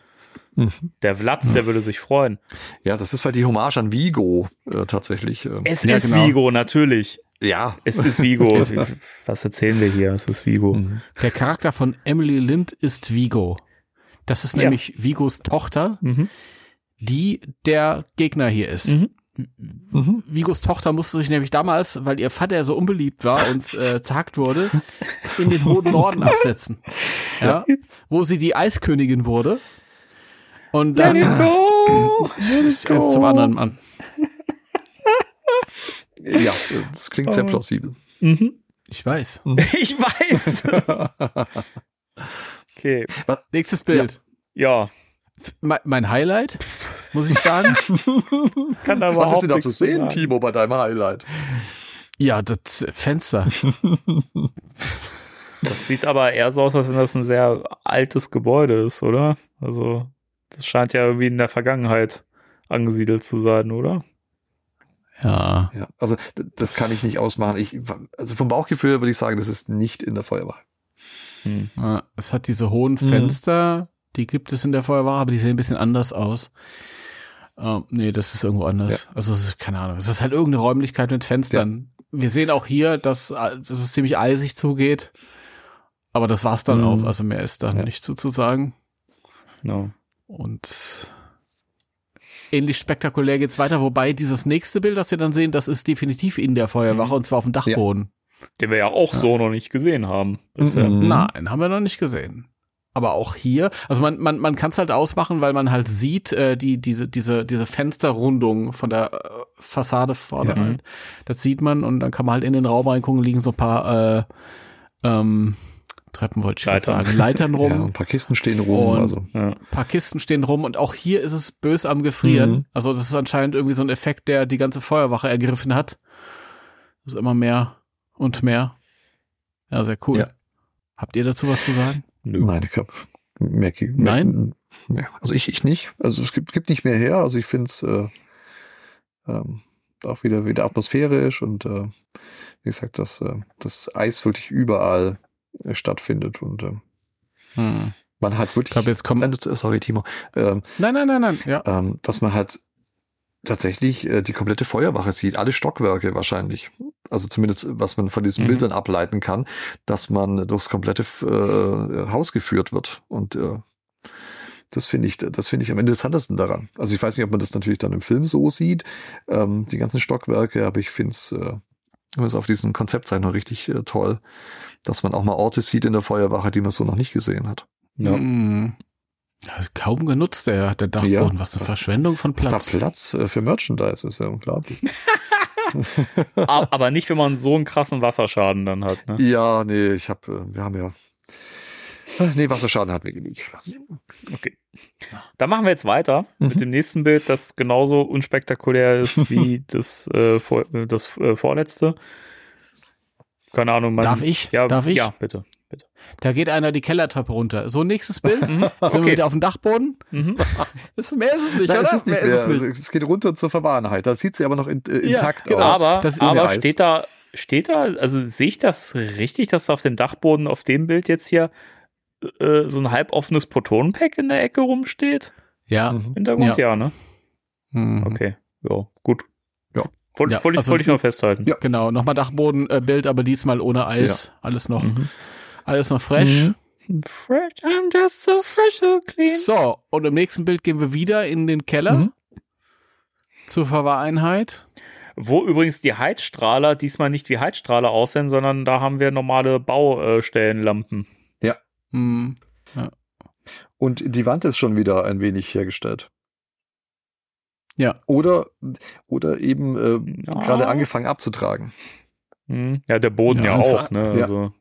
Der Vlad, der würde sich freuen. Ja, das ist halt die Hommage an Vigo äh, tatsächlich. Äh, Es Ja, ist genau. Vigo, natürlich. ja. Es ist Vigo. Was erzählen wir hier? Es ist Vigo. Mhm. Der Charakter von Emily Lind ist Vigo. Das ist Ja. nämlich Vigos Tochter, Mhm. die der Gegner hier ist. Mhm. Mhm. Vigos Tochter musste sich nämlich damals, weil ihr Vater so unbeliebt war und äh, zerhackt wurde, in den hohen Norden absetzen. Ja, wo sie die Eiskönigin wurde. Und dann eins zum anderen Mann. Ja, das klingt sehr plausibel. Mhm. Ich weiß. Ich weiß. okay. Nächstes Bild. Ja, Me- Mein Highlight, muss ich sagen. kann da Was ist denn da zu sehen, sagen. Timo, bei deinem Highlight? Ja, das Fenster. Das sieht aber eher so aus, als wenn das ein sehr altes Gebäude ist, oder? Also, das scheint ja irgendwie in der Vergangenheit angesiedelt zu sein, oder? Ja. Ja, also d- das kann ich nicht ausmachen. Ich, also vom Bauchgefühl würde ich sagen, das ist nicht in der Feuerwache. Hm. Ja, es hat diese hohen Fenster, die gibt es in der Feuerwache, aber die sehen ein bisschen anders aus. Ähm, nee, das ist irgendwo anders. Also es ist, keine Ahnung, es ist halt irgendeine Räumlichkeit mit Fenstern. Wir sehen auch hier, dass, äh, dass es ziemlich eisig zugeht. Aber das war's dann Mhm. auch. Also mehr ist da Ja. nicht zuzusagen. No. Und ähnlich spektakulär geht's weiter, wobei dieses nächste Bild, das wir dann sehen, das ist definitiv in der Feuerwache und zwar auf dem Dachboden. Den wir ja auch so noch nicht gesehen haben. bisher. Mhm. Nein, haben wir noch nicht gesehen. Aber auch hier, also man, man, man kann es halt ausmachen, weil man halt sieht, äh, die, diese, diese, diese Fensterrundung von der äh, Fassade vorne Ja. halt. Das sieht man und dann kann man halt in den Raum reingucken, liegen so ein paar äh, ähm, Treppen wollte ich Leitern. sagen, Leitern rum. Ja, ein paar Kisten stehen rum. Und- also. Ja. Ein paar Kisten stehen rum und auch hier ist es bös am Gefrieren. Mhm. Also das ist anscheinend irgendwie so ein Effekt, der die ganze Feuerwache ergriffen hat. Das ist immer mehr und mehr. Ja, sehr cool. Ja. Habt ihr dazu was zu sagen? Nö. Nein, ich habe merke ich- Nein? Also ich, ich nicht. Also es gibt, gibt nicht mehr her. Also ich finde es äh, ähm, auch wieder, wieder atmosphärisch und äh, wie gesagt, dass äh, das Eis wirklich überall stattfindet und äh, Hm. man hat Ich wirklich. glaube, jetzt kommt. Sorry, Timo. Ähm, Nein, nein, nein, nein. Ja. ähm, dass man halt tatsächlich äh, die komplette Feuerwache sieht, alle Stockwerke wahrscheinlich. Also zumindest, was man von diesen Mhm. Bildern ableiten kann, dass man durchs komplette äh, Haus geführt wird. Und äh, das finde ich, das finde ich am interessantesten daran. Also ich weiß nicht, ob man das natürlich dann im Film so sieht, ähm, die ganzen Stockwerke, aber ich finde es äh, auf diesen Konzeptzeichnungen richtig äh, toll, dass man auch mal Orte sieht in der Feuerwache, die man so noch nicht gesehen hat. Ja. Hm. Ist kaum genutzt, der, der Dachboden. Ja. Was eine Was- Verschwendung von Was Platz. da Platz äh, für Merchandise ist ja unglaublich. Aber nicht, wenn man so einen krassen Wasserschaden dann hat. Ne? Ja, nee, ich habe, äh, wir haben ja. Äh, Nee, Wasserschaden hatten wir genug. Okay. Dann machen wir jetzt weiter mit Mhm. dem nächsten Bild, das genauso unspektakulär ist wie das, äh, vor, das äh, vorletzte. Keine Ahnung. Man, Darf ich? Ja, Darf ich? Ja, bitte. bitte. Da geht einer die Kellertreppe runter. So, nächstes Bild. Sind wir Okay. wieder auf dem Dachboden? Mhm. Ist, mehr ist es nicht, Nein, oder? es ist nicht mehr mehr. ist es nicht. Also, es geht runter zur Verwahrheit. Da sieht sie aber noch in, äh, Ja, intakt genau. aus. Aber, das aber steht da, steht da, also sehe ich das richtig, dass da auf dem Dachboden auf dem Bild jetzt hier äh, so ein halboffenes Protonenpack in der Ecke rumsteht? Ja. Mhm. Hintergrund, Ja. ja, ne? Mhm. Okay, ja, gut. Ja. Wollte Ja, wollte ich, also- wollte ich nur festhalten. Ja. Genau, nochmal Dachbodenbild, aber diesmal ohne Eis. Alles noch, Mhm. alles noch fresh. Fresh, I'm just so fresh, so clean. So, und im nächsten Bild gehen wir wieder in den Keller Mhm. zur Verwahreinheit. Wo übrigens die Heizstrahler diesmal nicht wie Heizstrahler aussehen, sondern da haben wir normale Baustellenlampen. Hm. Und die Wand ist schon wieder ein wenig hergestellt. Ja. Oder, oder eben äh, Ja. gerade angefangen abzutragen. Hm. Ja, der Boden Ja, ja, und auch, ne? ja. Also,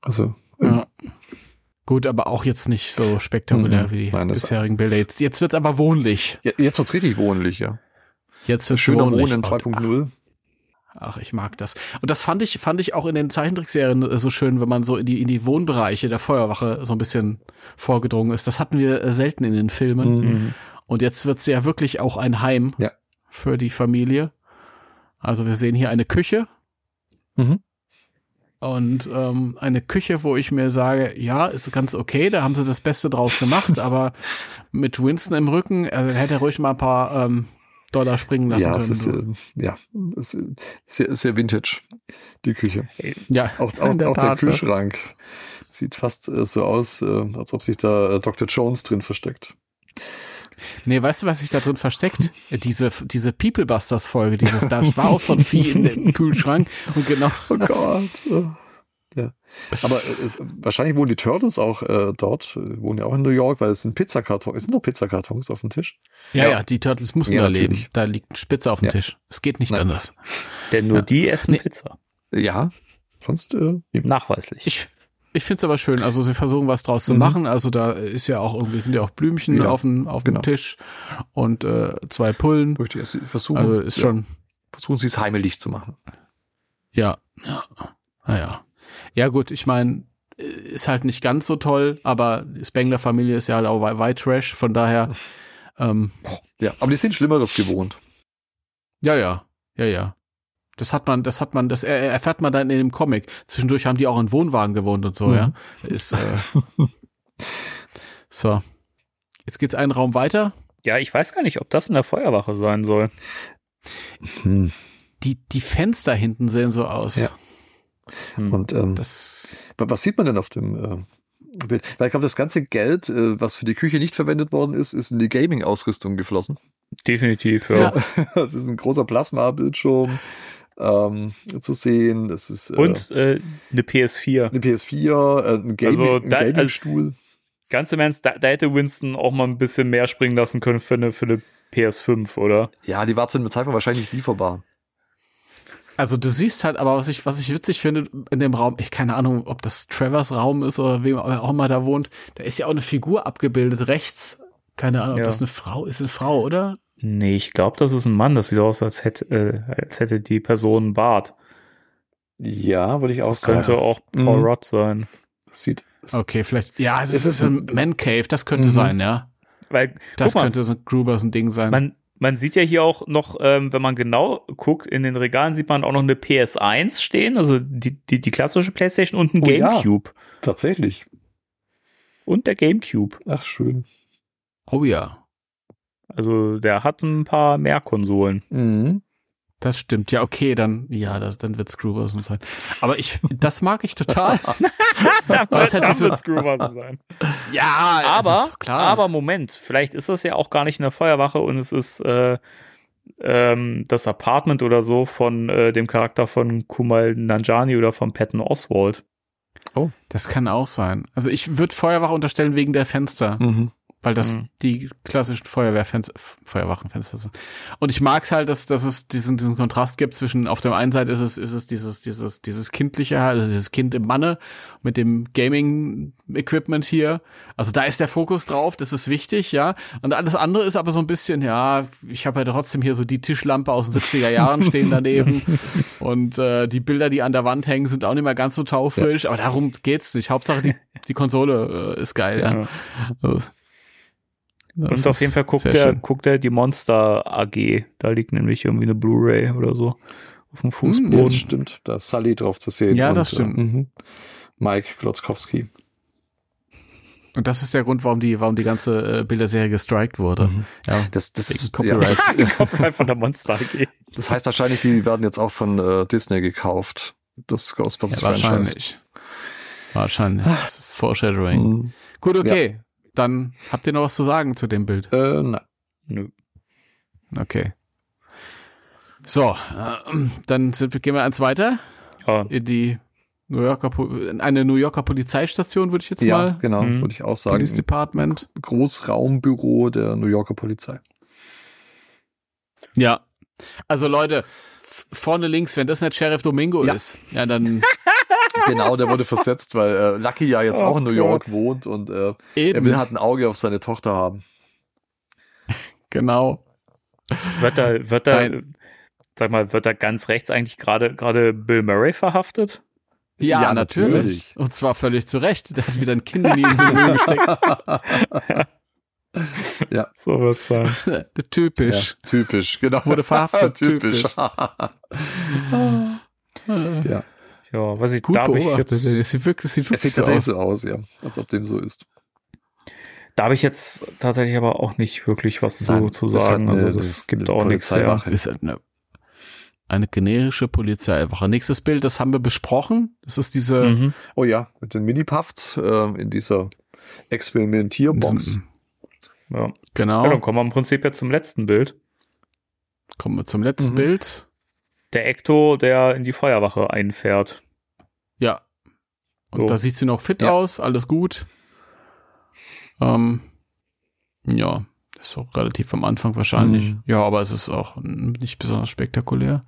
Also, ja. Gut, aber auch jetzt nicht so spektakulär Mhm. wie die Nein, das- bisherigen Bilder. Jetzt, jetzt wird's aber wohnlich. ja, jetzt wird's richtig wohnlich, ja. Jetzt wird's Schöner wohnlich. Wohnen Und- 2.0. Ach, ich mag das. Und das fand ich, fand ich auch in den Zeichentrickserien äh, so schön, wenn man so in die, in die Wohnbereiche der Feuerwache so ein bisschen vorgedrungen ist. Das hatten wir äh, selten in den Filmen. mhm. Und jetzt wird's ja wirklich auch ein Heim Ja. für die Familie. Also wir sehen hier eine Küche. Mhm. Und ähm, eine Küche, wo ich mir sage, ja, ist ganz okay, da haben sie das Beste draus gemacht, aber mit Winston im Rücken, also hätte er ruhig mal ein paar ähm, Dollar springen lassen Ja, es können. ist, äh, ja, es ist sehr, sehr vintage, die Küche. ja, Auch, auch, auch der Tat, ja. Kühlschrank sieht fast äh, so aus, äh, als ob sich da äh, Dr. Jones drin versteckt. Nee, weißt du, was sich da drin versteckt? Diese, diese People Busters Folge, dieses, da war auch so ein Vieh in dem Kühlschrank und genau. Oh das- Gott. äh, Ja. Aber äh, es, wahrscheinlich wohnen die Turtles auch äh, dort, äh, wohnen ja auch in New York, weil es sind Pizzakartons, es sind noch Pizzakartons auf dem Tisch. Ja, ja, die Turtles müssen Ja, da leben. Da liegt Spitze auf dem Ja. Tisch. Es geht nicht Nein. anders. Denn nur Ja. die essen Nee. Pizza. Ja, sonst äh, Nachweislich. Ich, ich finde es aber schön. Also sie versuchen was draus zu Mhm. machen. Also da ist ja auch irgendwie, sind ja auch Blümchen Ja, auf dem, auf dem genau. Tisch und äh, zwei Pullen. richtig, sie versuchen, Also ist ja, schon, versuchen sie es heimelig zu machen. ja, ja, naja. Ja gut, ich meine, ist halt nicht ganz so toll, aber die Spengler-Familie ist ja halt auch White Trash, von daher, ähm, Ja, aber die sind Schlimmeres gewohnt. ja, ja, ja, ja. Das hat man, das hat man, das er- erfährt man dann in dem Comic. Zwischendurch haben die auch in Wohnwagen gewohnt und so, Mhm. ja. Ist, äh, so. Jetzt geht's einen Raum weiter. Ja, ich weiß gar nicht, ob das in der Feuerwache sein soll. Hm. Die, die Fenster hinten sehen so aus. Ja. Hm. Und ähm, Das, was sieht man denn auf dem äh, Bild? Weil ich glaube, das ganze Geld, äh, was für die Küche nicht verwendet worden ist, ist in die Gaming-Ausrüstung geflossen. Definitiv, ja. Ja. Es ist ein großer Plasma-Bildschirm ähm, zu sehen. Das ist äh, Und äh, eine PS4. eine PS4, äh, ein Gaming, Also ein da- also- Gaming-Stuhl. Ganz im Ernst, da, da hätte Winston auch mal ein bisschen mehr springen lassen können für eine, für eine PS5, oder? ja, die war zu dem Zeitpunkt wahrscheinlich lieferbar. also du siehst halt, aber was ich, was ich witzig finde in dem Raum, ich keine Ahnung, ob das Travers Raum ist oder wem auch immer da wohnt, da ist ja auch eine Figur abgebildet, rechts. Keine Ahnung, ob Ja. das eine Frau ist, eine Frau, oder? Nee, ich glaube, das ist ein Mann. Das sieht aus, als hätte, äh, als hätte die Person einen Bart. Ja, würde ich auch Das könnte auch Paul Mhm. Rudd sein. Das sieht. das- Okay, vielleicht, ja, es, ist, ist ein ein- Man Cave, das könnte Mhm. sein, ja. Weil, Das mal, könnte so Grubers ein Ding sein. man, man sieht ja hier auch noch, ähm, wenn man genau guckt, in den Regalen sieht man auch noch eine PS1 stehen, also die, die, die klassische Playstation und ein Oh ja. Gamecube. Tatsächlich. Und der Gamecube. Ach, schön. oh ja. Also der hat ein paar mehr Konsolen. Mhm. Das stimmt. Ja, okay, dann, ja, das, dann wird Screwbus sein. Aber ich, das mag ich total. Da Was wird hätte das sie- wird Screwbus sein. ja, aber, klar. aber Moment, vielleicht ist das ja auch gar nicht eine Feuerwache und es ist äh, ähm, das Apartment oder so von äh, dem Charakter von Kumal Nanjani oder von Patton Oswald. das kann auch sein. Also ich würde Feuerwache unterstellen wegen der Fenster, Mhm. Weil das Mhm. die klassischen Feuerwehrfenster, Feuerwachenfenster sind. Und ich mag's halt, dass, dass es diesen, diesen Kontrast gibt zwischen, auf der einen Seite ist es, ist es dieses, dieses, dieses kindliche, also dieses Kind im Manne mit dem Gaming-Equipment hier. Also da ist der Fokus drauf, das ist wichtig, ja. Und alles andere ist aber so ein bisschen, ja, ich habe ja trotzdem hier so die Tischlampe aus den 70er Jahren stehen daneben. Und äh, die Bilder, die an der Wand hängen, sind auch nicht mehr ganz so taufrisch. Aber darum geht's nicht. Hauptsache die, die Konsole äh, ist geil, ja. Ja. Also, das Und auf jeden Fall guckt schön. guckt der die Monster AG. Da liegt nämlich irgendwie eine Blu-ray oder so auf dem Das Fußboden. stimmt. Da ist Sully drauf zu sehen. Ja, und, das stimmt. Äh, mhm. Mike Glotzkowski. Und das ist der Grund, warum die, warum die ganze äh, Bilderserie gestrikt wurde. Ja, Das, das ist Copyright. Ja, Copyright von der Monster AG. das heißt wahrscheinlich, die werden jetzt auch von äh, Disney gekauft. Das Ghostbusters Ja, Franchise. wahrscheinlich. Wahrscheinlich. Das ist Foreshadowing. Mhm. Gut, okay. Dann habt ihr noch was zu sagen zu dem Bild. Äh, nein. Nö. Okay. So, äh, dann sind, gehen wir eins weiter Ja, in die New Yorker, eine New Yorker Polizeistation, würde ich jetzt Ja, mal. genau, Mhm. würde ich auch sagen. Police Department. Großraumbüro der New Yorker Polizei. Ja. Also Leute, vorne links, wenn das nicht Sheriff Domingo Ja. ist, ja, dann Genau, der wurde versetzt, weil äh, Lucky ja jetzt Oh auch in New York Gott. wohnt und äh, er eben. will halt ein Auge auf seine Tochter haben. Genau. wird da, wird da, Nein. sag mal, wird da ganz rechts eigentlich gerade, gerade Bill Murray verhaftet? Ja, Ja, natürlich. natürlich. Und zwar völlig zu Recht. Der hat wieder ein Kind in die Müll gesteckt. So wird's sein. Typisch. Ja, typisch, genau. Wurde verhaftet, typisch. typisch. ja. Ja, was ich, Gut da habe ich beobachtet. jetzt, Es sieht wirklich, sieht Es wirklich sieht so tatsächlich aus. so aus, ja. Als ob dem so ist. da habe ich jetzt tatsächlich aber auch nicht wirklich was zu, Nein, zu das ist sagen. halt eine- also das eine- gibt eine auch nichts her. Ist eine, eine generische Polizeiwache. Nächstes Bild, das haben wir besprochen. Das ist diese, Mhm. Oh ja, mit den Mini-Puffs äh, in dieser Experimentierbox. Ja. genau. ja, dann kommen wir im Prinzip jetzt zum letzten Bild. Kommen wir zum letzten Mhm. Bild. Der Ecto, der in die Feuerwache einfährt. Ja. Und So. da sieht sie noch fit Ja. aus, alles gut. Ähm, ja, ist auch relativ am Anfang wahrscheinlich. Mhm. Ja, aber es ist auch nicht besonders spektakulär.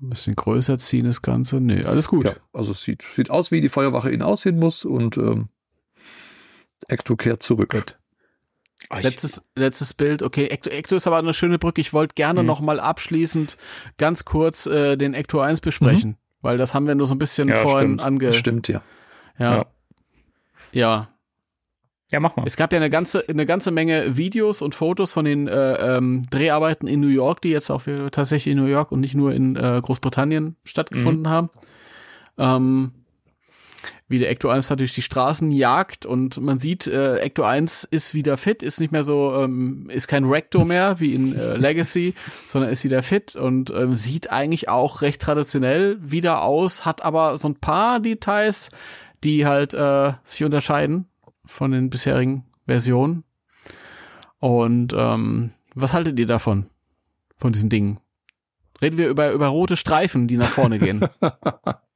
Ein bisschen größer ziehen das Ganze. Nee, alles gut. Ja, also es sieht, sieht aus, wie die Feuerwache ihn aussehen muss und ähm, Ecto kehrt zurück. Gut. Ah, Letztes, letztes Bild. Okay, Ecto, Ecto ist aber eine schöne Brücke. Ich wollte gerne Mhm. noch mal abschließend ganz kurz äh, den Ecto 1 besprechen, weil das haben wir nur so ein bisschen Ja, vorhin stimmt. ange... Stimmt, ja. Ja. Ja. ja. Ja, mach mal. Es gab ja eine ganze, eine ganze Menge Videos und Fotos von den äh, ähm, Dreharbeiten in New York, die jetzt auch tatsächlich in New York und nicht nur in äh, Großbritannien stattgefunden haben. Ähm, wie der Ecto 1 natürlich die Straßen jagt und man sieht, äh, Ecto 1 ist wieder fit, ist nicht mehr so, ähm, ist kein Recto mehr wie in äh, Legacy, sondern ist wieder fit und ähm, sieht eigentlich auch recht traditionell wieder aus, hat aber so ein paar Details, die halt äh, sich unterscheiden von den bisherigen Versionen. Und ähm, was haltet ihr davon? Von diesen Dingen? Reden wir über, über rote Streifen, die nach vorne gehen.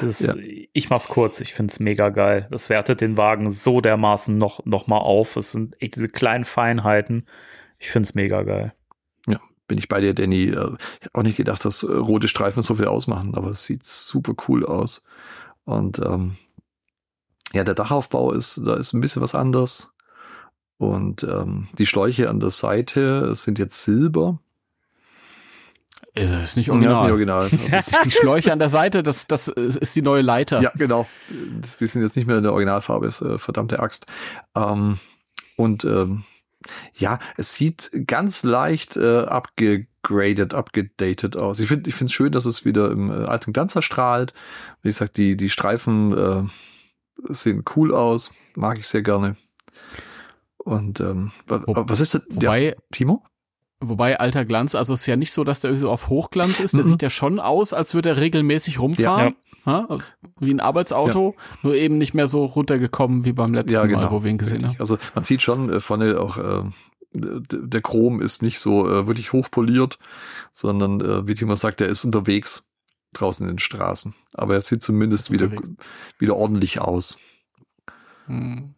Das, Ja. Ich mach's kurz, ich find's mega geil. Das wertet den Wagen so dermaßen noch, noch mal auf. Es sind echt diese kleinen Feinheiten. Ich find's mega geil. Bin ich bei dir, Danny. Äh, Ich hab auch nicht gedacht, dass äh, rote Streifen so viel ausmachen, aber es sieht super cool aus. Und ähm, ja, der Dachaufbau ist, da ist ein bisschen was anders. Und ähm, die Schläuche an der Seite sind jetzt Silber. Ist, ist nicht Ja, das ist nicht original. original. Das ist, die Schläuche an der Seite, das, das ist die neue Leiter. ja, genau. Die sind jetzt nicht mehr in der Originalfarbe, ist, äh, verdammte Axt. Ähm, und ähm, ja, es sieht ganz leicht äh, abgegradet, abgedatet aus. Ich finde ich finde es schön, dass es wieder im äh, alten Glanz erstrahlt. Wie gesagt, die, die Streifen äh, sehen cool aus. Mag ich sehr gerne. Und ähm, was ist denn? Wobei, ja, Timo? Wobei alter Glanz, also es ist ja nicht so, dass der irgendwie so auf Hochglanz ist. Der Mhm. sieht ja schon aus, als würde er regelmäßig rumfahren. Ja. Also wie ein Arbeitsauto, nur eben nicht mehr so runtergekommen wie beim letzten Ja, genau. Mal, wo wir ihn gesehen haben. Also man sieht schon äh, vorne auch, äh, der Chrom ist nicht so äh, wirklich hochpoliert, sondern äh, wie Timo sagt, der ist unterwegs draußen in den Straßen. Aber er sieht zumindest wieder, wieder ordentlich aus. Hm.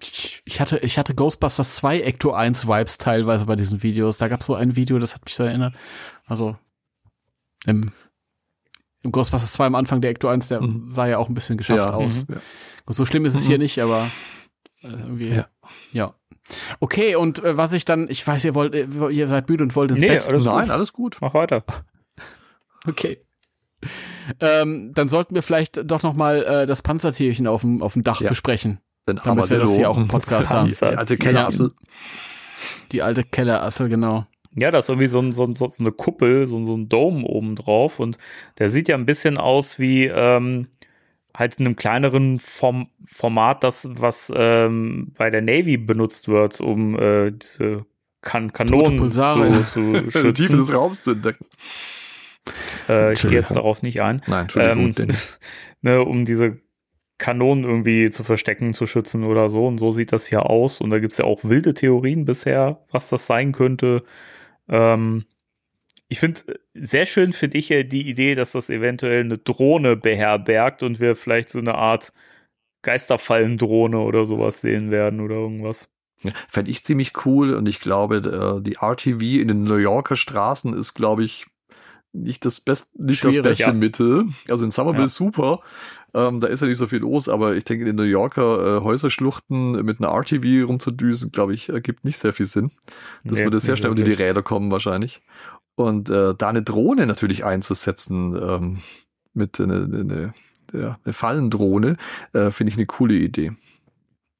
Ich hatte, ich hatte Ghostbusters 2 Ecto 1 Vibes teilweise bei diesen Videos. Da gab es so ein Video, das hat mich so erinnert. Also im, im Ghostbusters 2 am Anfang der Ecto 1, der Mhm. sah ja auch ein bisschen geschafft aus. Ja. So schlimm ist es Mhm. hier nicht, aber äh, irgendwie. Ja. Ja. Okay, und äh, was ich dann, ich weiß, ihr wollt, äh, ihr seid müde und wollt ins Nee, Bett. alles Nein, gut. alles gut. Mach weiter. Okay. Ähm, dann sollten wir vielleicht doch noch mal äh, das Panzertierchen auf dem auf dem Dach Ja. besprechen. Dann Damit wir das hier auch im Podcast haben. Die, die alte Kellerassel. Die alte Kellerassel, genau. Ja, da ist irgendwie so, ein, so, ein, so eine Kuppel, so, so ein Dome oben drauf und der sieht ja ein bisschen aus wie ähm, halt in einem kleineren Form, Format, das, was ähm, bei der Navy benutzt wird, um äh, diese kan Kanonen zu, zu Die Tiefe schützen. des Raums zu entdecken. Äh, ich gehe jetzt darauf nicht ein. Nein, Entschuldigung. Ähm, ne, um diese Kanonen irgendwie zu verstecken, zu schützen oder so. Und so sieht das hier aus. Und da gibt's ja auch wilde Theorien bisher, was das sein könnte. Ähm, ich finde, sehr schön finde ich ja die Idee, dass das eventuell eine Drohne beherbergt und wir vielleicht so eine Art Geisterfallendrohne oder sowas sehen werden oder irgendwas. Ja, Fände ich ziemlich cool und ich glaube, äh, die RTV in den New Yorker Straßen ist, glaube ich, nicht das, Best, nicht das beste ja. Mittel. Also in Somerville Ja. super, ähm, da ist ja nicht so viel los, aber ich denke, in den New Yorker äh, Häuserschluchten mit einer RTV rumzudüsen, glaube ich, ergibt nicht sehr viel Sinn. Das Nee, würde sehr schnell unter die. Räder kommen wahrscheinlich. Und äh, da eine Drohne natürlich einzusetzen, ähm, mit eine, eine, ja, eine Fallendrohne, äh, finde ich eine coole Idee.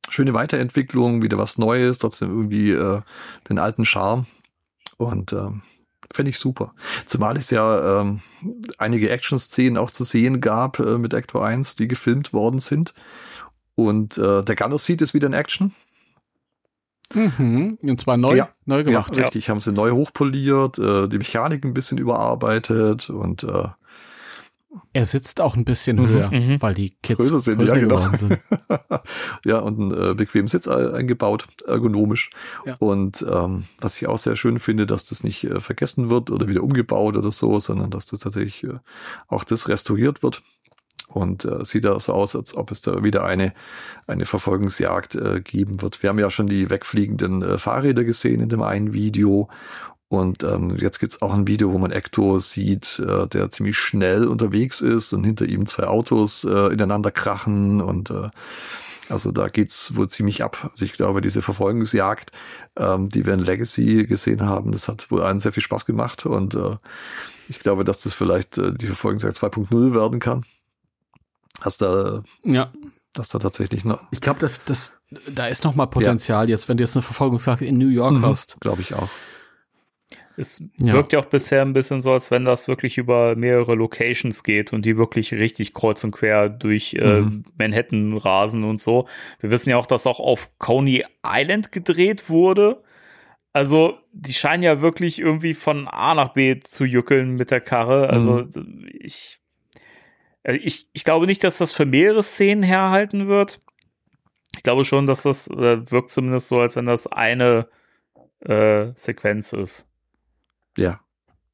Schöne Weiterentwicklung, wieder was Neues, trotzdem irgendwie äh, den alten Charme. Und ähm, fände ich super. Zumal es ja ähm, einige Action-Szenen auch zu sehen gab äh, mit Actor 1, die gefilmt worden sind. Und äh, der Gunner Seat ist wieder in Action. Mhm. Und zwar neu, Ja. neu gemacht. Ja, richtig, haben sie neu hochpoliert, äh, die Mechanik ein bisschen überarbeitet und äh, Er sitzt auch ein bisschen Mhm, höher, mhm. weil die Kids Größer sind, größer ja, genau. sind. ja, und einen äh, bequemen Sitz ein- eingebaut, ergonomisch. Ja. Und ähm, was ich auch sehr schön finde, dass das nicht äh, vergessen wird oder wieder umgebaut oder so, sondern dass das tatsächlich äh, auch das restauriert wird. Und äh, sieht da so aus, als ob es da wieder eine, eine Verfolgungsjagd äh, geben wird. Wir haben ja schon die wegfliegenden äh, Fahrräder gesehen in dem einen Video. Und ähm, jetzt gibt's auch ein Video, wo man Ecto sieht, äh, der ziemlich schnell unterwegs ist und hinter ihm zwei Autos äh, ineinander krachen. Und äh, also da geht's wohl ziemlich ab. Also ich glaube, diese Verfolgungsjagd, ähm, die wir in Legacy gesehen haben, das hat wohl allen sehr viel Spaß gemacht. Und äh, ich glaube, dass das vielleicht äh, die Verfolgungsjagd 2.0 werden kann. Hast da Ja. dass da tatsächlich noch, Ich glaube, das, das, da ist noch mal Potenzial jetzt, wenn du jetzt eine Verfolgungsjagd in New York hast. glaube ich auch. Es Ja. wirkt ja auch bisher ein bisschen so, als wenn das wirklich über mehrere Locations geht und die wirklich richtig kreuz und quer durch äh, Mhm. Manhattan rasen und so. Wir wissen ja auch, dass auch auf Coney Island gedreht wurde. Also, die scheinen ja wirklich irgendwie von A nach B zu juckeln mit der Karre. Also, ich, äh, ich, ich glaube nicht, dass das für mehrere Szenen herhalten wird. Ich glaube schon, dass das äh, wirkt zumindest so, als wenn das eine äh, Sequenz ist. Ja,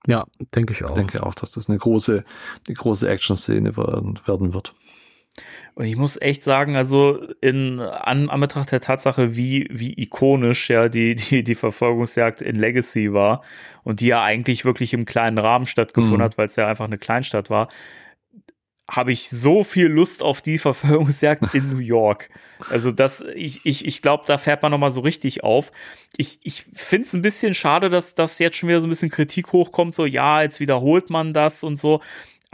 Ja, denke ich auch. ich denke auch, dass das eine große, eine große Action-Szene werden, wird. Und ich muss echt sagen, also in an, Anbetracht der Tatsache, wie, wie ikonisch ja die, die, die Verfolgungsjagd in Legacy war und die ja eigentlich wirklich im kleinen Rahmen stattgefunden Mhm. hat, weil es ja einfach eine Kleinstadt war, habe ich so viel Lust auf die Verfolgungsjagd in New York. Also das, ich, ich, ich glaube, da fährt man nochmal so richtig auf. Ich, ich finde es ein bisschen schade, dass das jetzt schon wieder so ein bisschen Kritik hochkommt, so ja, jetzt wiederholt man das und so.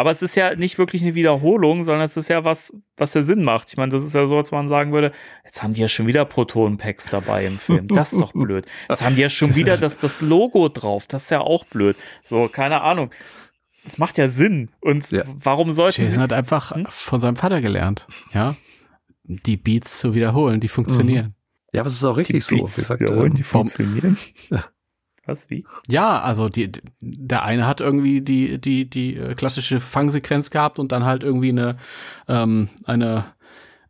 Aber es ist ja nicht wirklich eine Wiederholung, sondern es ist ja was, was der Sinn macht. Ich meine, das ist ja so, als man sagen würde, jetzt haben die ja schon wieder Proton-Packs dabei im Film. Das ist doch blöd. Jetzt haben die ja schon Das wieder das, das Logo drauf. Das ist ja auch blöd. So, keine Ahnung. Das macht ja Sinn. Und Ja. warum sollten Jason sie, hat einfach Hm? von seinem Vater gelernt, ja. Die Beats zu wiederholen, die funktionieren. Ja, aber es ist auch richtig so. Wie Beats gesagt, wiederholen, ähm, die funktionieren? Was, wie? Ja, also die, der eine hat irgendwie die, die, die äh, klassische Fangsequenz gehabt und dann halt irgendwie eine, ähm, eine,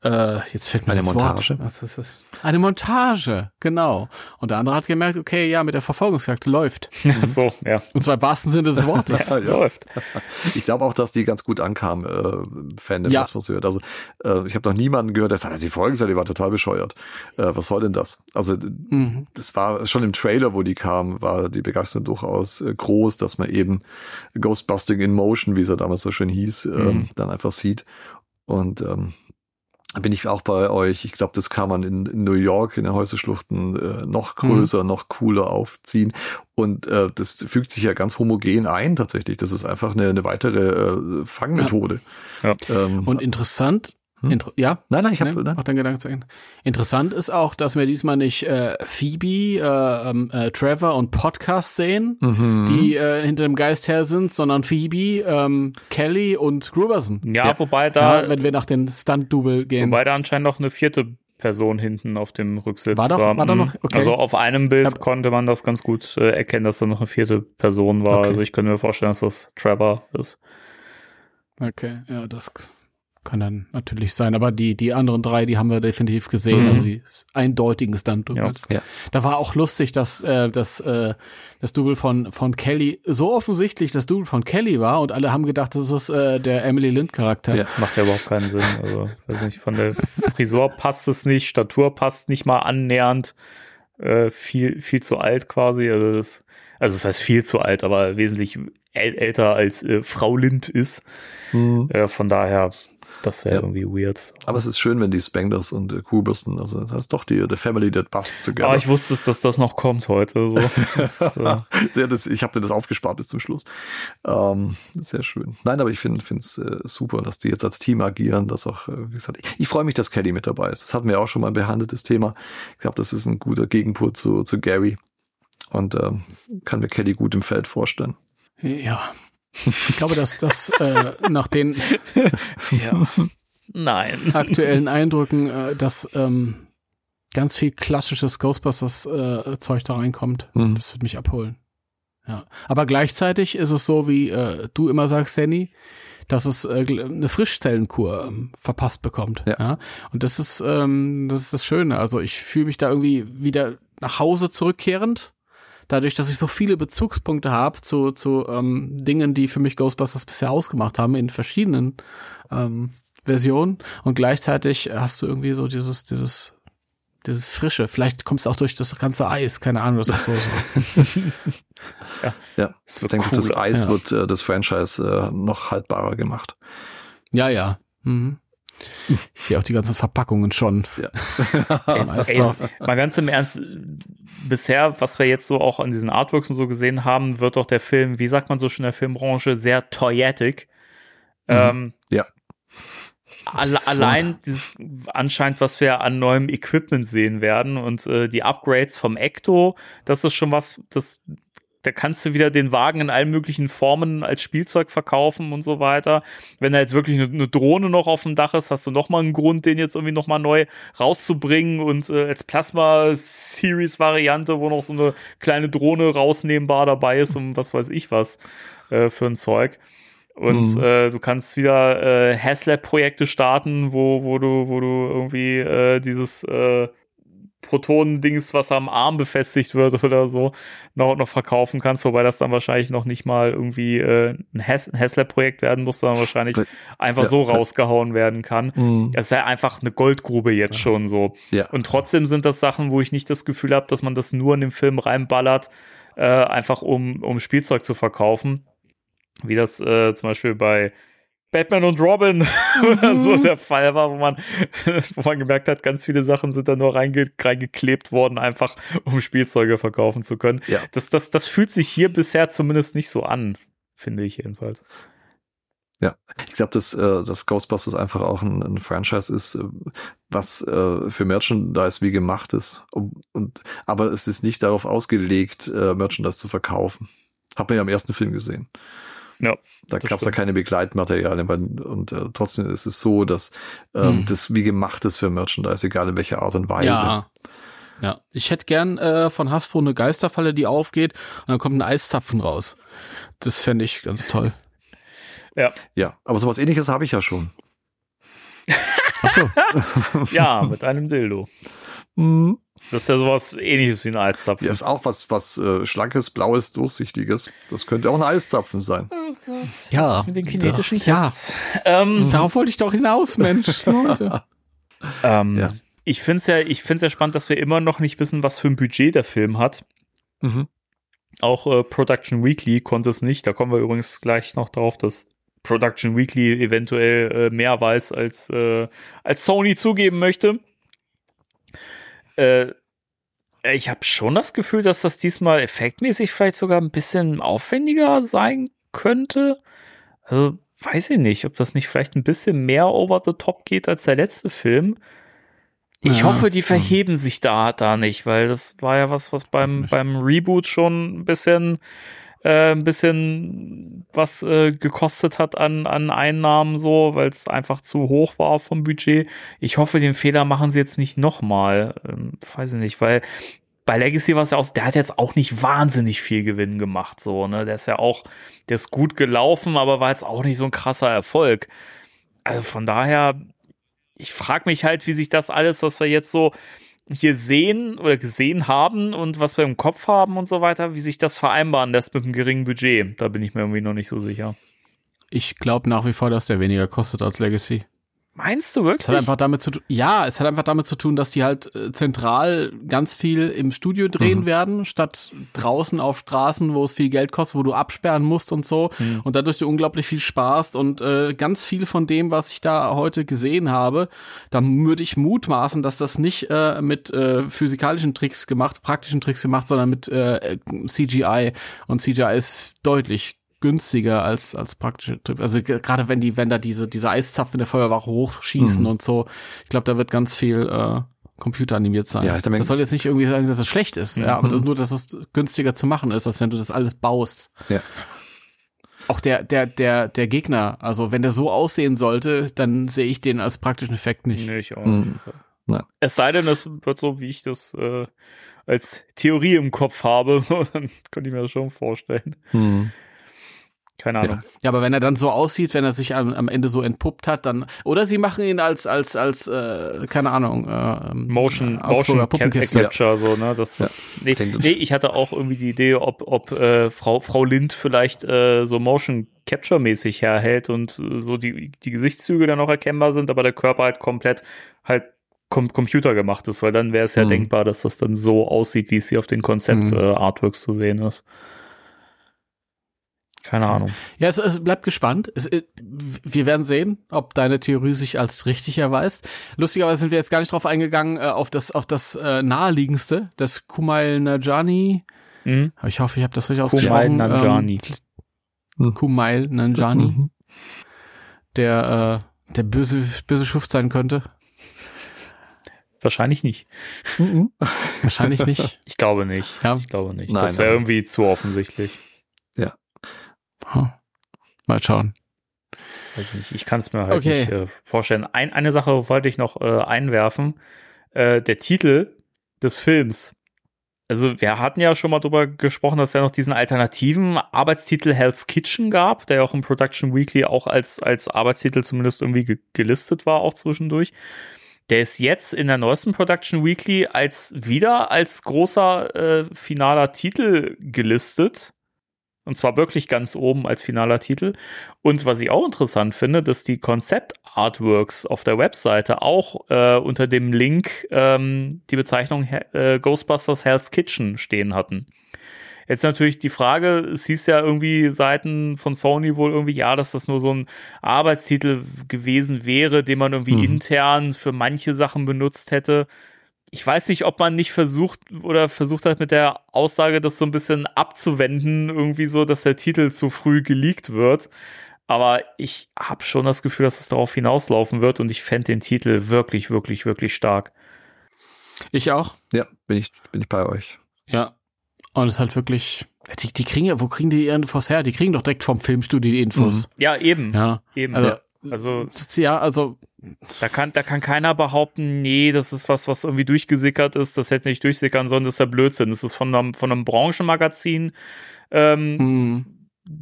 äh, jetzt fällt mir Eine Montage. Was ist das? Eine Montage, genau. Und der andere hat gemerkt, okay, ja, mit der Verfolgungsjagd läuft. Ach so, ja. Und zwar im wahrsten Sinne des Wortes. Ja, läuft. Ich glaube auch, dass die ganz gut ankam, äh, Fan, Ja. das, was hört. Also, äh, ich habe noch niemanden gehört, der sagt, also die Folgenseite war total bescheuert. Äh, was soll denn das? Also, Mhm. das war schon im Trailer, wo die kam, war die Begeisterung durchaus äh, groß, dass man eben Ghostbusting in Motion, wie es ja damals so schön hieß, ähm, Mhm. dann einfach sieht. Und ähm, bin ich auch bei euch. Ich glaube, das kann man in, in New York, in den Häuserschluchten, äh, noch größer, noch cooler aufziehen. Und äh, das fügt sich ja ganz homogen ein tatsächlich. Das ist einfach eine, eine weitere äh, Fangmethode. Ja. Ähm, Und interessant, Hm? inter ja, nein, nein, ich habe ne, nein. auch deinen Gedanken zu Ende. Interessant ist auch, dass wir diesmal nicht äh, Phoebe, äh, ähm, äh, Trevor und Podcast sehen, Mhm. die äh, hinter dem Geist her sind, sondern Phoebe, ähm, Kelly und Gruberson. Ja, Ja. wobei da, Ja, wenn wir nach den Stunt-Double gehen. wobei da anscheinend noch eine vierte Person hinten auf dem Rücksitz War doch- war da Mhm. noch- okay. Also auf einem Bild Hab- konnte man das ganz gut äh, erkennen, dass da noch eine vierte Person war. Okay. Also ich könnte mir vorstellen, dass das Trevor ist. Okay, ja, das kann dann natürlich sein. Aber die, die anderen drei, die haben wir definitiv gesehen. Mhm. Also die eindeutigen Stunt-Doubles. Ja. Da war auch lustig, dass äh, das, äh, das Double von, von Kelly so offensichtlich das Double von Kelly war und alle haben gedacht, das ist äh, der Emily Lind-Charakter. Ja. Macht ja überhaupt keinen Sinn. Also, weiß nicht, von der Frisur passt es nicht, Statur passt nicht mal annähernd. Äh, viel, viel zu alt quasi. Also das, also das heißt viel zu alt, aber wesentlich äl älter als äh, Frau Lind ist. Mhm. Äh, von daher, das wäre Ja. irgendwie weird. Aber es ist schön, wenn die Spangles und äh, Kuhbürsten, also das ist doch die the family that busts together. Aber ich wusste, dass das noch kommt heute. So. Das, äh, ja, das, ich habe mir das aufgespart bis zum Schluss. Ähm, sehr schön. Nein, aber ich finde es äh, super, dass die jetzt als Team agieren. Dass auch, äh, wie gesagt, ich, ich freue mich, dass Kelly mit dabei ist. Das hatten wir auch schon mal behandelt, das Thema. Ich glaube, das ist ein guter Gegenpol zu, zu Gary. Und ähm, kann mir Kelly gut im Feld vorstellen. Ja. Ich glaube, dass das äh, nach den ja. Nein. aktuellen Eindrücken, äh, dass ähm, ganz viel klassisches Ghostbusters-Zeug da reinkommt. Mhm. Das wird mich abholen. Ja. Aber gleichzeitig ist es so, wie äh, du immer sagst, Danny, dass es äh, eine Frischzellenkur ähm, verpasst bekommt. Ja. Und das ist, ähm, das ist das Schöne. Also ich fühle mich da irgendwie wieder nach Hause zurückkehrend. Dadurch, dass ich so viele Bezugspunkte habe zu, zu ähm, Dingen, die für mich Ghostbusters bisher ausgemacht haben, in verschiedenen ähm, Versionen. Und gleichzeitig hast du irgendwie so dieses, dieses, dieses Frische. Vielleicht kommst du auch durch das ganze Eis, keine Ahnung, das ist so. so. Ja, Es ich wird denke, das cooler. Eis Ja. wird äh, das Franchise äh, noch haltbarer gemacht. Ja, ja. Mhm. Ich sehe auch die ganzen Verpackungen schon. Ey, Weißt ey, du? mal ganz im Ernst, bisher, was wir jetzt so auch an diesen Artworks und so gesehen haben, wird doch der Film, wie sagt man so schön in der Filmbranche, sehr toyetic. Ähm, Ja. alle, allein dieses, anscheinend, was wir an neuem Equipment sehen werden und äh, die Upgrades vom Ecto, das ist schon was, das da kannst du wieder den Wagen in allen möglichen Formen als Spielzeug verkaufen und so weiter. Wenn da jetzt wirklich eine, Drohne noch auf dem Dach ist, hast du noch mal einen Grund, den jetzt irgendwie noch mal neu rauszubringen und äh, als Plasma Series Variante, wo noch so eine kleine Drohne rausnehmbar dabei ist und was weiß ich was äh, für ein Zeug. Und Mhm. äh, du kannst wieder äh, Haslab-Projekte starten, wo, wo du, wo du irgendwie äh, dieses äh, Protonendings, was am Arm befestigt wird oder so, noch, noch verkaufen kannst, wobei das dann wahrscheinlich noch nicht mal irgendwie äh, ein, Haslab-Projekt werden muss, sondern wahrscheinlich Weil- einfach ja, so rausgehauen werden kann. Mhm. Das ist ja einfach eine Goldgrube jetzt schon so. Ja. Und trotzdem sind das Sachen, wo ich nicht das Gefühl habe, dass man das nur in den Film reinballert, äh, einfach um, um Spielzeug zu verkaufen. Wie das äh, zum Beispiel bei Batman und Robin oder so der Fall war, wo man, wo man gemerkt hat, ganz viele Sachen sind da nur reinge reingeklebt worden, einfach um Spielzeuge verkaufen zu können. Ja. Das, das, das fühlt sich hier bisher zumindest nicht so an, finde ich jedenfalls. Ja, ich glaube, dass, äh, dass Ghostbusters einfach auch ein, ein Franchise ist, äh, was äh, für Merchandise wie gemacht ist. Und, aber es ist nicht darauf ausgelegt, äh, Merchandise zu verkaufen. Hat man ja im ersten Film gesehen. Ja, Da gab es ja keine Begleitmaterialien. weil- Und äh, trotzdem ist es so, dass ähm, Hm. das wie gemacht ist für Merchandise, egal in welcher Art und Weise. Ja. Ja, ich hätte gern äh, von Hasbro eine Geisterfalle, die aufgeht und dann kommt ein Eiszapfen raus. Das fände ich ganz toll. Ja, aber sowas ähnliches habe ich ja schon. Achso. Ja, mit einem Dildo. Mhm. Das ist ja sowas ähnliches wie ein Eiszapfen. Ja, ist auch was, was äh, schlankes, blaues, durchsichtiges. Das könnte auch ein Eiszapfen sein. Ja. mit den kinetischen Ja. Tests. Ähm, Darauf wollte ich doch hinaus, Mensch. Leute. ähm, Ja. Ich finde es ja, ich find's ja spannend, dass wir immer noch nicht wissen, was für ein Budget der Film hat. Mhm. Auch äh, Production Weekly konnte es nicht. Da kommen wir übrigens gleich noch drauf, dass Production Weekly eventuell äh, mehr weiß, als, äh, als Sony zugeben möchte. Äh, ich habe schon das Gefühl, dass das diesmal effektmäßig vielleicht sogar ein bisschen aufwendiger sein könnte. Also weiß ich nicht, ob das nicht vielleicht ein bisschen mehr over the top geht als der letzte Film. Ich Ja. hoffe, die verheben sich da da nicht, weil das war ja was, was beim, beim Reboot schon ein bisschen, äh, ein bisschen was äh, gekostet hat an, an Einnahmen so, weil es einfach zu hoch war vom Budget. Ich hoffe, den Fehler machen sie jetzt nicht nochmal. Ähm, weiß ich nicht, weil bei Legacy war es ja auch, der hat jetzt auch nicht wahnsinnig viel Gewinn gemacht, so, ne? Der ist ja auch, der ist gut gelaufen, aber war jetzt auch nicht so ein krasser Erfolg. Also von daher, ich frage mich halt, wie sich das alles, was wir jetzt so hier sehen oder gesehen haben und was wir im Kopf haben und so weiter, wie sich das vereinbaren lässt mit einem geringen Budget. Da bin ich mir irgendwie noch nicht so sicher. Ich glaube nach wie vor, dass der weniger kostet als Legacy. Meinst du Es wirklich? hat einfach damit zu ja, es hat einfach damit zu tun, dass die halt äh, zentral ganz viel im Studio drehen Mhm. werden, statt draußen auf Straßen, wo es viel Geld kostet, wo du absperren musst und so Mhm. und dadurch du unglaublich viel sparst und äh, ganz viel von dem, was ich da heute gesehen habe, da würde ich mutmaßen, dass das nicht äh, mit äh, physikalischen Tricks gemacht, praktischen Tricks gemacht, sondern mit äh, CGI und CGI ist deutlich günstiger als als praktische Tricks. Also ge- gerade wenn die wenn da diese diese Eiszapfen in der Feuerwache hochschießen Mhm. und so, ich glaube, da wird ganz viel äh, computeranimiert sein. Ja, ich das soll jetzt nicht irgendwie sagen, dass es schlecht ist, ja, aber das, nur, dass es günstiger zu machen ist, als wenn du das alles baust. Ja. Auch der, der, der, der Gegner, also wenn der so aussehen sollte, dann sehe ich den als praktischen Effekt nicht. Nee, ich auch Mhm. nicht. Es sei denn, es wird so, wie ich das äh, als Theorie im Kopf habe, dann könnte ich mir das schon vorstellen. Mhm. Keine Ahnung. Ja, aber wenn er dann so aussieht, wenn er sich am, am Ende so entpuppt hat, dann oder sie machen ihn als als als äh, keine Ahnung äh, ähm, Motion, Augsburger Motion Puppenkiste. Capture, so, ne? Das, Ja. nee, das- nee, ich hatte auch irgendwie die Idee, ob, ob äh, Frau, Frau Lind vielleicht äh, so Motion Capture-mäßig herhält und äh, so die, die Gesichtszüge dann auch erkennbar sind, aber der Körper halt komplett halt com Computer gemacht ist, weil dann wäre es ja Mhm. denkbar, dass das dann so aussieht, wie es hier auf den Mhm. Konzept-Artworks zu sehen ist. Keine Ahnung. Ja, es, es bleibt gespannt. Es, äh, wir werden sehen, ob deine Theorie sich als richtig erweist. Lustigerweise sind wir jetzt gar nicht drauf eingegangen äh, auf das auf das äh, naheliegendste, das Kumail Nanjani. Mhm. Ich hoffe, ich habe das richtig Kumail ausgesprochen. Nanjiani. Ähm, Kumail Nanjani, Mhm. der äh, der böse, böse Schuft sein könnte? Wahrscheinlich nicht. Wahrscheinlich nicht. Ich glaube nicht. Ja. Ich glaube nicht. Nein, das wäre also- irgendwie zu offensichtlich. Hm. Mal schauen. Weiß nicht. Ich kann es mir halt Okay. nicht äh, vorstellen. Ein, eine Sache wollte ich noch äh, einwerfen. Äh, der Titel des Films. Also wir hatten ja schon mal drüber gesprochen, dass es ja noch diesen alternativen Arbeitstitel Hell's Kitchen gab, der ja auch im Production Weekly auch als, als Arbeitstitel zumindest irgendwie ge gelistet war, auch zwischendurch. Der ist jetzt in der neuesten Production Weekly als wieder als großer äh, finaler Titel gelistet. Und zwar wirklich ganz oben als finaler Titel. Und was ich auch interessant finde, dass die Konzept-Artworks auf der Webseite auch äh, unter dem Link ähm, die Bezeichnung äh, Ghostbusters Hell's Kitchen stehen hatten. Jetzt natürlich die Frage, es hieß ja irgendwie Seiten von Sony wohl irgendwie, ja, dass das nur so ein Arbeitstitel gewesen wäre, den man irgendwie Mhm. intern für manche Sachen benutzt hätte. Ich weiß nicht, ob man nicht versucht oder versucht hat mit der Aussage, das so ein bisschen abzuwenden, irgendwie so, dass der Titel zu früh geleakt wird. Aber ich habe schon das Gefühl, dass es darauf hinauslaufen wird und ich fände den Titel wirklich, wirklich, wirklich stark. Ich auch. Ja, bin ich, bin ich bei euch. Ja. Und es ist halt wirklich, die, die kriegen ja, wo kriegen die ihre Infos her? Die kriegen doch direkt vom Filmstudio die Infos. Ja, eben. Ja. Eben. Also, Also ja, also, Da kann, da kann keiner behaupten, nee, das ist was, was irgendwie durchgesickert ist, das hätte nicht durchsickern sollen, das ist ja Blödsinn. Das ist von einem, von einem Branchenmagazin ähm, hm,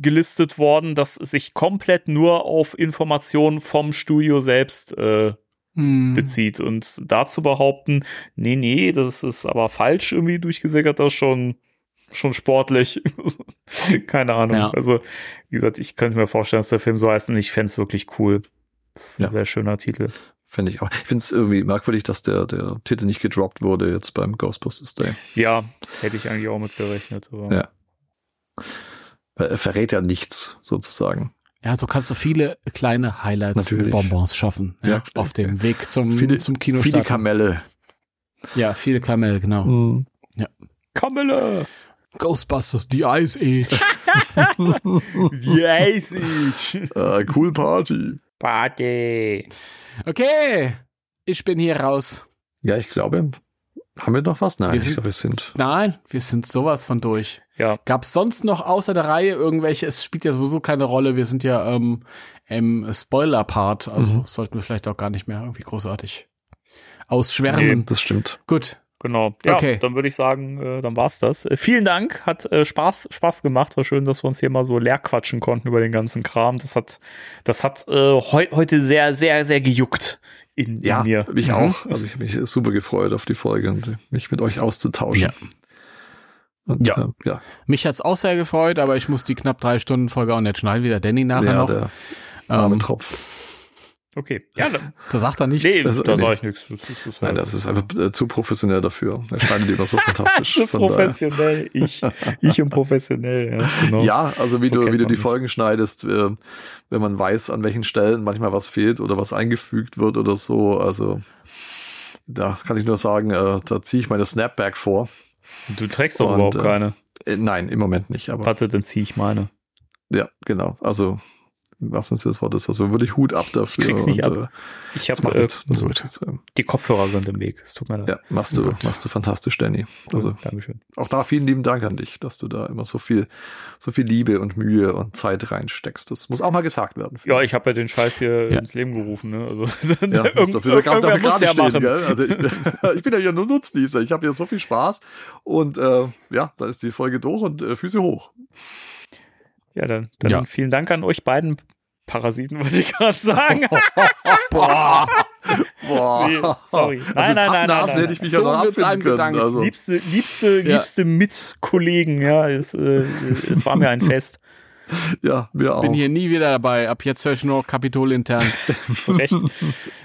gelistet worden, das sich komplett nur auf Informationen vom Studio selbst äh, hm. bezieht. Und dazu behaupten, nee, nee, das ist aber falsch irgendwie durchgesickert, das ist schon, schon sportlich. Keine Ahnung. Ja. Also, wie gesagt, ich könnte mir vorstellen, dass der Film so heißt und ich fände es wirklich cool. Das ist ein Ja. sehr schöner Titel. Finde ich auch. Ich finde es irgendwie merkwürdig, dass der, der Titel nicht gedroppt wurde jetzt beim Ghostbusters Day. Ja, hätte ich eigentlich auch mit gerechnet. Aber Ja. Er verrät ja nichts, sozusagen. Ja, so kannst du viele kleine Highlights Natürlich. Bonbons schaffen. Ja, Ja, auf dem Weg zum, Viele, zum viele Kinostart. Kamelle. ja, viele Kamel, genau. Mhm. Kamelle! Ghostbusters, die Ice Age. Yes, Äh, cool Party. Party! Okay, ich bin hier raus. Ja, ich glaube, haben wir noch was? Nein, Wir ich sind- glaube, wir sind. Nein, wir sind sowas von durch. Ja. Gab es sonst noch außer der Reihe irgendwelche, es spielt ja sowieso keine Rolle, wir sind ja ähm, im Spoiler-Part, also Mhm. sollten wir vielleicht auch gar nicht mehr irgendwie großartig ausschwärmen. Das stimmt. Gut, Genau. Ja, Okay. dann würde ich sagen, äh, dann war's das. Äh, vielen Dank, hat äh, Spaß, Spaß gemacht. War schön, dass wir uns hier mal so leer quatschen konnten über den ganzen Kram. Das hat, das hat äh, heu heute sehr, sehr, sehr gejuckt in, in Ja, mir. mich Mhm. auch. Also ich habe mich super gefreut auf die Folge und mich mit euch auszutauschen. Ja. Und, Ja. Äh, ja, mich hat's auch sehr gefreut, aber ich muss die knapp drei Stunden Folge auch nicht schneiden, wie der Danny nachher ja noch. der arme Ähm, Tropf. Okay. Ja, da sagt er nichts. nee, das- da nee. sage ich nichts. Das, das, das Nein, das ist einfach äh, zu professionell dafür. Er schneidet immer so fantastisch. daher- professionell. Ich, ich und professionell, ja, genau. Ja, also wie So du, wie du die. Folgen schneidest, äh, wenn man weiß, an welchen Stellen manchmal was fehlt oder was eingefügt wird oder so. Also da kann ich nur sagen, äh, da ziehe ich meine Snapback vor. Du trägst doch überhaupt äh, keine. Äh, nein, im Moment nicht, aber Warte, dann ziehe ich meine. ja, genau. Also was ist das Wort ist, also würde ich Hut ab dafür. krieg's nicht und, ab. Äh, Ich habe macht äh, jetzt. Das wird jetzt, äh, die Kopfhörer sind im Weg. Es tut mir leid. ja, machst du, Gut. machst du fantastisch, Danny. Also Dankeschön. auch da vielen lieben Dank an dich, dass du da immer so viel, so viel Liebe und Mühe und Zeit reinsteckst. Das muss auch mal gesagt werden. Ja, ich habe ja den Scheiß hier Ja. ins Leben gerufen. Ne? Also, Ja, irgend- dafür, dafür irgendwer muss gerade ja stehen, machen. gell? Also ich, ich bin ja hier nur Nutznießer. Ich habe hier so viel Spaß und äh, ja, da ist die Folge durch und äh, Füße hoch. Ja, dann, dann Ja. vielen Dank an euch beiden Parasiten, wollte ich gerade sagen. Boah, boah. Nee, sorry. Also Nein, nein, nein, nein, hätte ich mich So ja noch abfinden können. gedankt. Also, liebste, liebste, Ja. liebste Mitkollegen, ja, es, äh, es war mir ein Fest. ja, wir auch. Bin hier nie wieder dabei. Ab jetzt höre ich nur noch Kapitol intern. Zu Recht.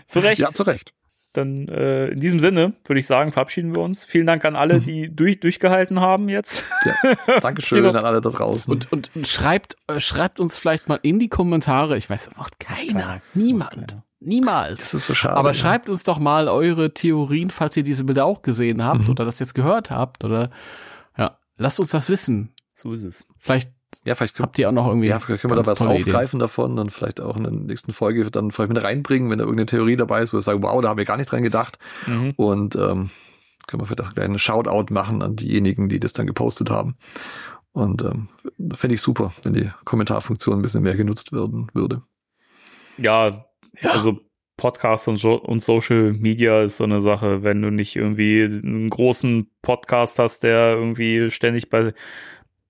Zu Recht. ja, zu Recht. Dann äh, in diesem Sinne würde ich sagen, verabschieden wir uns. Vielen Dank an alle, die durch, durchgehalten haben jetzt. Ja. Dankeschön Genau. an alle da draußen. Und, und schreibt, äh, schreibt uns vielleicht mal in die Kommentare. Ich weiß, das macht keiner. Keiner. Niemand. Niemals. das ist so schade. Aber schreibt uns doch mal eure Theorien, falls ihr diese Bilder auch gesehen habt Mhm. oder das jetzt gehört habt oder ja, lasst uns das wissen. So ist es. Vielleicht Ja, vielleicht können, habt ihr auch noch irgendwie. ja, vielleicht können wir da was tolle Ideen. aufgreifen davon und vielleicht auch in der nächsten Folge dann vielleicht mit reinbringen, wenn da irgendeine Theorie dabei ist, wo wir sagen, wow, da haben wir gar nicht dran gedacht. Mhm. Und ähm, können wir vielleicht auch einen Shoutout machen an diejenigen, die das dann gepostet haben. Und ähm, fände ich super, wenn die Kommentarfunktion ein bisschen mehr genutzt werden würde. Ja, Ja. also Podcast und, so und Social Media ist so eine Sache, wenn du nicht irgendwie einen großen Podcast hast, der irgendwie ständig bei,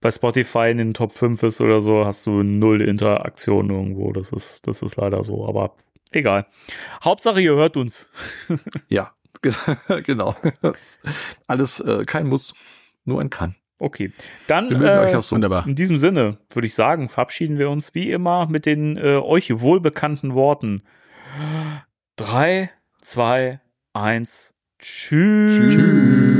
bei Spotify in den Top 5 ist oder so, hast du null Interaktion irgendwo. Das ist, das ist leider so, aber egal. Hauptsache, ihr hört uns. Ja, genau. Das ist alles äh, kein Muss, nur ein Kann. Okay. Dann äh, so. Wunderbar. in diesem Sinne würde ich sagen, verabschieden wir uns wie immer mit den äh, euch wohlbekannten Worten. Drei, zwei, eins, tschüss. Tschüss.